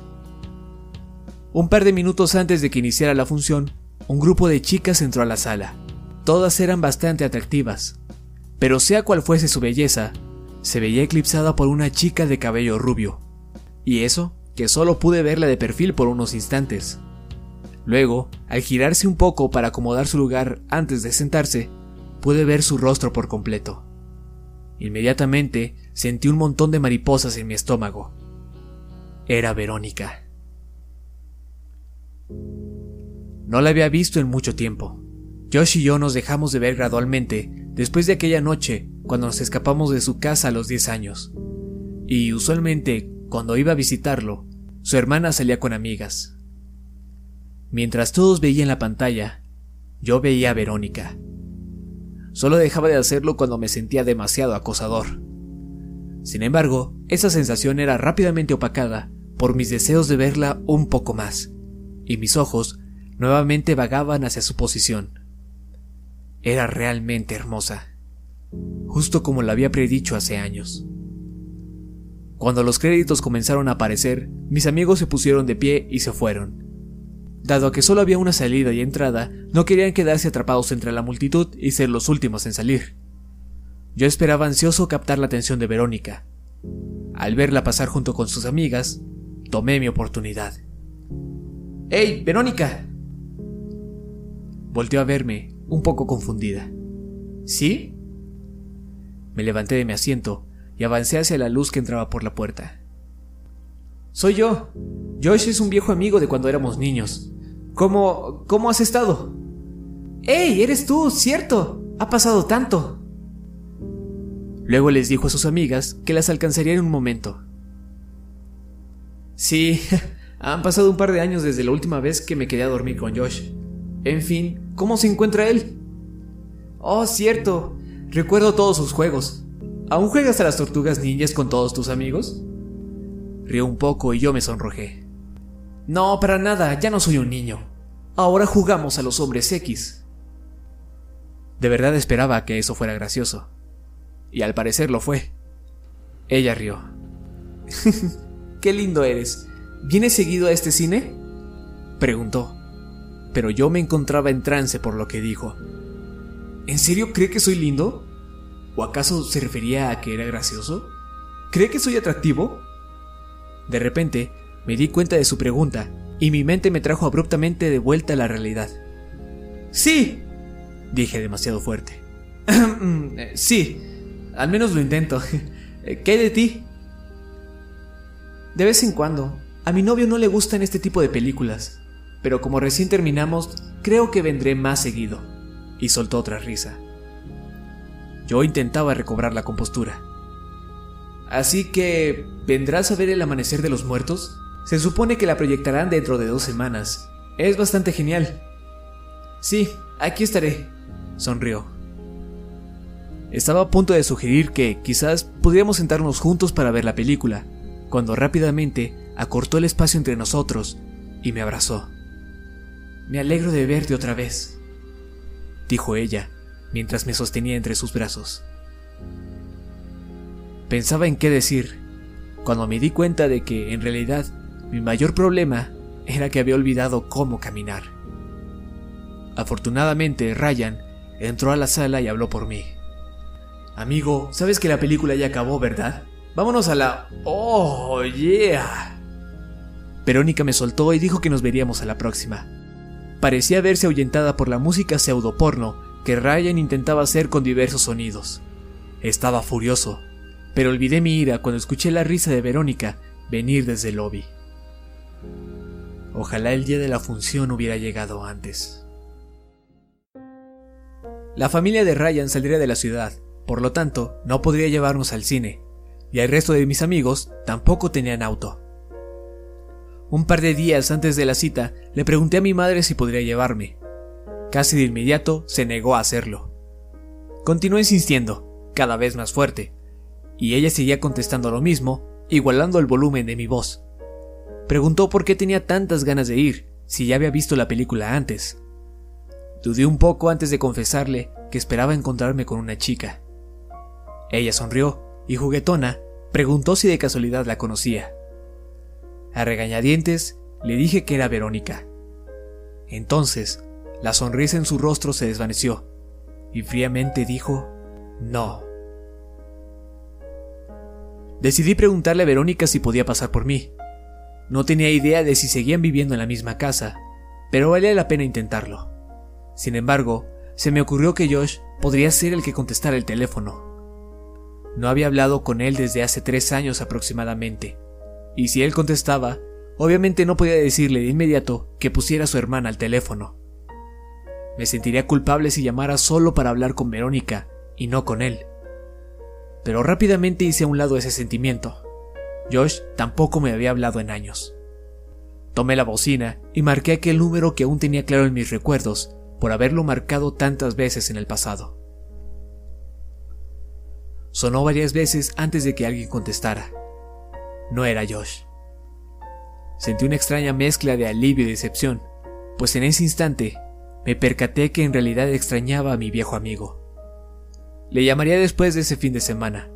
Un par de minutos antes de que iniciara la función, un grupo de chicas entró a la sala. Todas eran bastante atractivas, pero sea cual fuese su belleza, se veía eclipsada por una chica de cabello rubio. Y eso, que solo pude verla de perfil por unos instantes. Luego, al girarse un poco para acomodar su lugar antes de sentarse, pude ver su rostro por completo. Inmediatamente sentí un montón de mariposas en mi estómago. Era Verónica. No la había visto en mucho tiempo. Josh y yo nos dejamos de ver gradualmente después de aquella noche cuando nos escapamos de su casa a los 10 años. Y usualmente, cuando iba a visitarlo, su hermana salía con amigas. Mientras todos veían la pantalla, yo veía a Verónica. Solo dejaba de hacerlo cuando me sentía demasiado acosador. Sin embargo, esa sensación era rápidamente opacada por mis deseos de verla un poco más, y mis ojos nuevamente vagaban hacia su posición. Era realmente hermosa, justo como la había predicho hace años. Cuando los créditos comenzaron a aparecer, mis amigos se pusieron de pie y se fueron. Dado que solo había una salida y entrada, no querían quedarse atrapados entre la multitud y ser los últimos en salir. Yo esperaba ansioso captar la atención de Verónica. Al verla pasar junto con sus amigas, tomé mi oportunidad. ¡Hey, Verónica! Volteó a verme, un poco confundida. ¿Sí? Me levanté de mi asiento y avancé hacia la luz que entraba por la puerta. Soy yo. Josh es un viejo amigo de cuando éramos niños. ¿Cómo... cómo has estado? ¡Ey! Eres tú, cierto. Ha pasado tanto. Luego les dijo a sus amigas que las alcanzaría en un momento. Sí, han pasado un par de años desde la última vez que me quedé a dormir con Josh. En fin, ¿cómo se encuentra él? Oh, cierto. Recuerdo todos sus juegos. ¿Aún juegas a las tortugas ninjas con todos tus amigos? Rió un poco y yo me sonrojé. No, para nada, ya no soy un niño. Ahora jugamos a los hombres X. De verdad esperaba que eso fuera gracioso. Y al parecer lo fue. Ella rió. Qué lindo eres. ¿Vienes seguido a este cine? Preguntó. Pero yo me encontraba en trance por lo que dijo. ¿En serio cree que soy lindo? ¿O acaso se refería a que era gracioso? ¿Cree que soy atractivo? De repente, me di cuenta de su pregunta y mi mente me trajo abruptamente de vuelta a la realidad. Sí, dije demasiado fuerte. Sí, al menos lo intento. ¿Qué hay de ti? De vez en cuando, a mi novio no le gustan este tipo de películas, pero como recién terminamos, creo que vendré más seguido. Y soltó otra risa. Yo intentaba recobrar la compostura. Así que, ¿vendrás a ver el amanecer de los muertos? Se supone que la proyectarán dentro de dos semanas. Es bastante genial. Sí, aquí estaré, sonrió. Estaba a punto de sugerir que quizás pudiéramos sentarnos juntos para ver la película, cuando rápidamente acortó el espacio entre nosotros y me abrazó. Me alegro de verte otra vez, dijo ella, mientras me sostenía entre sus brazos. Pensaba en qué decir, cuando me di cuenta de que, en realidad, mi mayor problema era que había olvidado cómo caminar. Afortunadamente, Ryan entró a la sala y habló por mí. Amigo, sabes que la película ya acabó, ¿verdad? Vámonos a la... ¡Oh, yeah! Verónica me soltó y dijo que nos veríamos a la próxima. Parecía verse ahuyentada por la música pseudoporno que Ryan intentaba hacer con diversos sonidos. Estaba furioso, pero olvidé mi ira cuando escuché la risa de Verónica venir desde el lobby. Ojalá el día de la función hubiera llegado antes. La familia de Ryan saldría de la ciudad, por lo tanto, no podría llevarnos al cine, y el resto de mis amigos tampoco tenían auto. Un par de días antes de la cita, le pregunté a mi madre si podría llevarme. Casi de inmediato se negó a hacerlo. Continuó insistiendo, cada vez más fuerte, y ella seguía contestando lo mismo, igualando el volumen de mi voz. Preguntó por qué tenía tantas ganas de ir, si ya había visto la película antes. Dudé un poco antes de confesarle que esperaba encontrarme con una chica. Ella sonrió y juguetona preguntó si de casualidad la conocía. A regañadientes le dije que era Verónica. Entonces, la sonrisa en su rostro se desvaneció y fríamente dijo, no. Decidí preguntarle a Verónica si podía pasar por mí. No tenía idea de si seguían viviendo en la misma casa, pero valía la pena intentarlo. Sin embargo, se me ocurrió que Josh podría ser el que contestara el teléfono. No había hablado con él desde hace tres años aproximadamente, y si él contestaba, obviamente no podía decirle de inmediato que pusiera a su hermana al teléfono. Me sentiría culpable si llamara solo para hablar con Verónica y no con él pero rápidamente hice a un lado ese sentimiento. Josh tampoco me había hablado en años. Tomé la bocina y marqué aquel número que aún tenía claro en mis recuerdos por haberlo marcado tantas veces en el pasado. Sonó varias veces antes de que alguien contestara. No era Josh. Sentí una extraña mezcla de alivio y decepción, pues en ese instante me percaté que en realidad extrañaba a mi viejo amigo. Le llamaría después de ese fin de semana.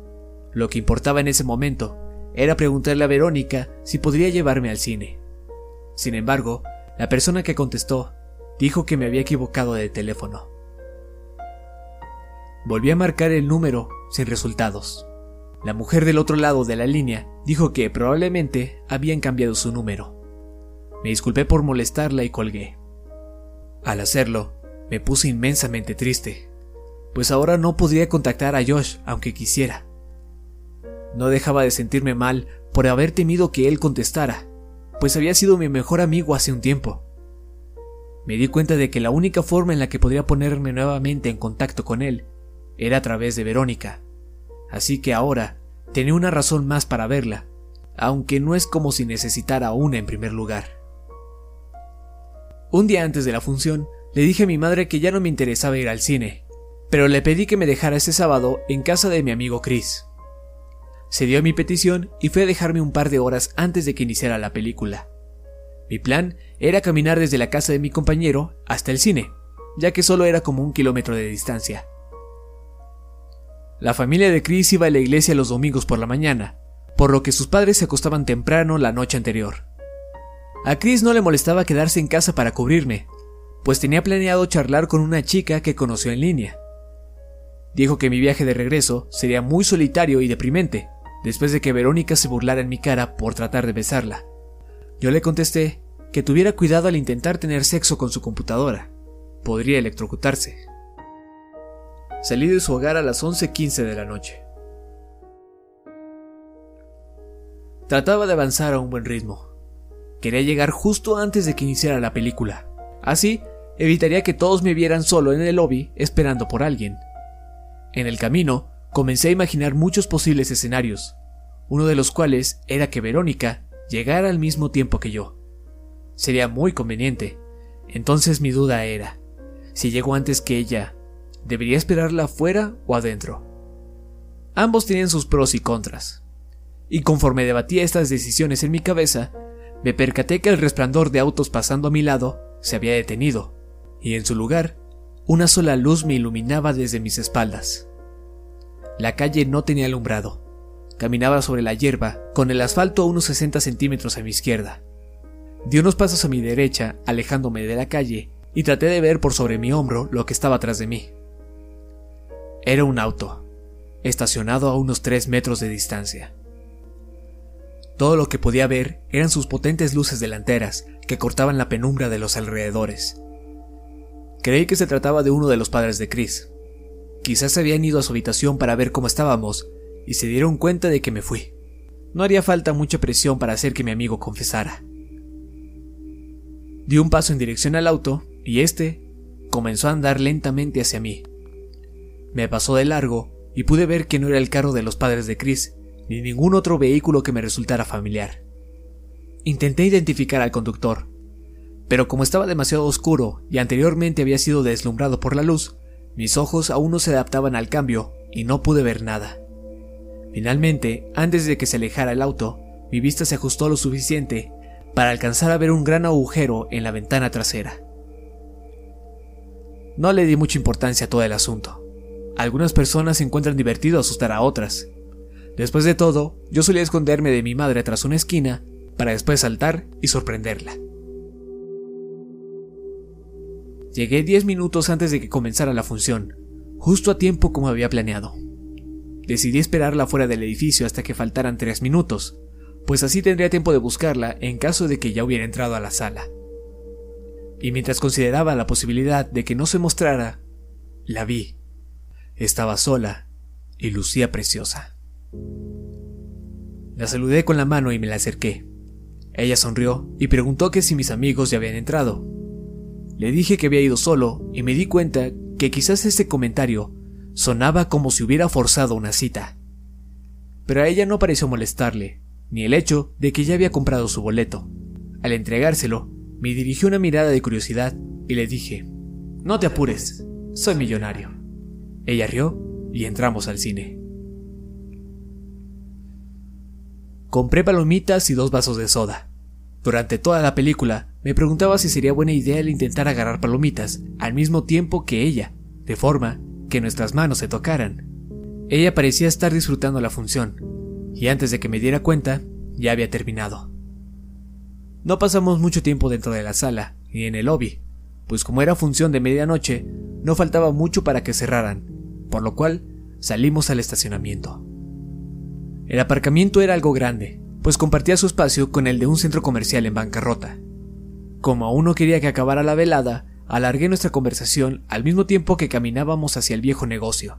Lo que importaba en ese momento era preguntarle a Verónica si podría llevarme al cine. Sin embargo, la persona que contestó dijo que me había equivocado de teléfono. Volví a marcar el número sin resultados. La mujer del otro lado de la línea dijo que probablemente habían cambiado su número. Me disculpé por molestarla y colgué. Al hacerlo, me puse inmensamente triste pues ahora no podría contactar a Josh aunque quisiera. No dejaba de sentirme mal por haber temido que él contestara, pues había sido mi mejor amigo hace un tiempo. Me di cuenta de que la única forma en la que podría ponerme nuevamente en contacto con él era a través de Verónica, así que ahora tenía una razón más para verla, aunque no es como si necesitara una en primer lugar. Un día antes de la función, le dije a mi madre que ya no me interesaba ir al cine, pero le pedí que me dejara ese sábado en casa de mi amigo Chris. Se dio mi petición y fue a dejarme un par de horas antes de que iniciara la película. Mi plan era caminar desde la casa de mi compañero hasta el cine, ya que solo era como un kilómetro de distancia. La familia de Chris iba a la iglesia los domingos por la mañana, por lo que sus padres se acostaban temprano la noche anterior. A Chris no le molestaba quedarse en casa para cubrirme, pues tenía planeado charlar con una chica que conoció en línea. Dijo que mi viaje de regreso sería muy solitario y deprimente, después de que Verónica se burlara en mi cara por tratar de besarla. Yo le contesté que tuviera cuidado al intentar tener sexo con su computadora. Podría electrocutarse. Salí de su hogar a las 11.15 de la noche. Trataba de avanzar a un buen ritmo. Quería llegar justo antes de que iniciara la película. Así, evitaría que todos me vieran solo en el lobby esperando por alguien. En el camino, comencé a imaginar muchos posibles escenarios, uno de los cuales era que Verónica llegara al mismo tiempo que yo. Sería muy conveniente. Entonces mi duda era, si llego antes que ella, ¿debería esperarla afuera o adentro? Ambos tenían sus pros y contras. Y conforme debatía estas decisiones en mi cabeza, me percaté que el resplandor de autos pasando a mi lado se había detenido, y en su lugar, una sola luz me iluminaba desde mis espaldas. La calle no tenía alumbrado, Caminaba sobre la hierba, con el asfalto a unos 60 centímetros a mi izquierda. Di unos pasos a mi derecha, alejándome de la calle, y traté de ver por sobre mi hombro lo que estaba atrás de mí. Era un auto, estacionado a unos 3 metros de distancia. Todo lo que podía ver eran sus potentes luces delanteras que cortaban la penumbra de los alrededores. Creí que se trataba de uno de los padres de Chris. Quizás habían ido a su habitación para ver cómo estábamos y se dieron cuenta de que me fui. No haría falta mucha presión para hacer que mi amigo confesara. Di un paso en dirección al auto y este comenzó a andar lentamente hacia mí. Me pasó de largo y pude ver que no era el carro de los padres de Chris, ni ningún otro vehículo que me resultara familiar. Intenté identificar al conductor, pero como estaba demasiado oscuro y anteriormente había sido deslumbrado por la luz, mis ojos aún no se adaptaban al cambio y no pude ver nada. Finalmente, antes de que se alejara el auto, mi vista se ajustó lo suficiente para alcanzar a ver un gran agujero en la ventana trasera. No le di mucha importancia a todo el asunto. Algunas personas se encuentran divertido asustar a otras. Después de todo, yo solía esconderme de mi madre tras una esquina para después saltar y sorprenderla. Llegué 10 minutos antes de que comenzara la función, justo a tiempo como había planeado. Decidí esperarla fuera del edificio hasta que faltaran tres minutos, pues así tendría tiempo de buscarla en caso de que ya hubiera entrado a la sala. Y mientras consideraba la posibilidad de que no se mostrara, la vi. Estaba sola y lucía preciosa. La saludé con la mano y me la acerqué. Ella sonrió y preguntó que si mis amigos ya habían entrado. Le dije que había ido solo y me di cuenta que quizás ese comentario Sonaba como si hubiera forzado una cita. Pero a ella no pareció molestarle, ni el hecho de que ya había comprado su boleto. Al entregárselo, me dirigió una mirada de curiosidad y le dije, No te apures, soy millonario. Ella rió y entramos al cine. Compré palomitas y dos vasos de soda. Durante toda la película me preguntaba si sería buena idea el intentar agarrar palomitas al mismo tiempo que ella, de forma que nuestras manos se tocaran. Ella parecía estar disfrutando la función, y antes de que me diera cuenta, ya había terminado. No pasamos mucho tiempo dentro de la sala, ni en el lobby, pues como era función de medianoche, no faltaba mucho para que cerraran, por lo cual salimos al estacionamiento. El aparcamiento era algo grande, pues compartía su espacio con el de un centro comercial en bancarrota. Como aún no quería que acabara la velada, alargué nuestra conversación al mismo tiempo que caminábamos hacia el viejo negocio.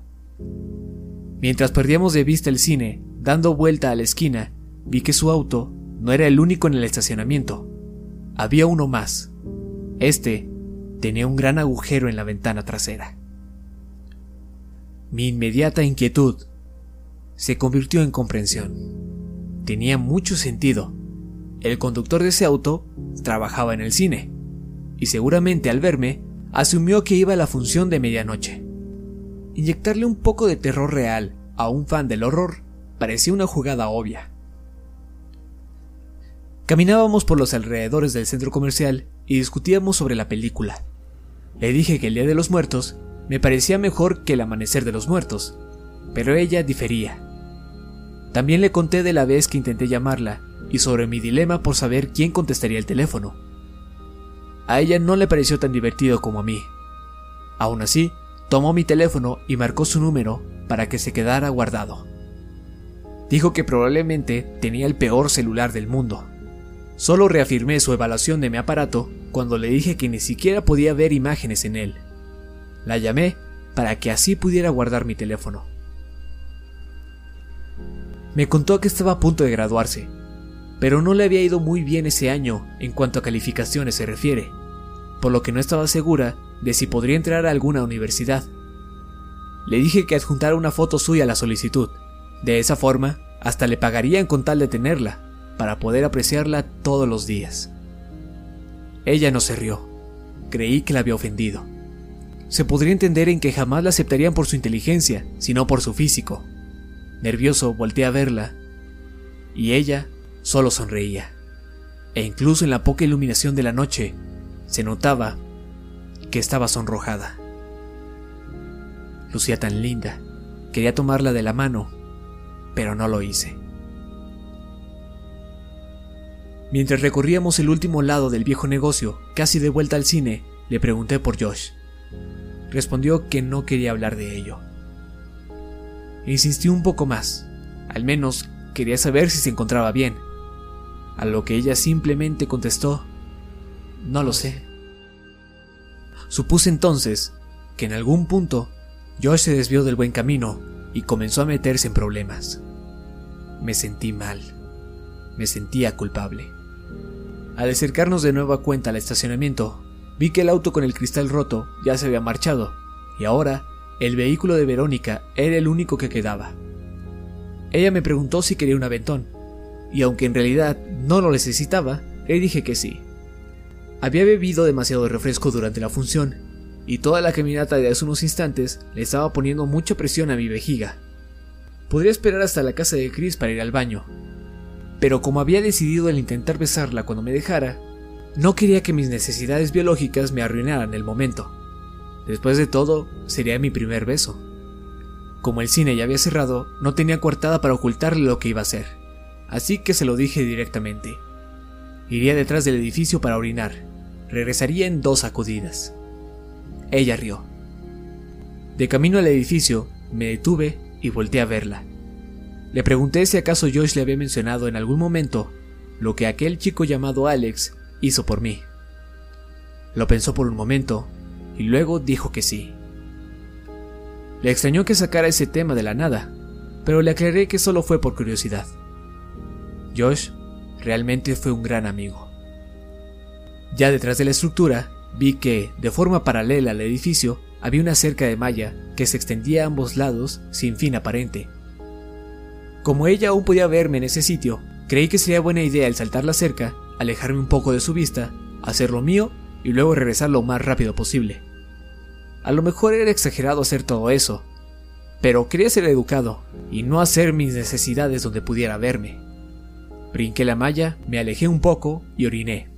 Mientras perdíamos de vista el cine, dando vuelta a la esquina, vi que su auto no era el único en el estacionamiento. Había uno más. Este tenía un gran agujero en la ventana trasera. Mi inmediata inquietud se convirtió en comprensión. Tenía mucho sentido. El conductor de ese auto trabajaba en el cine, y seguramente al verme asumió que iba a la función de medianoche. Inyectarle un poco de terror real a un fan del horror parecía una jugada obvia. Caminábamos por los alrededores del centro comercial y discutíamos sobre la película. Le dije que el Día de los Muertos me parecía mejor que el Amanecer de los Muertos, pero ella difería. También le conté de la vez que intenté llamarla y sobre mi dilema por saber quién contestaría el teléfono. A ella no le pareció tan divertido como a mí. Aún así, tomó mi teléfono y marcó su número para que se quedara guardado. Dijo que probablemente tenía el peor celular del mundo. Solo reafirmé su evaluación de mi aparato cuando le dije que ni siquiera podía ver imágenes en él. La llamé para que así pudiera guardar mi teléfono. Me contó que estaba a punto de graduarse, pero no le había ido muy bien ese año en cuanto a calificaciones se refiere, por lo que no estaba segura de si podría entrar a alguna universidad. Le dije que adjuntara una foto suya a la solicitud. De esa forma, hasta le pagarían con tal de tenerla, para poder apreciarla todos los días. Ella no se rió. Creí que la había ofendido. Se podría entender en que jamás la aceptarían por su inteligencia, sino por su físico. Nervioso, volteé a verla, y ella solo sonreía. E incluso en la poca iluminación de la noche, se notaba que estaba sonrojada. Lucía tan linda. Quería tomarla de la mano, pero no lo hice. Mientras recorríamos el último lado del viejo negocio, casi de vuelta al cine, le pregunté por Josh. Respondió que no quería hablar de ello. Insistí un poco más. Al menos quería saber si se encontraba bien. A lo que ella simplemente contestó, no lo sé. Supuse entonces que en algún punto Josh se desvió del buen camino y comenzó a meterse en problemas. Me sentí mal. Me sentía culpable. Al acercarnos de nueva cuenta al estacionamiento, vi que el auto con el cristal roto ya se había marchado, y ahora el vehículo de Verónica era el único que quedaba. Ella me preguntó si quería un aventón, y aunque en realidad no lo necesitaba, le dije que sí. Había bebido demasiado refresco durante la función, y toda la caminata de hace unos instantes le estaba poniendo mucha presión a mi vejiga. Podría esperar hasta la casa de Chris para ir al baño, pero como había decidido el intentar besarla cuando me dejara, no quería que mis necesidades biológicas me arruinaran el momento. Después de todo, sería mi primer beso. Como el cine ya había cerrado, no tenía coartada para ocultarle lo que iba a hacer, así que se lo dije directamente. Iría detrás del edificio para orinar. Regresaría en dos sacudidas. Ella rió. De camino al edificio, me detuve y volteé a verla. Le pregunté si acaso Josh le había mencionado en algún momento lo que aquel chico llamado Alex hizo por mí. Lo pensó por un momento y luego dijo que sí. Le extrañó que sacara ese tema de la nada, pero le aclaré que solo fue por curiosidad. Josh realmente fue un gran amigo. Ya detrás de la estructura, vi que, de forma paralela al edificio, había una cerca de malla que se extendía a ambos lados sin fin aparente. Como ella aún podía verme en ese sitio, creí que sería buena idea el saltar la cerca, alejarme un poco de su vista, hacer lo mío y luego regresar lo más rápido posible. A lo mejor era exagerado hacer todo eso, pero quería ser educado y no hacer mis necesidades donde pudiera verme. Brinqué la malla, me alejé un poco y oriné.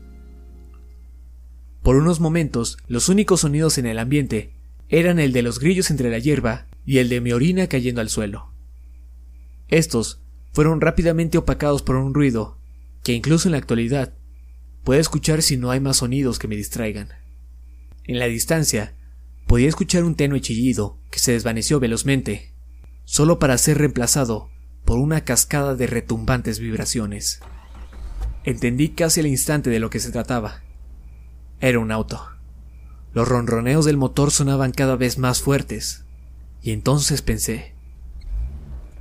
Por unos momentos, los únicos sonidos en el ambiente eran el de los grillos entre la hierba y el de mi orina cayendo al suelo. Estos fueron rápidamente opacados por un ruido que incluso en la actualidad puedo escuchar si no hay más sonidos que me distraigan. En la distancia podía escuchar un tenue chillido que se desvaneció velozmente, solo para ser reemplazado por una cascada de retumbantes vibraciones. Entendí casi al instante de lo que se trataba. Era un auto. Los ronroneos del motor sonaban cada vez más fuertes, y entonces pensé,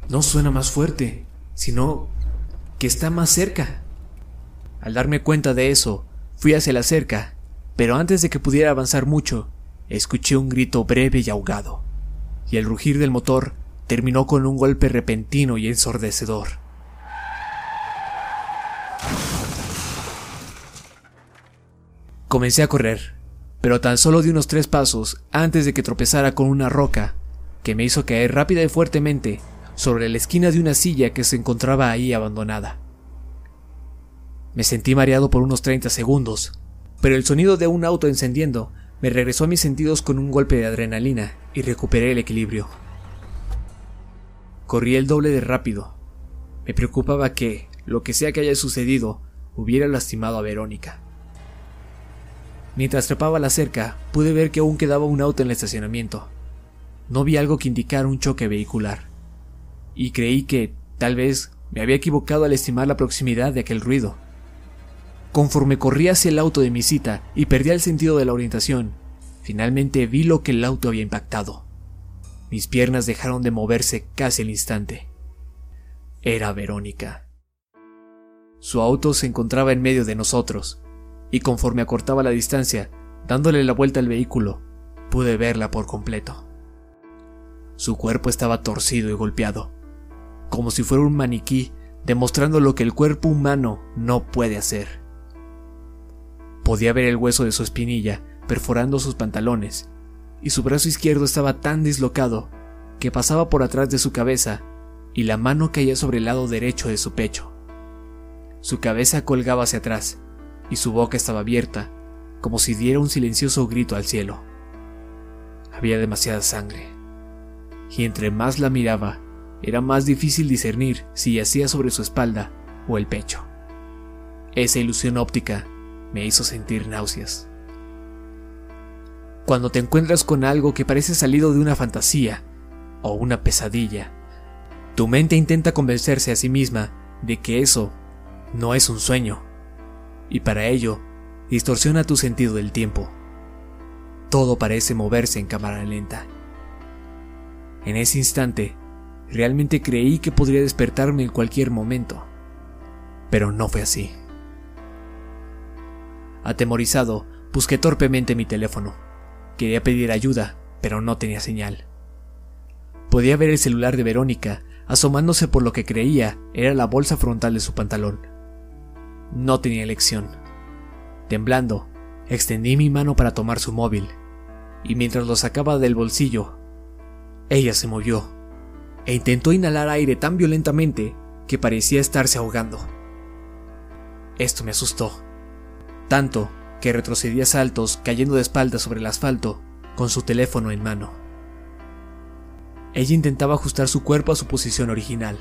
no suena más fuerte, sino que está más cerca. Al darme cuenta de eso, fui hacia la cerca, pero antes de que pudiera avanzar mucho, escuché un grito breve y ahogado, y el rugir del motor terminó con un golpe repentino y ensordecedor. Comencé a correr, pero tan solo di unos tres pasos antes de que tropezara con una roca que me hizo caer rápida y fuertemente sobre la esquina de una silla que se encontraba ahí abandonada. Me sentí mareado por unos 30 segundos, pero el sonido de un auto encendiendo me regresó a mis sentidos con un golpe de adrenalina y recuperé el equilibrio. Corrí el doble de rápido. Me preocupaba que, lo que sea que haya sucedido, hubiera lastimado a Verónica. Mientras trepaba la cerca, pude ver que aún quedaba un auto en el estacionamiento. No vi algo que indicara un choque vehicular y creí que, tal vez, me había equivocado al estimar la proximidad de aquel ruido. Conforme corrí hacia el auto de mi cita y perdía el sentido de la orientación, finalmente vi lo que el auto había impactado. Mis piernas dejaron de moverse casi al instante. Era Verónica. Su auto se encontraba en medio de nosotros, y conforme acortaba la distancia, dándole la vuelta al vehículo, pude verla por completo. Su cuerpo estaba torcido y golpeado, como si fuera un maniquí demostrando lo que el cuerpo humano no puede hacer. Podía ver el hueso de su espinilla perforando sus pantalones, y su brazo izquierdo estaba tan dislocado que pasaba por atrás de su cabeza y la mano caía sobre el lado derecho de su pecho. Su cabeza colgaba hacia atrás y su boca estaba abierta, como si diera un silencioso grito al cielo. Había demasiada sangre, y entre más la miraba, era más difícil discernir si yacía sobre su espalda o el pecho. Esa ilusión óptica me hizo sentir náuseas. Cuando te encuentras con algo que parece salido de una fantasía o una pesadilla, tu mente intenta convencerse a sí misma de que eso no es un sueño, y para ello distorsiona tu sentido del tiempo. Todo parece moverse en cámara lenta. En ese instante, Realmente creí que podría despertarme en cualquier momento, pero no fue así. Atemorizado, busqué torpemente mi teléfono. Quería pedir ayuda, pero no tenía señal. Podía ver el celular de Verónica asomándose por lo que creía era la bolsa frontal de su pantalón. No tenía elección. Temblando, extendí mi mano para tomar su móvil, y mientras lo sacaba del bolsillo, ella se movió e intentó inhalar aire tan violentamente que parecía estarse ahogando. Esto me asustó, tanto que retrocedí a saltos cayendo de espaldas sobre el asfalto con su teléfono en mano. Ella intentaba ajustar su cuerpo a su posición original,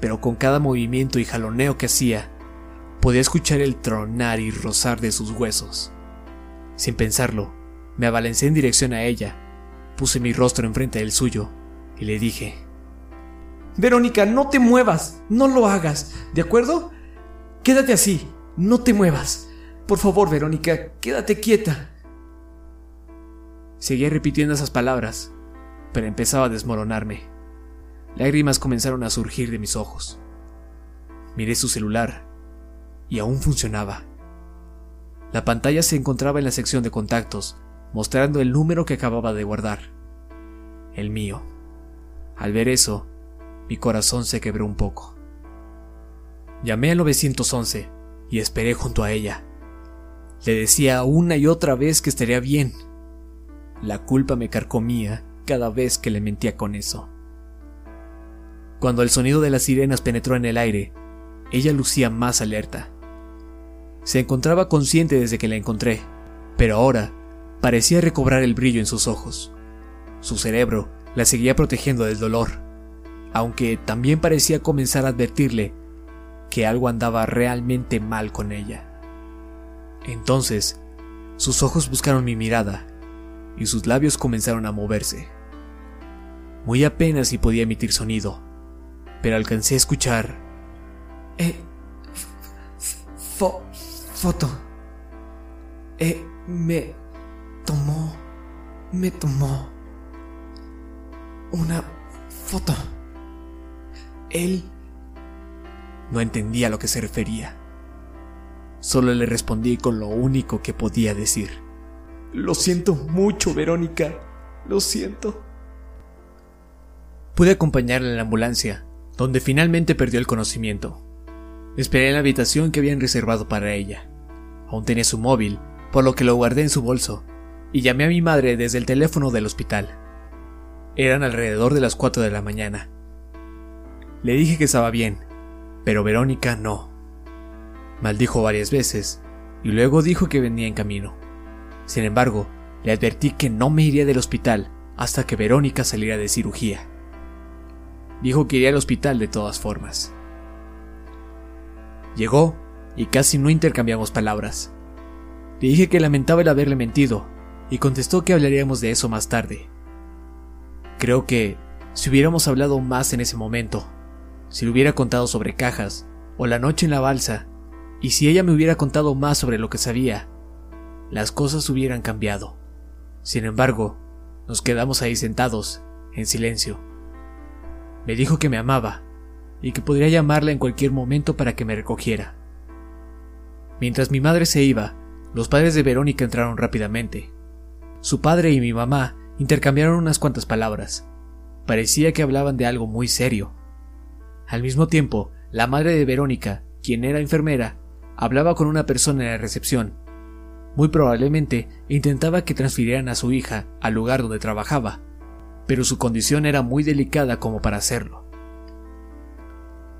pero con cada movimiento y jaloneo que hacía, podía escuchar el tronar y rozar de sus huesos. Sin pensarlo, me abalancé en dirección a ella, puse mi rostro enfrente del suyo y le dije, Verónica, no te muevas, no lo hagas, ¿de acuerdo? Quédate así, no te muevas. Por favor, Verónica, quédate quieta. Seguía repitiendo esas palabras, pero empezaba a desmoronarme. Lágrimas comenzaron a surgir de mis ojos. Miré su celular y aún funcionaba. La pantalla se encontraba en la sección de contactos, mostrando el número que acababa de guardar. El mío. Al ver eso, mi corazón se quebró un poco. Llamé al 911 y esperé junto a ella. Le decía una y otra vez que estaría bien. La culpa me carcomía cada vez que le mentía con eso. Cuando el sonido de las sirenas penetró en el aire, ella lucía más alerta. Se encontraba consciente desde que la encontré, pero ahora parecía recobrar el brillo en sus ojos. Su cerebro la seguía protegiendo del dolor aunque también parecía comenzar a advertirle que algo andaba realmente mal con ella. Entonces, sus ojos buscaron mi mirada y sus labios comenzaron a moverse. Muy apenas si podía emitir sonido, pero alcancé a escuchar... Eh... foto... Eh... me... tomó, me tomó una foto. Él no entendía a lo que se refería. Solo le respondí con lo único que podía decir. Lo siento mucho, Verónica. Lo siento. Pude acompañarla en la ambulancia, donde finalmente perdió el conocimiento. Esperé en la habitación que habían reservado para ella. Aún tenía su móvil, por lo que lo guardé en su bolso, y llamé a mi madre desde el teléfono del hospital. Eran alrededor de las 4 de la mañana. Le dije que estaba bien, pero Verónica no. Maldijo varias veces, y luego dijo que venía en camino. Sin embargo, le advertí que no me iría del hospital hasta que Verónica saliera de cirugía. Dijo que iría al hospital de todas formas. Llegó y casi no intercambiamos palabras. Le dije que lamentaba el haberle mentido y contestó que hablaríamos de eso más tarde. Creo que si hubiéramos hablado más en ese momento, si le hubiera contado sobre cajas o la noche en la balsa, y si ella me hubiera contado más sobre lo que sabía, las cosas hubieran cambiado. Sin embargo, nos quedamos ahí sentados, en silencio. Me dijo que me amaba y que podría llamarla en cualquier momento para que me recogiera. Mientras mi madre se iba, los padres de Verónica entraron rápidamente. Su padre y mi mamá intercambiaron unas cuantas palabras. Parecía que hablaban de algo muy serio. Al mismo tiempo, la madre de Verónica, quien era enfermera, hablaba con una persona en la recepción. Muy probablemente intentaba que transfirieran a su hija al lugar donde trabajaba, pero su condición era muy delicada como para hacerlo.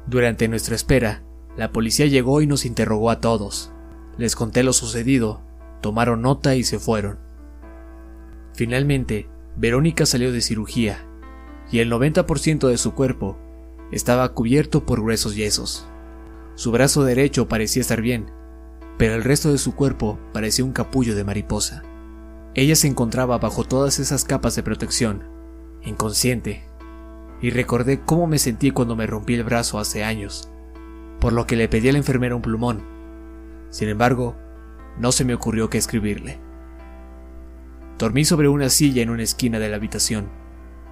Durante nuestra espera, la policía llegó y nos interrogó a todos. Les conté lo sucedido, tomaron nota y se fueron. Finalmente, Verónica salió de cirugía y el 90% de su cuerpo estaba cubierto por gruesos yesos. Su brazo derecho parecía estar bien, pero el resto de su cuerpo parecía un capullo de mariposa. Ella se encontraba bajo todas esas capas de protección, inconsciente, y recordé cómo me sentí cuando me rompí el brazo hace años, por lo que le pedí a la enfermera un plumón. Sin embargo, no se me ocurrió qué escribirle. Dormí sobre una silla en una esquina de la habitación.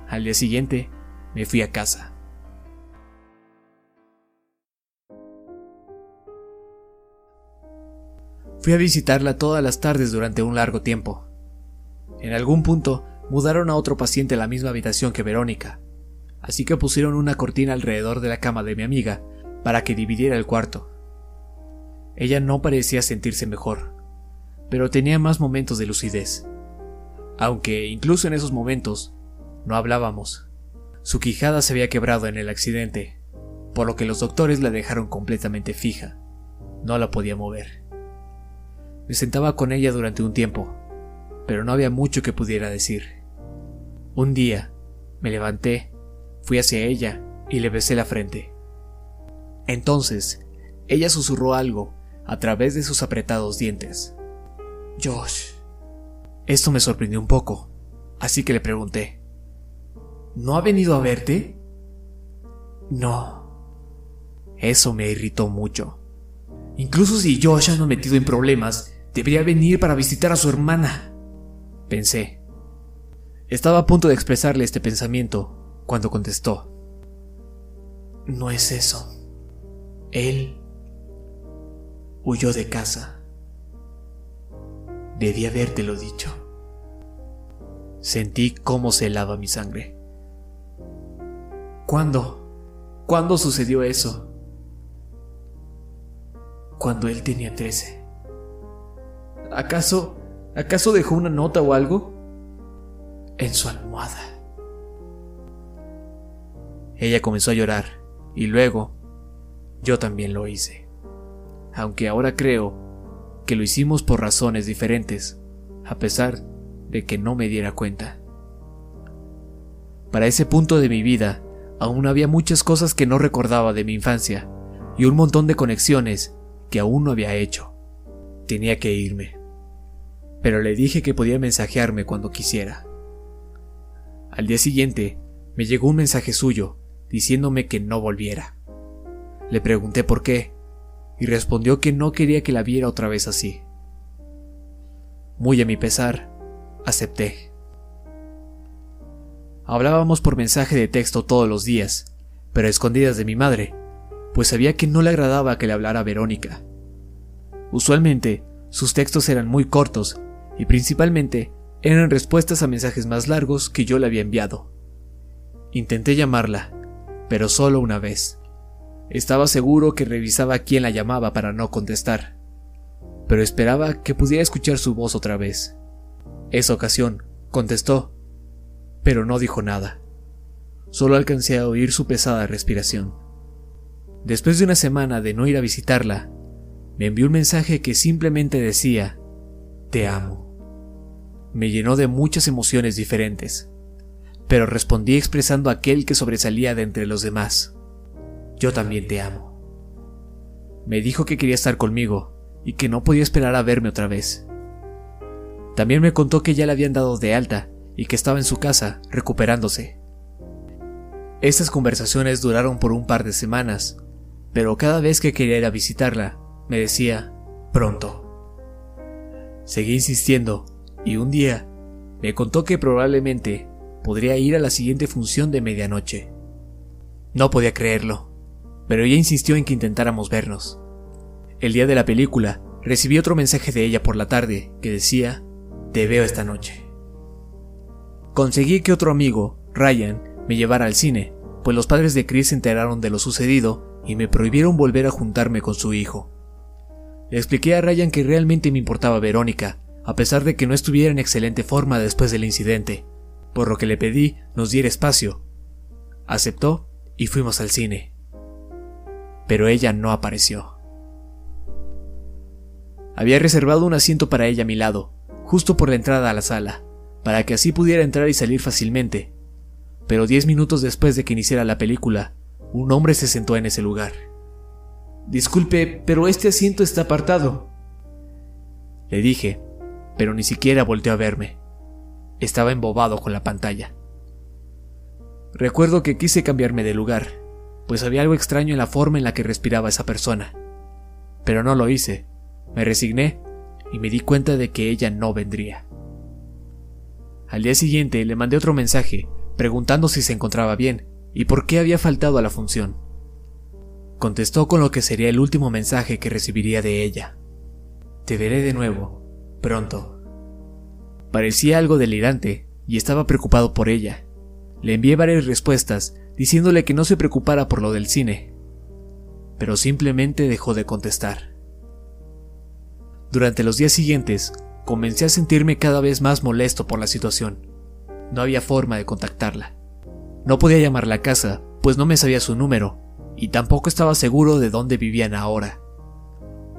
Al día siguiente, me fui a casa. Fui a visitarla todas las tardes durante un largo tiempo. En algún punto mudaron a otro paciente a la misma habitación que Verónica, así que pusieron una cortina alrededor de la cama de mi amiga para que dividiera el cuarto. Ella no parecía sentirse mejor, pero tenía más momentos de lucidez, aunque incluso en esos momentos no hablábamos. Su quijada se había quebrado en el accidente, por lo que los doctores la dejaron completamente fija. No la podía mover. Me sentaba con ella durante un tiempo, pero no había mucho que pudiera decir. Un día, me levanté, fui hacia ella y le besé la frente. Entonces, ella susurró algo a través de sus apretados dientes. Josh. Esto me sorprendió un poco, así que le pregunté. ¿No ha venido a verte? No. Eso me irritó mucho. Incluso si Josh anda metido en problemas, Debería venir para visitar a su hermana. Pensé. Estaba a punto de expresarle este pensamiento cuando contestó. No es eso. Él huyó de casa. Debí habértelo dicho. Sentí cómo se helaba mi sangre. ¿Cuándo? ¿Cuándo sucedió eso? Cuando él tenía trece. ¿Acaso, acaso dejó una nota o algo? En su almohada. Ella comenzó a llorar y luego yo también lo hice. Aunque ahora creo que lo hicimos por razones diferentes, a pesar de que no me diera cuenta. Para ese punto de mi vida, aún había muchas cosas que no recordaba de mi infancia y un montón de conexiones que aún no había hecho. Tenía que irme pero le dije que podía mensajearme cuando quisiera. Al día siguiente, me llegó un mensaje suyo diciéndome que no volviera. Le pregunté por qué, y respondió que no quería que la viera otra vez así. Muy a mi pesar, acepté. Hablábamos por mensaje de texto todos los días, pero a escondidas de mi madre, pues sabía que no le agradaba que le hablara Verónica. Usualmente, sus textos eran muy cortos y principalmente eran respuestas a mensajes más largos que yo le había enviado. Intenté llamarla, pero solo una vez. Estaba seguro que revisaba quién la llamaba para no contestar, pero esperaba que pudiera escuchar su voz otra vez. Esa ocasión, contestó, pero no dijo nada. Solo alcancé a oír su pesada respiración. Después de una semana de no ir a visitarla, me envió un mensaje que simplemente decía, Te amo. Me llenó de muchas emociones diferentes, pero respondí expresando aquel que sobresalía de entre los demás. Yo también te amo. Me dijo que quería estar conmigo y que no podía esperar a verme otra vez. También me contó que ya le habían dado de alta y que estaba en su casa recuperándose. Estas conversaciones duraron por un par de semanas, pero cada vez que quería ir a visitarla, me decía, pronto. Seguí insistiendo, y un día me contó que probablemente podría ir a la siguiente función de medianoche. No podía creerlo, pero ella insistió en que intentáramos vernos. El día de la película, recibí otro mensaje de ella por la tarde que decía, te veo esta noche. Conseguí que otro amigo, Ryan, me llevara al cine, pues los padres de Chris se enteraron de lo sucedido y me prohibieron volver a juntarme con su hijo. Le expliqué a Ryan que realmente me importaba Verónica, a pesar de que no estuviera en excelente forma después del incidente, por lo que le pedí nos diera espacio. Aceptó y fuimos al cine. Pero ella no apareció. Había reservado un asiento para ella a mi lado, justo por la entrada a la sala, para que así pudiera entrar y salir fácilmente. Pero diez minutos después de que iniciara la película, un hombre se sentó en ese lugar. Disculpe, pero este asiento está apartado. Le dije, pero ni siquiera volteó a verme. Estaba embobado con la pantalla. Recuerdo que quise cambiarme de lugar, pues había algo extraño en la forma en la que respiraba esa persona. Pero no lo hice. Me resigné y me di cuenta de que ella no vendría. Al día siguiente le mandé otro mensaje preguntando si se encontraba bien y por qué había faltado a la función. Contestó con lo que sería el último mensaje que recibiría de ella. Te veré de nuevo, pronto. Parecía algo delirante y estaba preocupado por ella. Le envié varias respuestas diciéndole que no se preocupara por lo del cine, pero simplemente dejó de contestar. Durante los días siguientes, comencé a sentirme cada vez más molesto por la situación. No había forma de contactarla. No podía llamarla a casa, pues no me sabía su número, y tampoco estaba seguro de dónde vivían ahora.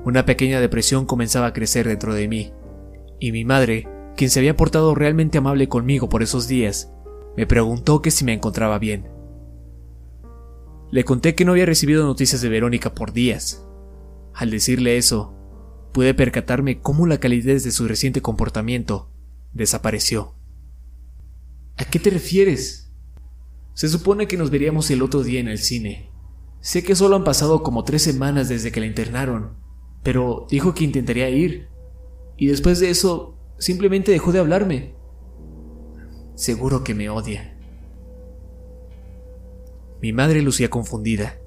Una pequeña depresión comenzaba a crecer dentro de mí, y mi madre, quien se había portado realmente amable conmigo por esos días, me preguntó que si me encontraba bien. Le conté que no había recibido noticias de Verónica por días. Al decirle eso, pude percatarme cómo la calidez de su reciente comportamiento desapareció. ¿A qué te refieres? Se supone que nos veríamos el otro día en el cine. Sé que solo han pasado como tres semanas desde que la internaron, pero dijo que intentaría ir. Y después de eso, simplemente dejó de hablarme. Seguro que me odia. Mi madre lucía confundida,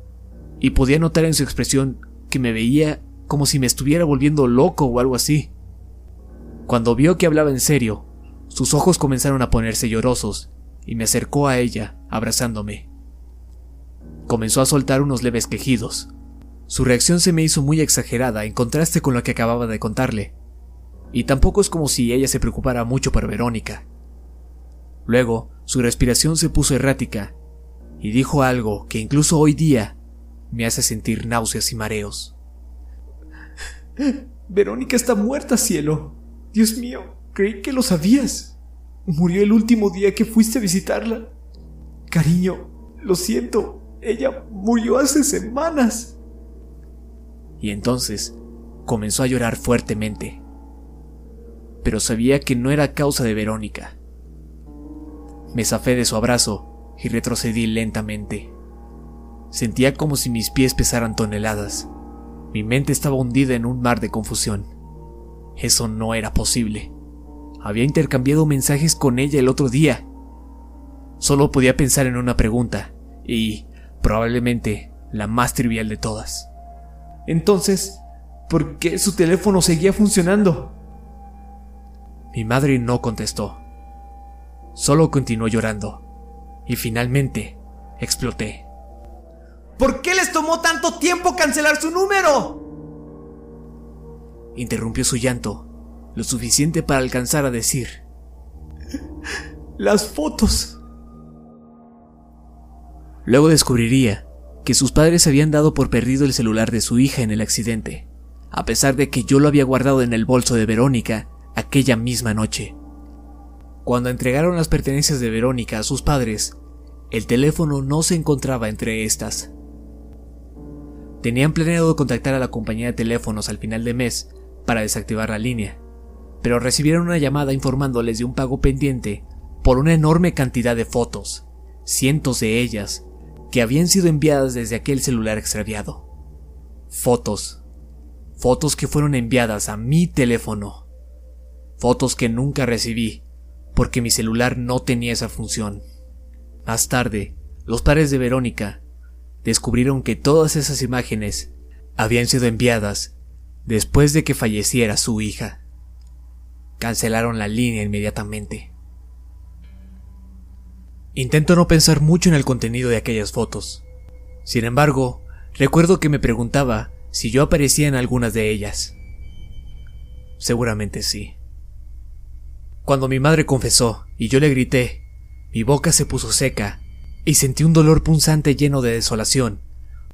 y podía notar en su expresión que me veía como si me estuviera volviendo loco o algo así. Cuando vio que hablaba en serio, sus ojos comenzaron a ponerse llorosos y me acercó a ella, abrazándome. Comenzó a soltar unos leves quejidos. Su reacción se me hizo muy exagerada en contraste con lo que acababa de contarle. Y tampoco es como si ella se preocupara mucho por Verónica. Luego, su respiración se puso errática y dijo algo que incluso hoy día me hace sentir náuseas y mareos. Verónica está muerta, cielo. Dios mío, creí que lo sabías. Murió el último día que fuiste a visitarla. Cariño, lo siento, ella murió hace semanas. Y entonces comenzó a llorar fuertemente. Pero sabía que no era causa de Verónica. Me zafé de su abrazo y retrocedí lentamente. Sentía como si mis pies pesaran toneladas. Mi mente estaba hundida en un mar de confusión. Eso no era posible. había intercambiado mensajes con ella el otro día. Solo podía pensar en una pregunta, y probablemente la más trivial de todas. Entonces, ¿por qué su teléfono seguía funcionando? Mi madre no contestó. Solo continuó llorando. Y finalmente exploté. ¿Por qué les tomó tanto tiempo cancelar su número? Interrumpió su llanto, lo suficiente para alcanzar a decir. Las fotos. Luego descubriría que sus padres habían dado por perdido el celular de su hija en el accidente, a pesar de que yo lo había guardado en el bolso de Verónica aquella misma noche. Cuando entregaron las pertenencias de Verónica a sus padres, el teléfono no se encontraba entre estas. Tenían planeado contactar a la compañía de teléfonos al final de mes para desactivar la línea, pero recibieron una llamada informándoles de un pago pendiente por una enorme cantidad de fotos, cientos de ellas, que habían sido enviadas desde aquel celular extraviado. Fotos. Fotos que fueron enviadas a mi teléfono. Fotos que nunca recibí, porque mi celular no tenía esa función. Más tarde, los padres de Verónica descubrieron que todas esas imágenes habían sido enviadas después de que falleciera su hija. Cancelaron la línea inmediatamente. Intento no pensar mucho en el contenido de aquellas fotos. Sin embargo, recuerdo que me preguntaba si yo aparecía en algunas de ellas. Seguramente sí. Cuando mi madre confesó y yo le grité, mi boca se puso seca y sentí un dolor punzante lleno de desolación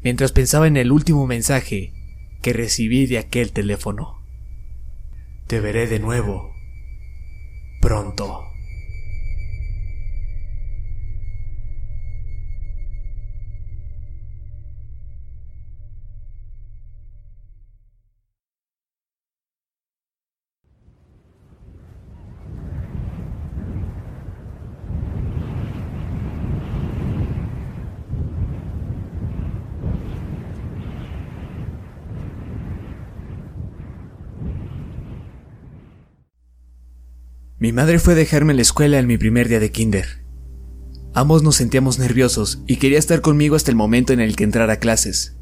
mientras pensaba en el último mensaje que recibí de aquel teléfono. Te veré de nuevo. Pronto. Mi madre fue a dejarme en la escuela en mi primer día de kinder. Ambos nos sentíamos nerviosos y quería estar conmigo hasta el momento en el que entrara a clases.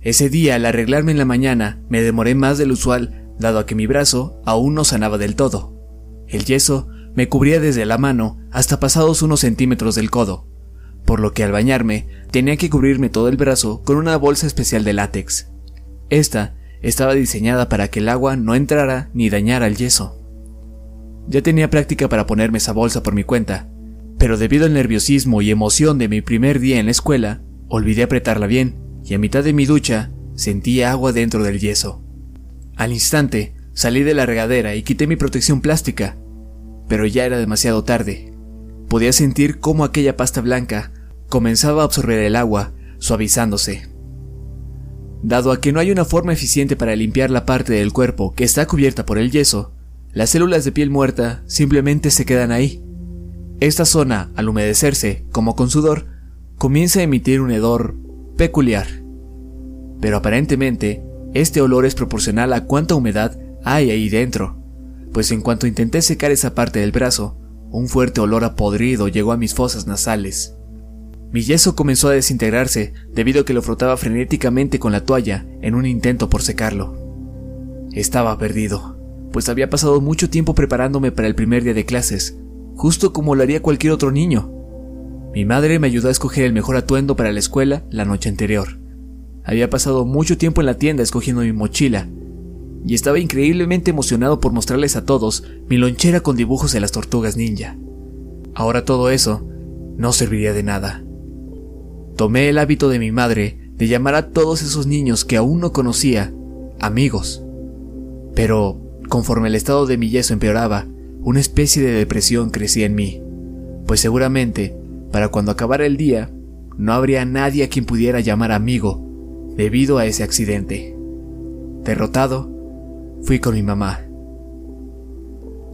Ese día, al arreglarme en la mañana, me demoré más del usual, dado a que mi brazo aún no sanaba del todo. El yeso me cubría desde la mano hasta pasados unos centímetros del codo, por lo que al bañarme tenía que cubrirme todo el brazo con una bolsa especial de látex. Esta estaba diseñada para que el agua no entrara ni dañara el yeso. Ya tenía práctica para ponerme esa bolsa por mi cuenta, pero debido al nerviosismo y emoción de mi primer día en la escuela, olvidé apretarla bien y a mitad de mi ducha sentí agua dentro del yeso. Al instante salí de la regadera y quité mi protección plástica, pero ya era demasiado tarde. Podía sentir cómo aquella pasta blanca comenzaba a absorber el agua, suavizándose. Dado a que no hay una forma eficiente para limpiar la parte del cuerpo que está cubierta por el yeso, las células de piel muerta simplemente se quedan ahí. Esta zona, al humedecerse, como con sudor, comienza a emitir un hedor peculiar. Pero aparentemente, este olor es proporcional a cuánta humedad hay ahí dentro, pues en cuanto intenté secar esa parte del brazo, un fuerte olor a podrido llegó a mis fosas nasales. Mi yeso comenzó a desintegrarse debido a que lo frotaba frenéticamente con la toalla en un intento por secarlo. Estaba perdido pues había pasado mucho tiempo preparándome para el primer día de clases, justo como lo haría cualquier otro niño. Mi madre me ayudó a escoger el mejor atuendo para la escuela la noche anterior. Había pasado mucho tiempo en la tienda escogiendo mi mochila, y estaba increíblemente emocionado por mostrarles a todos mi lonchera con dibujos de las tortugas ninja. Ahora todo eso no serviría de nada. Tomé el hábito de mi madre de llamar a todos esos niños que aún no conocía amigos. Pero Conforme el estado de mi yeso empeoraba, una especie de depresión crecía en mí, pues seguramente, para cuando acabara el día, no habría nadie a quien pudiera llamar amigo debido a ese accidente. Derrotado, fui con mi mamá.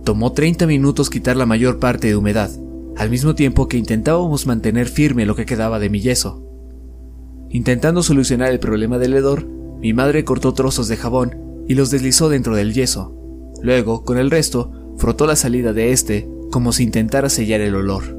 Tomó 30 minutos quitar la mayor parte de humedad, al mismo tiempo que intentábamos mantener firme lo que quedaba de mi yeso. Intentando solucionar el problema del hedor, mi madre cortó trozos de jabón y los deslizó dentro del yeso, Luego, con el resto, frotó la salida de este como si intentara sellar el olor.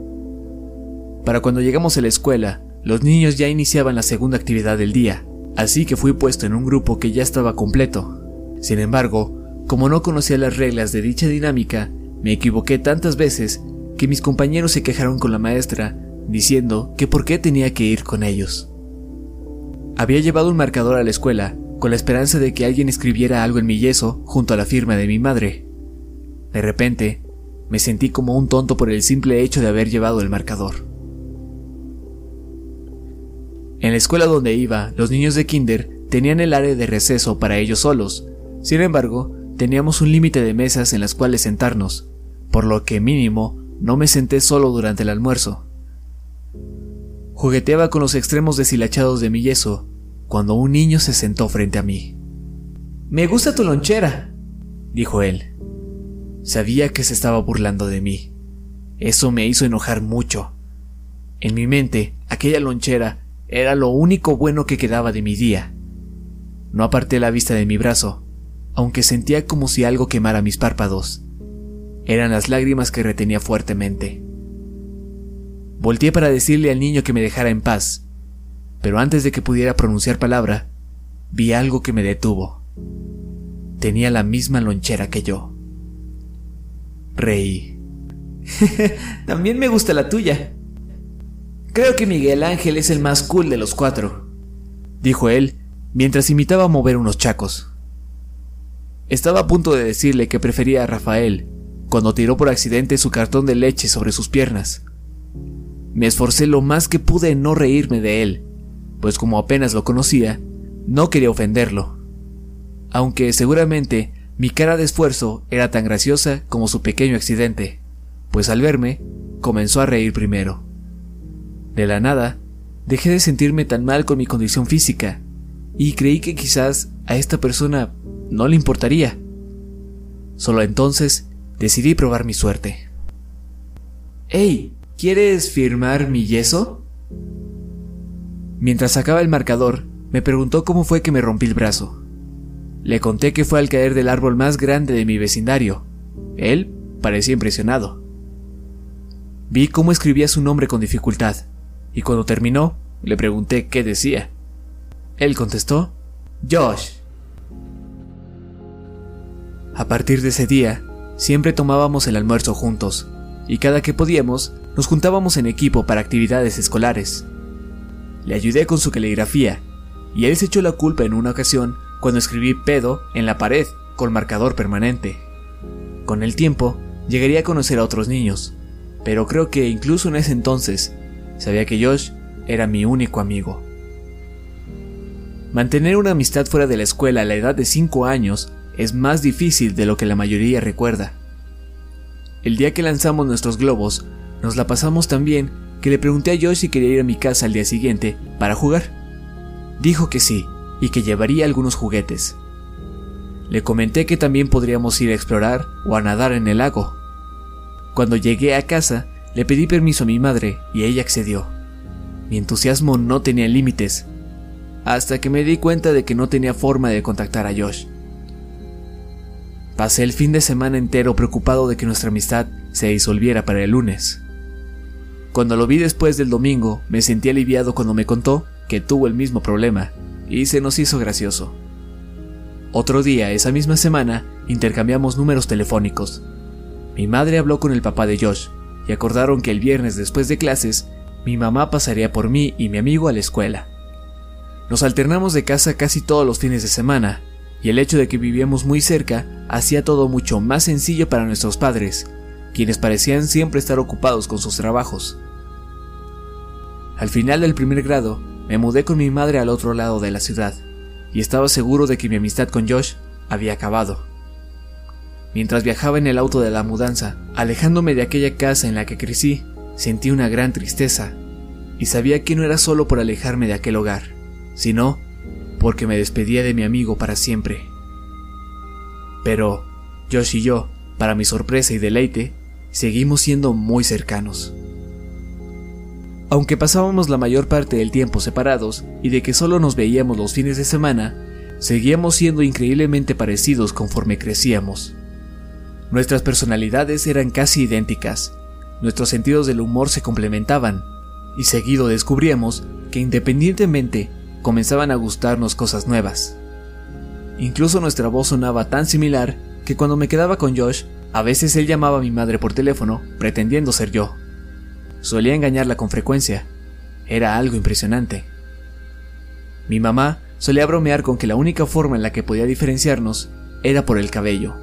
Para cuando llegamos a la escuela, los niños ya iniciaban la segunda actividad del día, así que fui puesto en un grupo que ya estaba completo. Sin embargo, como no conocía las reglas de dicha dinámica, me equivoqué tantas veces que mis compañeros se quejaron con la maestra, diciendo que por qué tenía que ir con ellos. Había llevado un marcador a la escuela con la esperanza de que alguien escribiera algo en mi yeso junto a la firma de mi madre. De repente, me sentí como un tonto por el simple hecho de haber llevado el marcador. En la escuela donde iba, los niños de kinder tenían el área de receso para ellos solos. Sin embargo, teníamos un límite de mesas en las cuales sentarnos, por lo que mínimo no me senté solo durante el almuerzo. Jugueteaba con los extremos deshilachados de mi yeso cuando un niño se sentó frente a mí. Me gusta tu lonchera, dijo él. Sabía que se estaba burlando de mí. Eso me hizo enojar mucho. En mi mente, aquella lonchera era lo único bueno que quedaba de mi día. No aparté la vista de mi brazo, aunque sentía como si algo quemara mis párpados. Eran las lágrimas que retenía fuertemente. Volteé para decirle al niño que me dejara en paz, pero antes de que pudiera pronunciar palabra, vi algo que me detuvo. Tenía la misma lonchera que yo. Reí. También me gusta la tuya. Creo que Miguel Ángel es el más cool de los cuatro, dijo él mientras imitaba mover unos chacos. Estaba a punto de decirle que prefería a Rafael, cuando tiró por accidente su cartón de leche sobre sus piernas. Me esforcé lo más que pude en no reírme de él, pues como apenas lo conocía, no quería ofenderlo. Aunque seguramente mi cara de esfuerzo era tan graciosa como su pequeño accidente, pues al verme, comenzó a reír primero. De la nada, dejé de sentirme tan mal con mi condición física, y creí que quizás a esta persona no le importaría. Solo entonces decidí probar mi suerte. ¡Hey! ¿Quieres firmar mi yeso? Mientras sacaba el marcador, me preguntó cómo fue que me rompí el brazo. Le conté que fue al caer del árbol más grande de mi vecindario. Él parecía impresionado. Vi cómo escribía su nombre con dificultad, y cuando terminó, le pregunté qué decía. Él contestó, Josh. A partir de ese día, siempre tomábamos el almuerzo juntos, y cada que podíamos, nos juntábamos en equipo para actividades escolares. Le ayudé con su caligrafía, y él se echó la culpa en una ocasión cuando escribí pedo en la pared con marcador permanente. Con el tiempo, llegaría a conocer a otros niños, pero creo que incluso en ese entonces, sabía que Josh era mi único amigo. Mantener una amistad fuera de la escuela a la edad de 5 años es más difícil de lo que la mayoría recuerda. El día que lanzamos nuestros globos, nos la pasamos tan bien que le pregunté a Josh si quería ir a mi casa al día siguiente para jugar. Dijo que sí, y que llevaría algunos juguetes. Le comenté que también podríamos ir a explorar o a nadar en el lago. Cuando llegué a casa, le pedí permiso a mi madre y ella accedió. Mi entusiasmo no tenía límites, hasta que me di cuenta de que no tenía forma de contactar a Josh. Pasé el fin de semana entero preocupado de que nuestra amistad se disolviera para el lunes. Cuando lo vi después del domingo, me sentí aliviado cuando me contó que tuvo el mismo problema, y se nos hizo gracioso. Otro día, esa misma semana, intercambiamos números telefónicos. Mi madre habló con el papá de Josh, y acordaron que el viernes después de clases, mi mamá pasaría por mí y mi amigo a la escuela. Nos alternamos de casa casi todos los fines de semana, y el hecho de que vivíamos muy cerca hacía todo mucho más sencillo para nuestros padres, quienes parecían siempre estar ocupados con sus trabajos. Al final del primer grado, me mudé con mi madre al otro lado de la ciudad, y estaba seguro de que mi amistad con Josh había acabado. Mientras viajaba en el auto de la mudanza, alejándome de aquella casa en la que crecí, sentí una gran tristeza, y sabía que no era solo por alejarme de aquel hogar, sino porque me despedía de mi amigo para siempre. Pero Josh y yo, para mi sorpresa y deleite, seguimos siendo muy cercanos. Aunque pasábamos la mayor parte del tiempo separados y de que solo nos veíamos los fines de semana, seguíamos siendo increíblemente parecidos conforme crecíamos. Nuestras personalidades eran casi idénticas, nuestros sentidos del humor se complementaban, y seguido descubríamos que independientemente comenzaban a gustarnos cosas nuevas. Incluso nuestra voz sonaba tan similar que cuando me quedaba con Josh, a veces él llamaba a mi madre por teléfono pretendiendo ser yo. Solía engañarla con frecuencia. Era algo impresionante. Mi mamá solía bromear con que la única forma en la que podía diferenciarnos era por el cabello.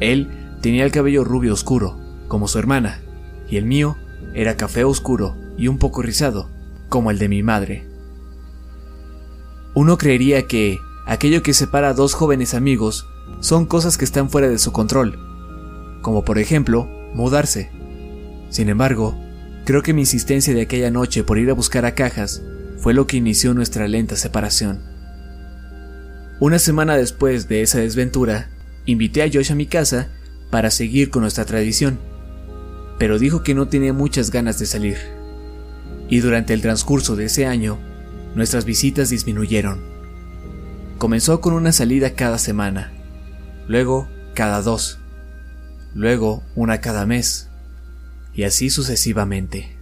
Él tenía el cabello rubio oscuro, como su hermana, y el mío era café oscuro y un poco rizado, como el de mi madre. Uno creería que aquello que separa a dos jóvenes amigos son cosas que están fuera de su control, como por ejemplo mudarse. Sin embargo, creo que mi insistencia de aquella noche por ir a buscar a cajas fue lo que inició nuestra lenta separación. Una semana después de esa desventura, invité a Josh a mi casa para seguir con nuestra tradición, pero dijo que no tenía muchas ganas de salir. Y durante el transcurso de ese año, nuestras visitas disminuyeron. Comenzó con una salida cada semana, luego cada dos, luego una cada mes, y así sucesivamente.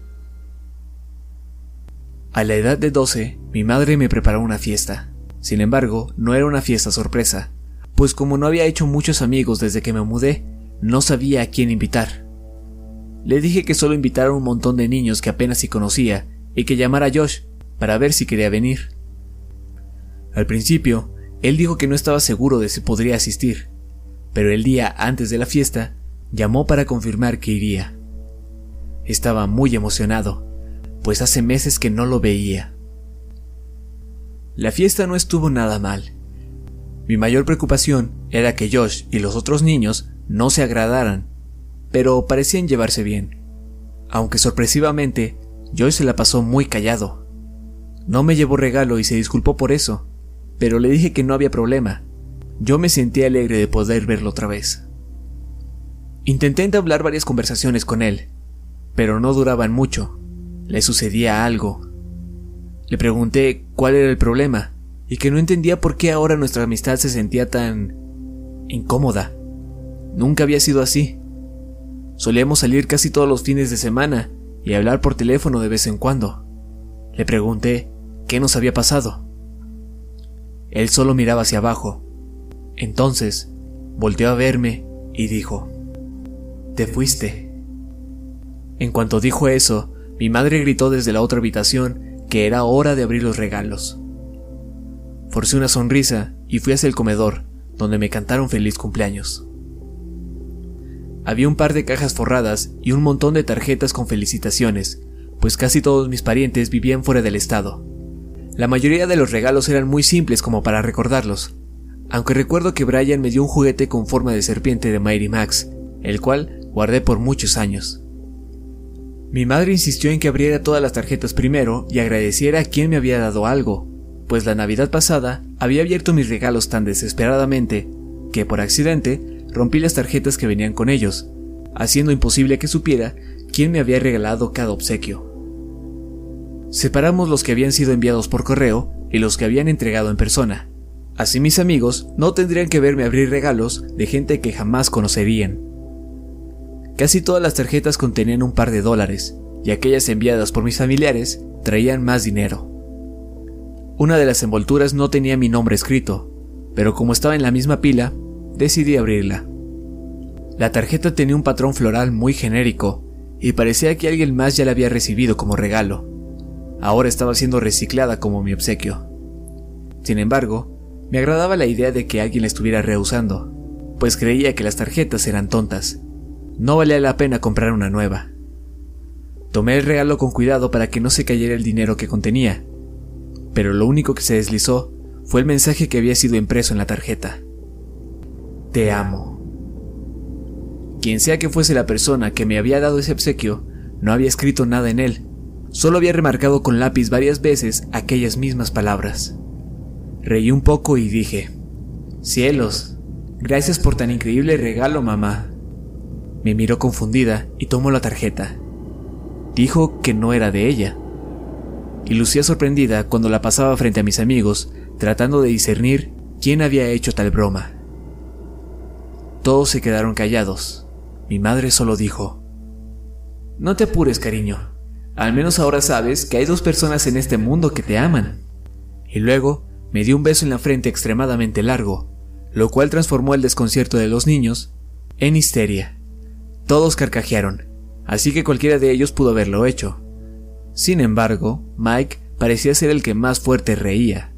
A la edad de 12, mi madre me preparó una fiesta. Sin embargo, no era una fiesta sorpresa, pues como no había hecho muchos amigos desde que me mudé, no sabía a quién invitar. Le dije que solo invitara a un montón de niños que apenas si conocía y que llamara a Josh para ver si quería venir. Al principio, él dijo que no estaba seguro de si podría asistir, pero el día antes de la fiesta, llamó para confirmar que iría. Estaba muy emocionado pues hace meses que no lo veía. La fiesta no estuvo nada mal. Mi mayor preocupación era que Josh y los otros niños no se agradaran, pero parecían llevarse bien. Aunque sorpresivamente, Josh se la pasó muy callado. No me llevó regalo y se disculpó por eso, pero le dije que no había problema. Yo me sentía alegre de poder verlo otra vez. Intenté entablar varias conversaciones con él, pero no duraban mucho le sucedía algo. Le pregunté cuál era el problema y que no entendía por qué ahora nuestra amistad se sentía tan incómoda. Nunca había sido así. Solíamos salir casi todos los fines de semana y hablar por teléfono de vez en cuando. Le pregunté qué nos había pasado. Él solo miraba hacia abajo. Entonces, volteó a verme y dijo, Te fuiste. En cuanto dijo eso, mi madre gritó desde la otra habitación que era hora de abrir los regalos. Forcé una sonrisa y fui hacia el comedor, donde me cantaron feliz cumpleaños. Había un par de cajas forradas y un montón de tarjetas con felicitaciones, pues casi todos mis parientes vivían fuera del estado. La mayoría de los regalos eran muy simples como para recordarlos, aunque recuerdo que Brian me dio un juguete con forma de serpiente de Mighty Max, el cual guardé por muchos años. Mi madre insistió en que abriera todas las tarjetas primero y agradeciera a quien me había dado algo, pues la Navidad pasada había abierto mis regalos tan desesperadamente que por accidente rompí las tarjetas que venían con ellos, haciendo imposible que supiera quién me había regalado cada obsequio. Separamos los que habían sido enviados por correo y los que habían entregado en persona. Así mis amigos no tendrían que verme abrir regalos de gente que jamás conocerían. Casi todas las tarjetas contenían un par de dólares, y aquellas enviadas por mis familiares traían más dinero. Una de las envolturas no tenía mi nombre escrito, pero como estaba en la misma pila, decidí abrirla. La tarjeta tenía un patrón floral muy genérico, y parecía que alguien más ya la había recibido como regalo. Ahora estaba siendo reciclada como mi obsequio. Sin embargo, me agradaba la idea de que alguien la estuviera rehusando, pues creía que las tarjetas eran tontas no valía la pena comprar una nueva. Tomé el regalo con cuidado para que no se cayera el dinero que contenía, pero lo único que se deslizó fue el mensaje que había sido impreso en la tarjeta. Te amo. Quien sea que fuese la persona que me había dado ese obsequio, no había escrito nada en él, solo había remarcado con lápiz varias veces aquellas mismas palabras. Reí un poco y dije, Cielos, gracias por tan increíble regalo, mamá. Me miró confundida y tomó la tarjeta. Dijo que no era de ella. Y lucía sorprendida cuando la pasaba frente a mis amigos, tratando de discernir quién había hecho tal broma. Todos se quedaron callados. Mi madre solo dijo, No te apures, cariño. Al menos ahora sabes que hay dos personas en este mundo que te aman. Y luego me dio un beso en la frente extremadamente largo, lo cual transformó el desconcierto de los niños en histeria. Todos carcajearon, así que cualquiera de ellos pudo haberlo hecho. Sin embargo, Mike parecía ser el que más fuerte reía.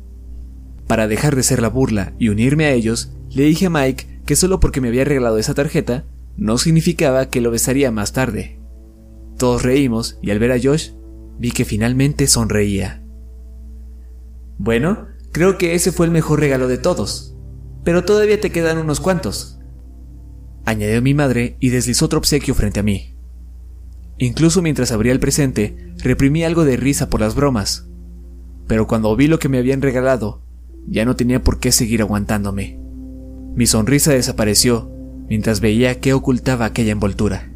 Para dejar de ser la burla y unirme a ellos, le dije a Mike que solo porque me había regalado esa tarjeta, no significaba que lo besaría más tarde. Todos reímos y al ver a Josh, vi que finalmente sonreía. Bueno, creo que ese fue el mejor regalo de todos, pero todavía te quedan unos cuantos. Añadió mi madre y deslizó otro obsequio frente a mí. Incluso mientras abría el presente, reprimí algo de risa por las bromas. Pero cuando vi lo que me habían regalado, ya no tenía por qué seguir aguantándome. Mi sonrisa desapareció mientras veía qué ocultaba aquella envoltura.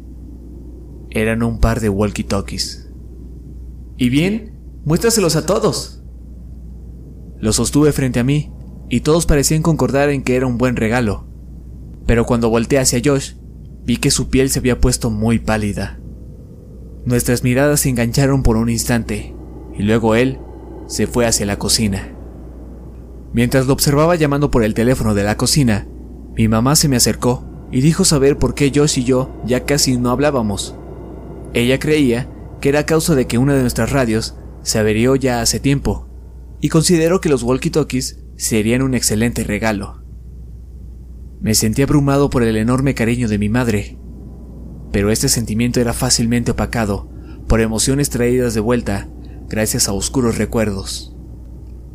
Eran un par de walkie-talkies. ¿Y bien? Muéstraselos a todos. Los sostuve frente a mí, y todos parecían concordar en que era un buen regalo. Pero cuando volteé hacia Josh, vi que su piel se había puesto muy pálida. Nuestras miradas se engancharon por un instante, y luego él se fue hacia la cocina. Mientras lo observaba llamando por el teléfono de la cocina, mi mamá se me acercó y dijo saber por qué Josh y yo ya casi no hablábamos. Ella creía que era causa de que una de nuestras radios se averió ya hace tiempo, y consideró que los walkie-talkies serían un excelente regalo. Me sentí abrumado por el enorme cariño de mi madre, pero este sentimiento era fácilmente opacado por emociones traídas de vuelta gracias a oscuros recuerdos,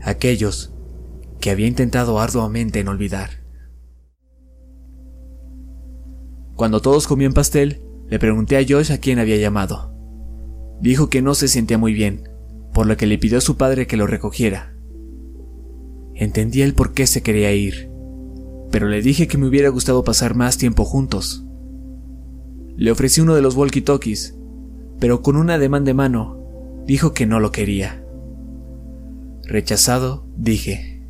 aquellos que había intentado arduamente en olvidar. Cuando todos comían pastel, le pregunté a Josh a quién había llamado. Dijo que no se sentía muy bien, por lo que le pidió a su padre que lo recogiera. Entendí el por qué se quería ir, pero le dije que me hubiera gustado pasar más tiempo juntos. Le ofrecí uno de los walkie-talkies, pero con un ademán de mano dijo que no lo quería. Rechazado, dije,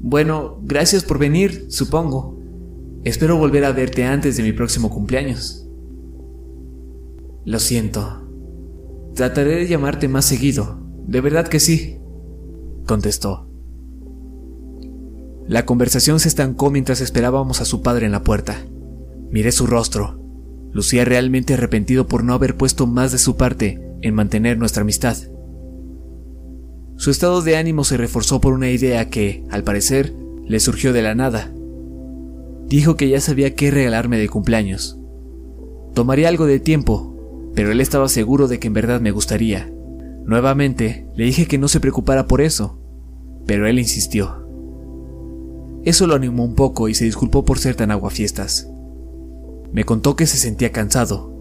Bueno, gracias por venir, supongo. Espero volver a verte antes de mi próximo cumpleaños. Lo siento. Trataré de llamarte más seguido. De verdad que sí, contestó. La conversación se estancó mientras esperábamos a su padre en la puerta. Miré su rostro. Lucía realmente arrepentido por no haber puesto más de su parte en mantener nuestra amistad. Su estado de ánimo se reforzó por una idea que, al parecer, le surgió de la nada. Dijo que ya sabía qué regalarme de cumpleaños. Tomaría algo de tiempo, pero él estaba seguro de que en verdad me gustaría. Nuevamente le dije que no se preocupara por eso, pero él insistió. Eso lo animó un poco y se disculpó por ser tan aguafiestas. Me contó que se sentía cansado,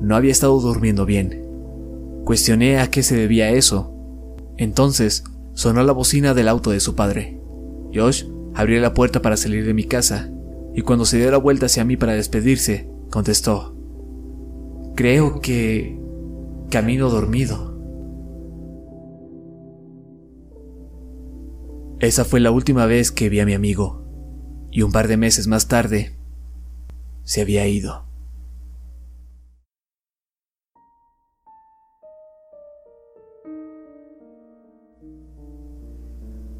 no había estado durmiendo bien. Cuestioné a qué se debía eso. Entonces sonó la bocina del auto de su padre. Josh abrió la puerta para salir de mi casa y cuando se dio la vuelta hacia mí para despedirse, contestó, Creo que... camino dormido. Esa fue la última vez que vi a mi amigo, y un par de meses más tarde, se había ido.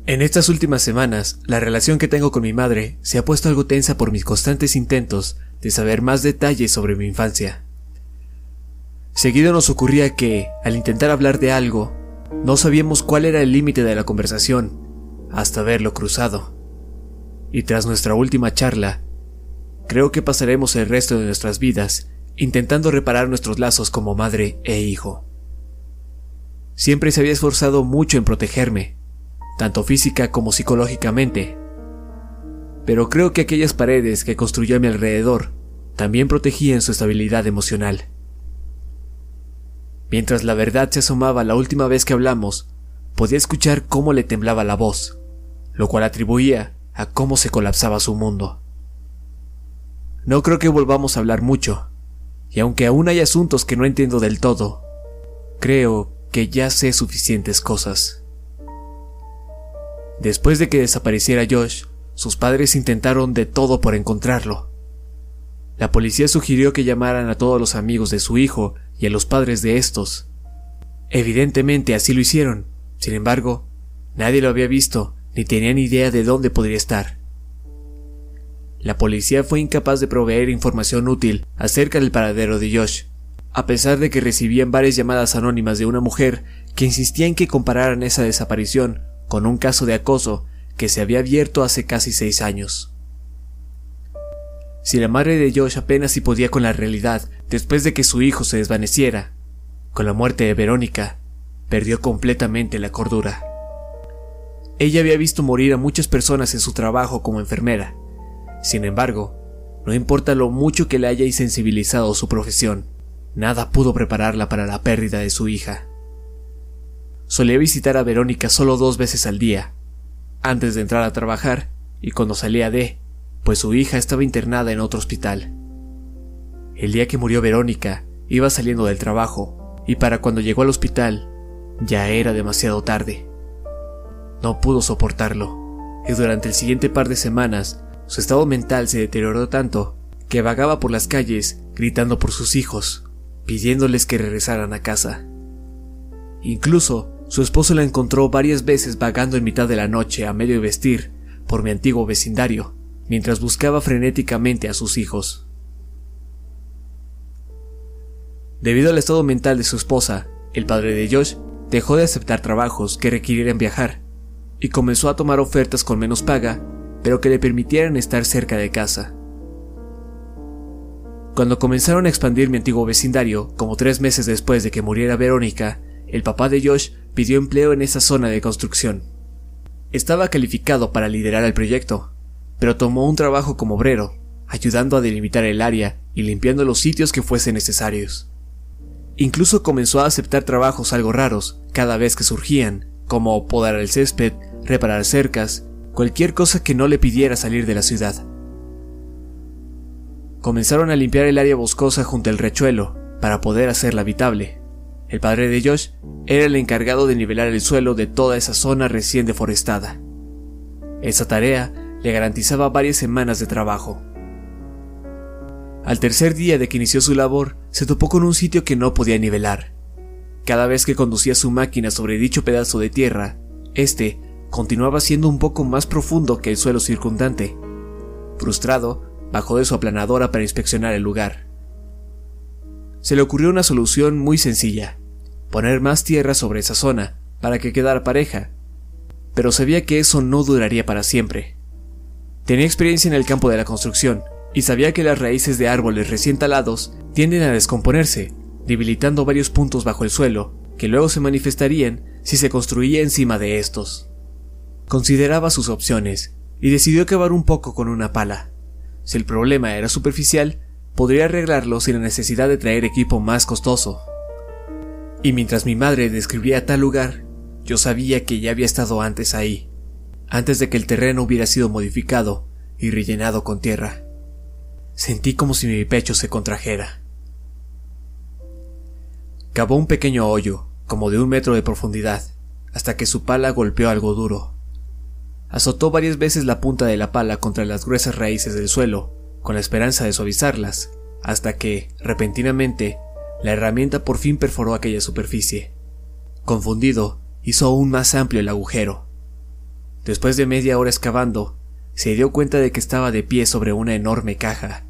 En estas últimas semanas, la relación que tengo con mi madre se ha puesto algo tensa por mis constantes intentos de saber más detalles sobre mi infancia. Seguido nos ocurría que, al intentar hablar de algo, no sabíamos cuál era el límite de la conversación, hasta verlo cruzado. Y tras nuestra última charla, creo que pasaremos el resto de nuestras vidas intentando reparar nuestros lazos como madre e hijo. Siempre se había esforzado mucho en protegerme, tanto física como psicológicamente. Pero creo que aquellas paredes que construyó a mi alrededor también protegían su estabilidad emocional. Mientras la verdad se asomaba la última vez que hablamos, podía escuchar cómo le temblaba la voz, lo cual atribuía a cómo se colapsaba su mundo. No creo que volvamos a hablar mucho, y aunque aún hay asuntos que no entiendo del todo, creo que ya sé suficientes cosas. Después de que desapareciera Josh, sus padres intentaron de todo por encontrarlo. La policía sugirió que llamaran a todos los amigos de su hijo y a los padres de estos. Evidentemente así lo hicieron. Sin embargo, nadie lo había visto ni tenía ni idea de dónde podría estar. La policía fue incapaz de proveer información útil acerca del paradero de Josh, a pesar de que recibían varias llamadas anónimas de una mujer que insistía en que compararan esa desaparición con un caso de acoso que se había abierto hace casi seis años. Si la madre de Josh apenas si podía con la realidad después de que su hijo se desvaneciera, con la muerte de Verónica, perdió completamente la cordura. Ella había visto morir a muchas personas en su trabajo como enfermera, sin embargo, no importa lo mucho que le haya insensibilizado su profesión, nada pudo prepararla para la pérdida de su hija. Solía visitar a Verónica solo dos veces al día, antes de entrar a trabajar y cuando salía de, pues su hija estaba internada en otro hospital. El día que murió Verónica, iba saliendo del trabajo, y para cuando llegó al hospital, ya era demasiado tarde. No pudo soportarlo, y durante el siguiente par de semanas su estado mental se deterioró tanto que vagaba por las calles gritando por sus hijos, pidiéndoles que regresaran a casa. Incluso su esposo la encontró varias veces vagando en mitad de la noche a medio vestir por mi antiguo vecindario, mientras buscaba frenéticamente a sus hijos. Debido al estado mental de su esposa, el padre de Josh dejó de aceptar trabajos que requirieran viajar y comenzó a tomar ofertas con menos paga pero que le permitieran estar cerca de casa. Cuando comenzaron a expandir mi antiguo vecindario, como tres meses después de que muriera Verónica, el papá de Josh pidió empleo en esa zona de construcción. Estaba calificado para liderar el proyecto, pero tomó un trabajo como obrero, ayudando a delimitar el área y limpiando los sitios que fuesen necesarios. Incluso comenzó a aceptar trabajos algo raros cada vez que surgían, como podar el césped, reparar cercas cualquier cosa que no le pidiera salir de la ciudad. Comenzaron a limpiar el área boscosa junto al rechuelo para poder hacerla habitable. El padre de Josh era el encargado de nivelar el suelo de toda esa zona recién deforestada. Esa tarea le garantizaba varias semanas de trabajo. Al tercer día de que inició su labor, se topó con un sitio que no podía nivelar. Cada vez que conducía su máquina sobre dicho pedazo de tierra, este continuaba siendo un poco más profundo que el suelo circundante. Frustrado, bajó de su aplanadora para inspeccionar el lugar. Se le ocurrió una solución muy sencilla, poner más tierra sobre esa zona, para que quedara pareja, pero sabía que eso no duraría para siempre. Tenía experiencia en el campo de la construcción, y sabía que las raíces de árboles recién talados tienden a descomponerse, debilitando varios puntos bajo el suelo, que luego se manifestarían si se construía encima de estos. Consideraba sus opciones y decidió cavar un poco con una pala. Si el problema era superficial, podría arreglarlo sin la necesidad de traer equipo más costoso. Y mientras mi madre describía tal lugar, yo sabía que ya había estado antes ahí, antes de que el terreno hubiera sido modificado y rellenado con tierra. Sentí como si mi pecho se contrajera. Cavó un pequeño hoyo, como de un metro de profundidad, hasta que su pala golpeó algo duro azotó varias veces la punta de la pala contra las gruesas raíces del suelo, con la esperanza de suavizarlas, hasta que, repentinamente, la herramienta por fin perforó aquella superficie. Confundido, hizo aún más amplio el agujero. Después de media hora excavando, se dio cuenta de que estaba de pie sobre una enorme caja.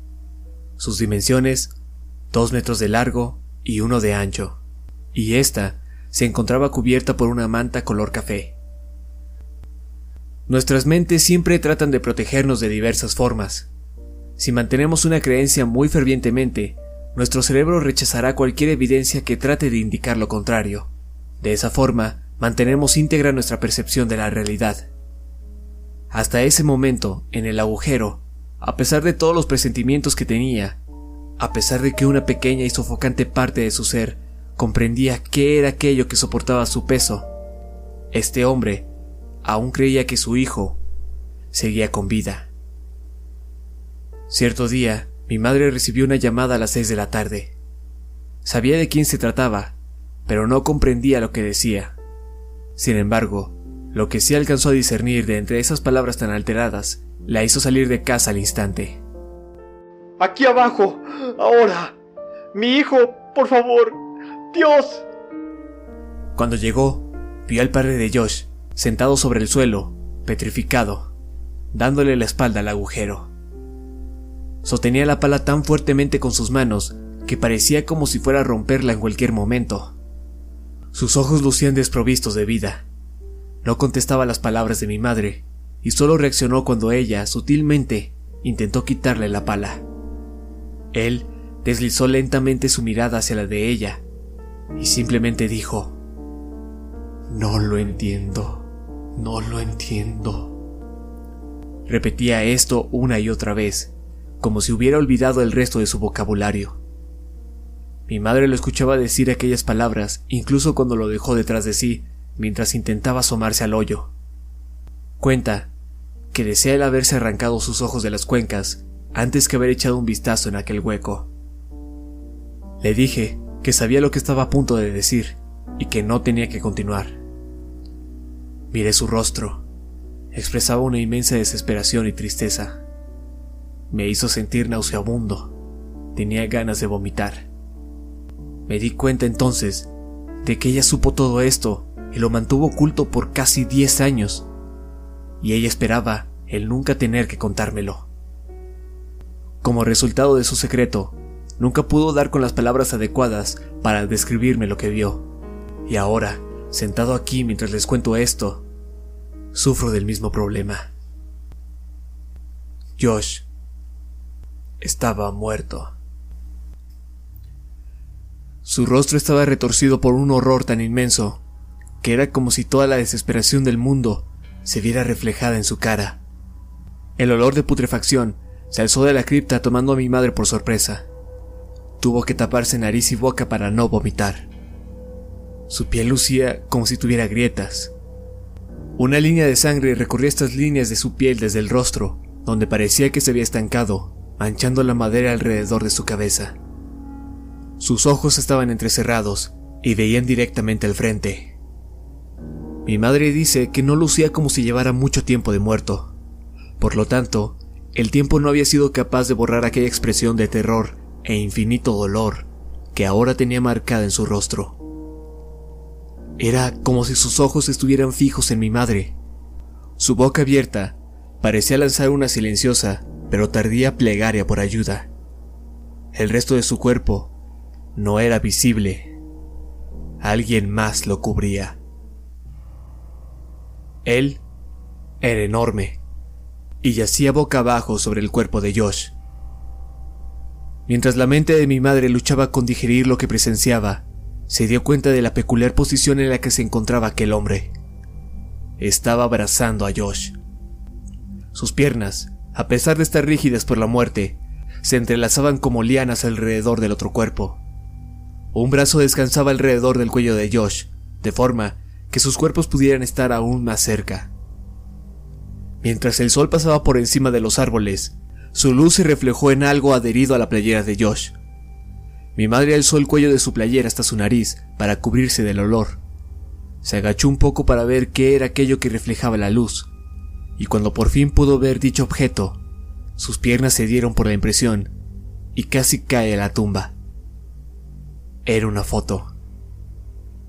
Sus dimensiones, dos metros de largo y uno de ancho, y ésta se encontraba cubierta por una manta color café. Nuestras mentes siempre tratan de protegernos de diversas formas. Si mantenemos una creencia muy fervientemente, nuestro cerebro rechazará cualquier evidencia que trate de indicar lo contrario. De esa forma, mantenemos íntegra nuestra percepción de la realidad. Hasta ese momento, en el agujero, a pesar de todos los presentimientos que tenía, a pesar de que una pequeña y sofocante parte de su ser comprendía qué era aquello que soportaba su peso, este hombre aún creía que su hijo seguía con vida. Cierto día, mi madre recibió una llamada a las seis de la tarde. Sabía de quién se trataba, pero no comprendía lo que decía. Sin embargo, lo que sí alcanzó a discernir de entre esas palabras tan alteradas la hizo salir de casa al instante. Aquí abajo. Ahora. Mi hijo, por favor. Dios. Cuando llegó, vio al padre de Josh, sentado sobre el suelo, petrificado, dándole la espalda al agujero. Sostenía la pala tan fuertemente con sus manos que parecía como si fuera a romperla en cualquier momento. Sus ojos lucían desprovistos de vida. No contestaba las palabras de mi madre, y solo reaccionó cuando ella, sutilmente, intentó quitarle la pala. Él deslizó lentamente su mirada hacia la de ella, y simplemente dijo, No lo entiendo, no lo entiendo. Repetía esto una y otra vez, como si hubiera olvidado el resto de su vocabulario. Mi madre lo escuchaba decir aquellas palabras incluso cuando lo dejó detrás de sí mientras intentaba asomarse al hoyo. Cuenta que desea el haberse arrancado sus ojos de las cuencas antes que haber echado un vistazo en aquel hueco. Le dije que sabía lo que estaba a punto de decir y que no tenía que continuar. Miré su rostro. Expresaba una inmensa desesperación y tristeza. Me hizo sentir nauseabundo. Tenía ganas de vomitar. Me di cuenta entonces de que ella supo todo esto y lo mantuvo oculto por casi 10 años, y ella esperaba el nunca tener que contármelo. Como resultado de su secreto, nunca pudo dar con las palabras adecuadas para describirme lo que vio, y ahora, sentado aquí mientras les cuento esto, sufro del mismo problema. Josh estaba muerto. Su rostro estaba retorcido por un horror tan inmenso que era como si toda la desesperación del mundo se viera reflejada en su cara. El olor de putrefacción se alzó de la cripta tomando a mi madre por sorpresa. Tuvo que taparse nariz y boca para no vomitar. Su piel lucía como si tuviera grietas. Una línea de sangre recorría estas líneas de su piel desde el rostro, donde parecía que se había estancado, manchando la madera alrededor de su cabeza. Sus ojos estaban entrecerrados y veían directamente al frente. Mi madre dice que no lucía como si llevara mucho tiempo de muerto. Por lo tanto, el tiempo no había sido capaz de borrar aquella expresión de terror e infinito dolor que ahora tenía marcada en su rostro. Era como si sus ojos estuvieran fijos en mi madre. Su boca abierta parecía lanzar una silenciosa pero tardía plegaria por ayuda. El resto de su cuerpo no era visible. Alguien más lo cubría. Él era enorme y yacía boca abajo sobre el cuerpo de Josh. Mientras la mente de mi madre luchaba con digerir lo que presenciaba, se dio cuenta de la peculiar posición en la que se encontraba aquel hombre. Estaba abrazando a Josh. Sus piernas, a pesar de estar rígidas por la muerte, se entrelazaban como lianas alrededor del otro cuerpo. Un brazo descansaba alrededor del cuello de Josh, de forma que sus cuerpos pudieran estar aún más cerca. Mientras el sol pasaba por encima de los árboles, su luz se reflejó en algo adherido a la playera de Josh. Mi madre alzó el cuello de su playera hasta su nariz para cubrirse del olor. Se agachó un poco para ver qué era aquello que reflejaba la luz, y cuando por fin pudo ver dicho objeto, sus piernas se dieron por la impresión y casi cae a la tumba. Era una foto.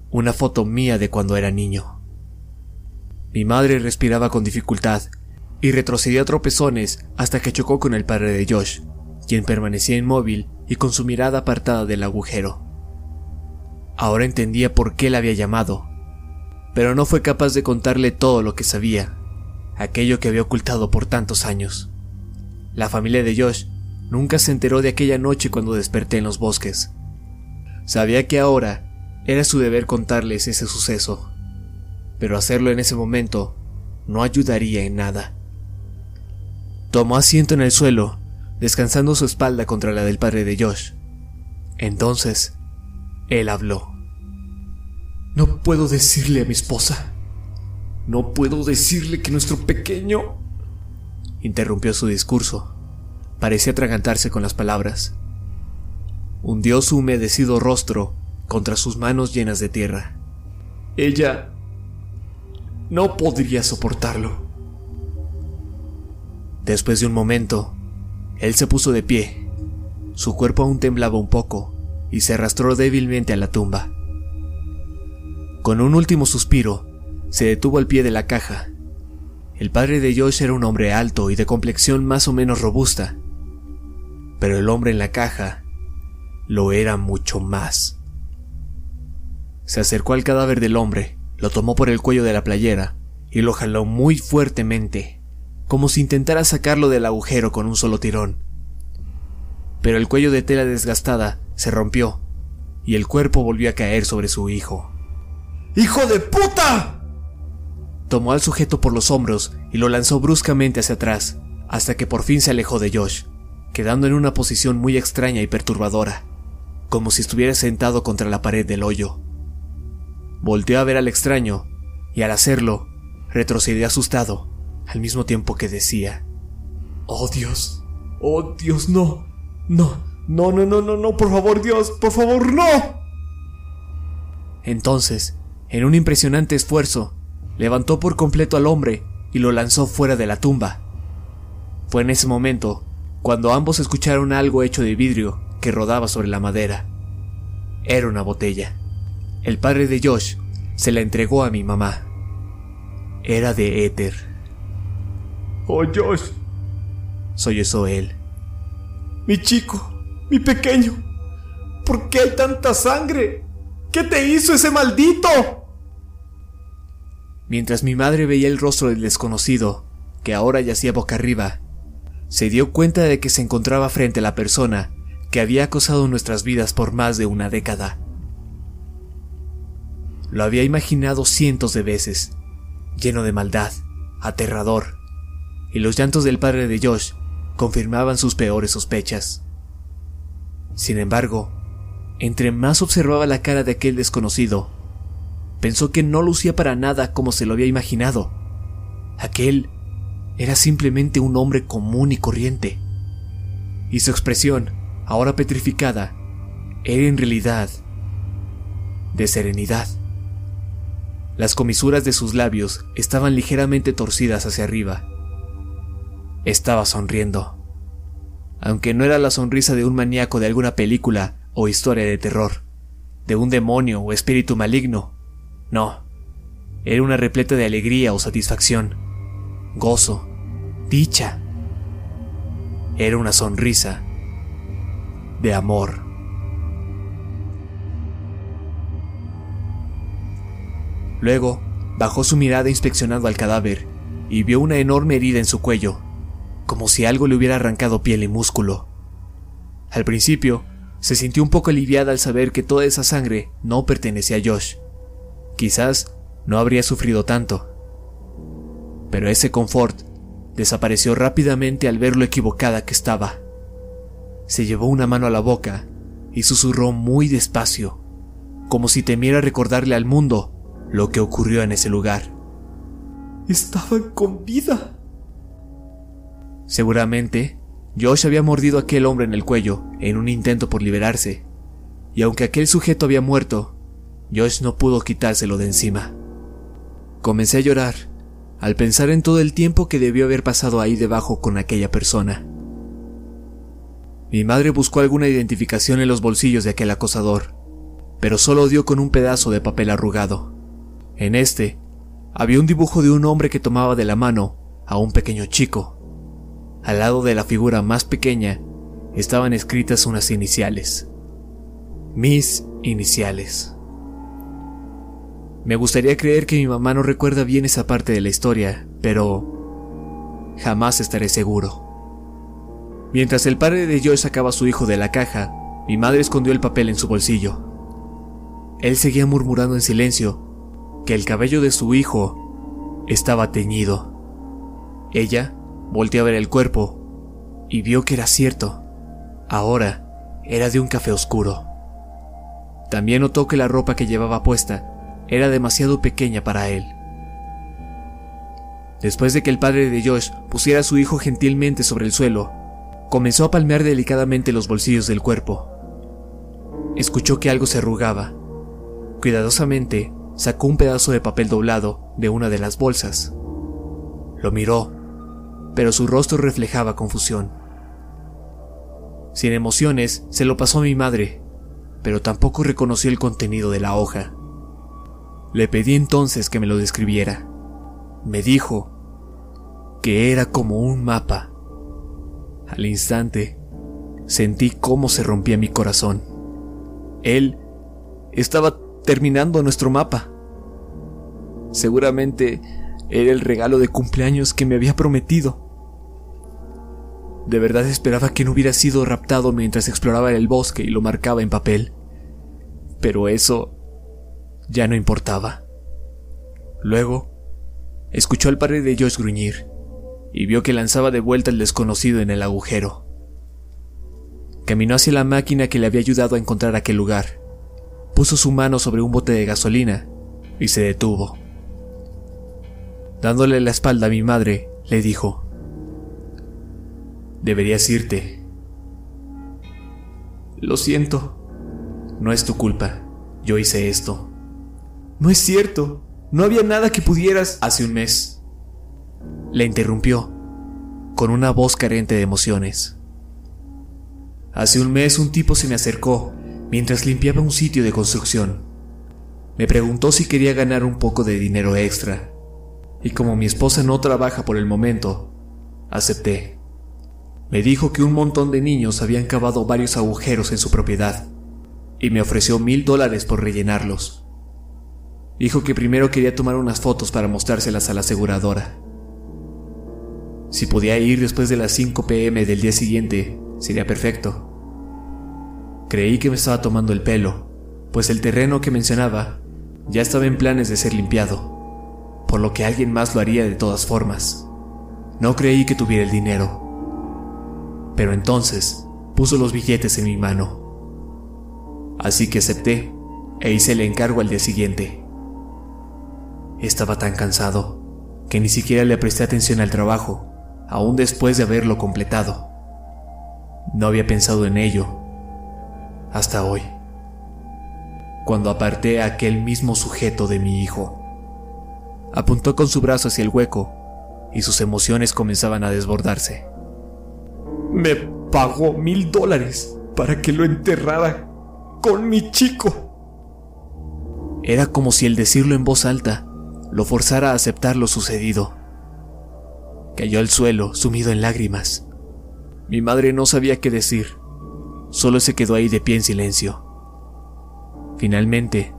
Una foto mía de cuando era niño. Mi madre respiraba con dificultad y retrocedía a tropezones hasta que chocó con el padre de Josh, quien permanecía inmóvil y con su mirada apartada del agujero. Ahora entendía por qué la había llamado, pero no fue capaz de contarle todo lo que sabía, aquello que había ocultado por tantos años. La familia de Josh nunca se enteró de aquella noche cuando desperté en los bosques. Sabía que ahora era su deber contarles ese suceso, pero hacerlo en ese momento no ayudaría en nada. Tomó asiento en el suelo, descansando su espalda contra la del padre de Josh. Entonces, él habló. No puedo decirle a mi esposa. No puedo decirle que nuestro pequeño... Interrumpió su discurso. Parecía atragantarse con las palabras hundió su humedecido rostro contra sus manos llenas de tierra. Ella no podría soportarlo. Después de un momento, él se puso de pie su cuerpo aún temblaba un poco y se arrastró débilmente a la tumba. Con un último suspiro, se detuvo al pie de la caja. El padre de Josh era un hombre alto y de complexión más o menos robusta, pero el hombre en la caja lo era mucho más. Se acercó al cadáver del hombre, lo tomó por el cuello de la playera y lo jaló muy fuertemente, como si intentara sacarlo del agujero con un solo tirón. Pero el cuello de tela desgastada se rompió y el cuerpo volvió a caer sobre su hijo. ¡Hijo de puta! Tomó al sujeto por los hombros y lo lanzó bruscamente hacia atrás, hasta que por fin se alejó de Josh, quedando en una posición muy extraña y perturbadora, como si estuviera sentado contra la pared del hoyo. Volteó a ver al extraño, y al hacerlo, retrocedió asustado, al mismo tiempo que decía, Oh Dios, oh Dios, no, no, no, no, no, no, no, por favor Dios, por favor, no. Entonces, en un impresionante esfuerzo, levantó por completo al hombre y lo lanzó fuera de la tumba. Fue en ese momento cuando ambos escucharon algo hecho de vidrio que rodaba sobre la madera. Era una botella. El padre de Josh se la entregó a mi mamá. Era de éter. Oh Josh, sollozó él. Mi chico, mi pequeño, ¿por qué hay tanta sangre? ¿Qué te hizo ese maldito? Mientras mi madre veía el rostro del desconocido, que ahora yacía boca arriba, se dio cuenta de que se encontraba frente a la persona que había acosado nuestras vidas por más de una década. Lo había imaginado cientos de veces, lleno de maldad, aterrador, y los llantos del padre de Josh confirmaban sus peores sospechas. Sin embargo, entre más observaba la cara de aquel desconocido, pensó que no lucía para nada como se lo había imaginado. Aquel era simplemente un hombre común y corriente. Y su expresión, ahora petrificada, era en realidad de serenidad. Las comisuras de sus labios estaban ligeramente torcidas hacia arriba. Estaba sonriendo. Aunque no era la sonrisa de un maníaco de alguna película o historia de terror, de un demonio o espíritu maligno. No, era una repleta de alegría o satisfacción, gozo, dicha. Era una sonrisa de amor. Luego, bajó su mirada inspeccionando al cadáver y vio una enorme herida en su cuello, como si algo le hubiera arrancado piel y músculo. Al principio, se sintió un poco aliviada al saber que toda esa sangre no pertenecía a Josh. Quizás no habría sufrido tanto. Pero ese confort desapareció rápidamente al ver lo equivocada que estaba. Se llevó una mano a la boca y susurró muy despacio, como si temiera recordarle al mundo lo que ocurrió en ese lugar. Estaban con vida. Seguramente, Josh había mordido a aquel hombre en el cuello en un intento por liberarse, y aunque aquel sujeto había muerto, Josh no pudo quitárselo de encima. Comencé a llorar al pensar en todo el tiempo que debió haber pasado ahí debajo con aquella persona. Mi madre buscó alguna identificación en los bolsillos de aquel acosador, pero solo dio con un pedazo de papel arrugado. En este había un dibujo de un hombre que tomaba de la mano a un pequeño chico. Al lado de la figura más pequeña estaban escritas unas iniciales. Mis iniciales. Me gustaría creer que mi mamá no recuerda bien esa parte de la historia, pero jamás estaré seguro. Mientras el padre de Joy sacaba a su hijo de la caja, mi madre escondió el papel en su bolsillo. Él seguía murmurando en silencio que el cabello de su hijo estaba teñido. Ella volteó a ver el cuerpo y vio que era cierto. Ahora era de un café oscuro. También notó que la ropa que llevaba puesta era demasiado pequeña para él. Después de que el padre de Josh pusiera a su hijo gentilmente sobre el suelo, comenzó a palmear delicadamente los bolsillos del cuerpo. Escuchó que algo se arrugaba. Cuidadosamente sacó un pedazo de papel doblado de una de las bolsas. Lo miró, pero su rostro reflejaba confusión. Sin emociones, se lo pasó a mi madre, pero tampoco reconoció el contenido de la hoja. Le pedí entonces que me lo describiera. Me dijo que era como un mapa. Al instante, sentí cómo se rompía mi corazón. Él estaba terminando nuestro mapa. Seguramente era el regalo de cumpleaños que me había prometido. De verdad esperaba que no hubiera sido raptado mientras exploraba el bosque y lo marcaba en papel. Pero eso ya no importaba. Luego, escuchó al padre de Josh gruñir y vio que lanzaba de vuelta el desconocido en el agujero. Caminó hacia la máquina que le había ayudado a encontrar aquel lugar. Puso su mano sobre un bote de gasolina y se detuvo. Dándole la espalda a mi madre, le dijo, Deberías irte. Lo siento. No es tu culpa. Yo hice esto. No es cierto. No había nada que pudieras... Hace un mes. Le interrumpió, con una voz carente de emociones. Hace un mes un tipo se me acercó mientras limpiaba un sitio de construcción. Me preguntó si quería ganar un poco de dinero extra. Y como mi esposa no trabaja por el momento, acepté. Me dijo que un montón de niños habían cavado varios agujeros en su propiedad y me ofreció mil dólares por rellenarlos. Dijo que primero quería tomar unas fotos para mostrárselas a la aseguradora. Si podía ir después de las 5 pm del día siguiente, sería perfecto. Creí que me estaba tomando el pelo, pues el terreno que mencionaba ya estaba en planes de ser limpiado, por lo que alguien más lo haría de todas formas. No creí que tuviera el dinero. Pero entonces puso los billetes en mi mano. Así que acepté e hice el encargo al día siguiente. Estaba tan cansado que ni siquiera le presté atención al trabajo, aún después de haberlo completado. No había pensado en ello hasta hoy, cuando aparté a aquel mismo sujeto de mi hijo. Apuntó con su brazo hacia el hueco y sus emociones comenzaban a desbordarse. Me pagó mil dólares para que lo enterrara con mi chico. Era como si el decirlo en voz alta lo forzara a aceptar lo sucedido. Cayó al suelo, sumido en lágrimas. Mi madre no sabía qué decir, solo se quedó ahí de pie en silencio. Finalmente,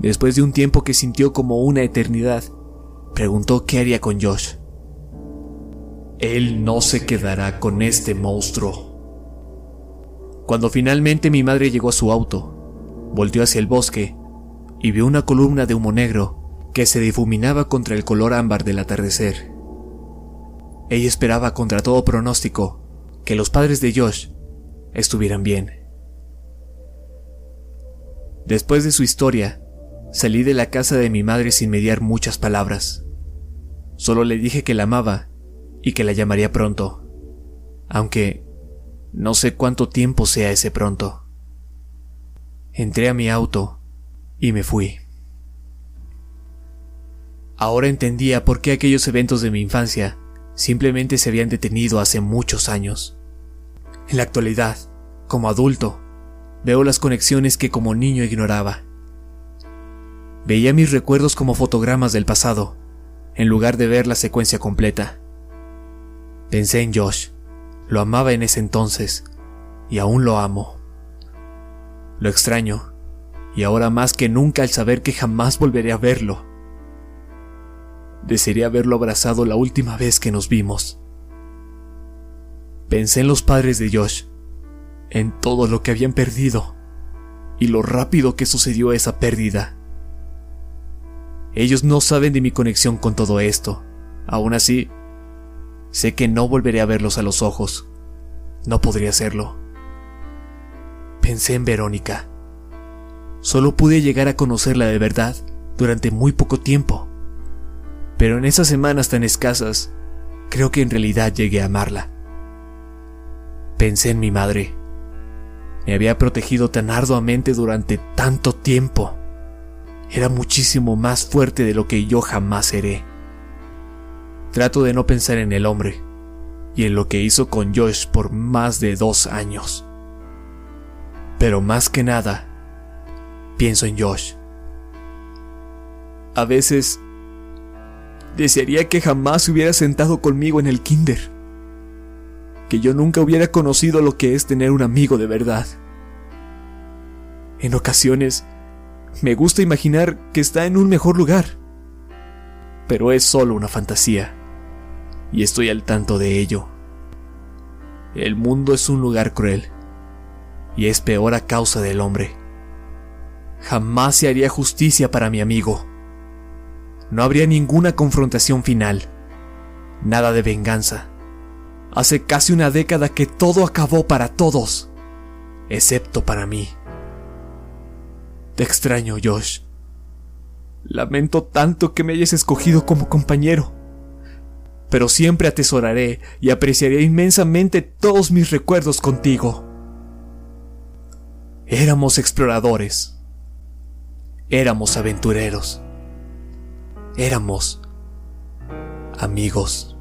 después de un tiempo que sintió como una eternidad, preguntó qué haría con Josh. Él no se quedará con este monstruo. Cuando finalmente mi madre llegó a su auto, volteó hacia el bosque y vio una columna de humo negro que se difuminaba contra el color ámbar del atardecer. Ella esperaba contra todo pronóstico que los padres de Josh estuvieran bien. Después de su historia, salí de la casa de mi madre sin mediar muchas palabras. Solo le dije que la amaba y que la llamaría pronto, aunque no sé cuánto tiempo sea ese pronto. Entré a mi auto y me fui. Ahora entendía por qué aquellos eventos de mi infancia simplemente se habían detenido hace muchos años. En la actualidad, como adulto, veo las conexiones que como niño ignoraba. Veía mis recuerdos como fotogramas del pasado, en lugar de ver la secuencia completa. Pensé en Josh, lo amaba en ese entonces, y aún lo amo. Lo extraño, y ahora más que nunca al saber que jamás volveré a verlo. Desearía haberlo abrazado la última vez que nos vimos. Pensé en los padres de Josh, en todo lo que habían perdido y lo rápido que sucedió esa pérdida. Ellos no saben de mi conexión con todo esto. Aún así, sé que no volveré a verlos a los ojos. No podría hacerlo. Pensé en Verónica. Solo pude llegar a conocerla de verdad durante muy poco tiempo. Pero en esas semanas tan escasas, creo que en realidad llegué a amarla. Pensé en mi madre. Me había protegido tan arduamente durante tanto tiempo. Era muchísimo más fuerte de lo que yo jamás seré. Trato de no pensar en el hombre y en lo que hizo con Josh por más de dos años. Pero más que nada, pienso en Josh. A veces desearía que jamás se hubiera sentado conmigo en el kinder. Que yo nunca hubiera conocido lo que es tener un amigo de verdad. En ocasiones, me gusta imaginar que está en un mejor lugar. Pero es solo una fantasía. Y estoy al tanto de ello. El mundo es un lugar cruel. Y es peor a causa del hombre. Jamás se haría justicia para mi amigo. No habría ninguna confrontación final. Nada de venganza. Hace casi una década que todo acabó para todos. Excepto para mí. Te extraño, Josh. Lamento tanto que me hayas escogido como compañero. Pero siempre atesoraré y apreciaré inmensamente todos mis recuerdos contigo. Éramos exploradores. Éramos aventureros. Éramos amigos.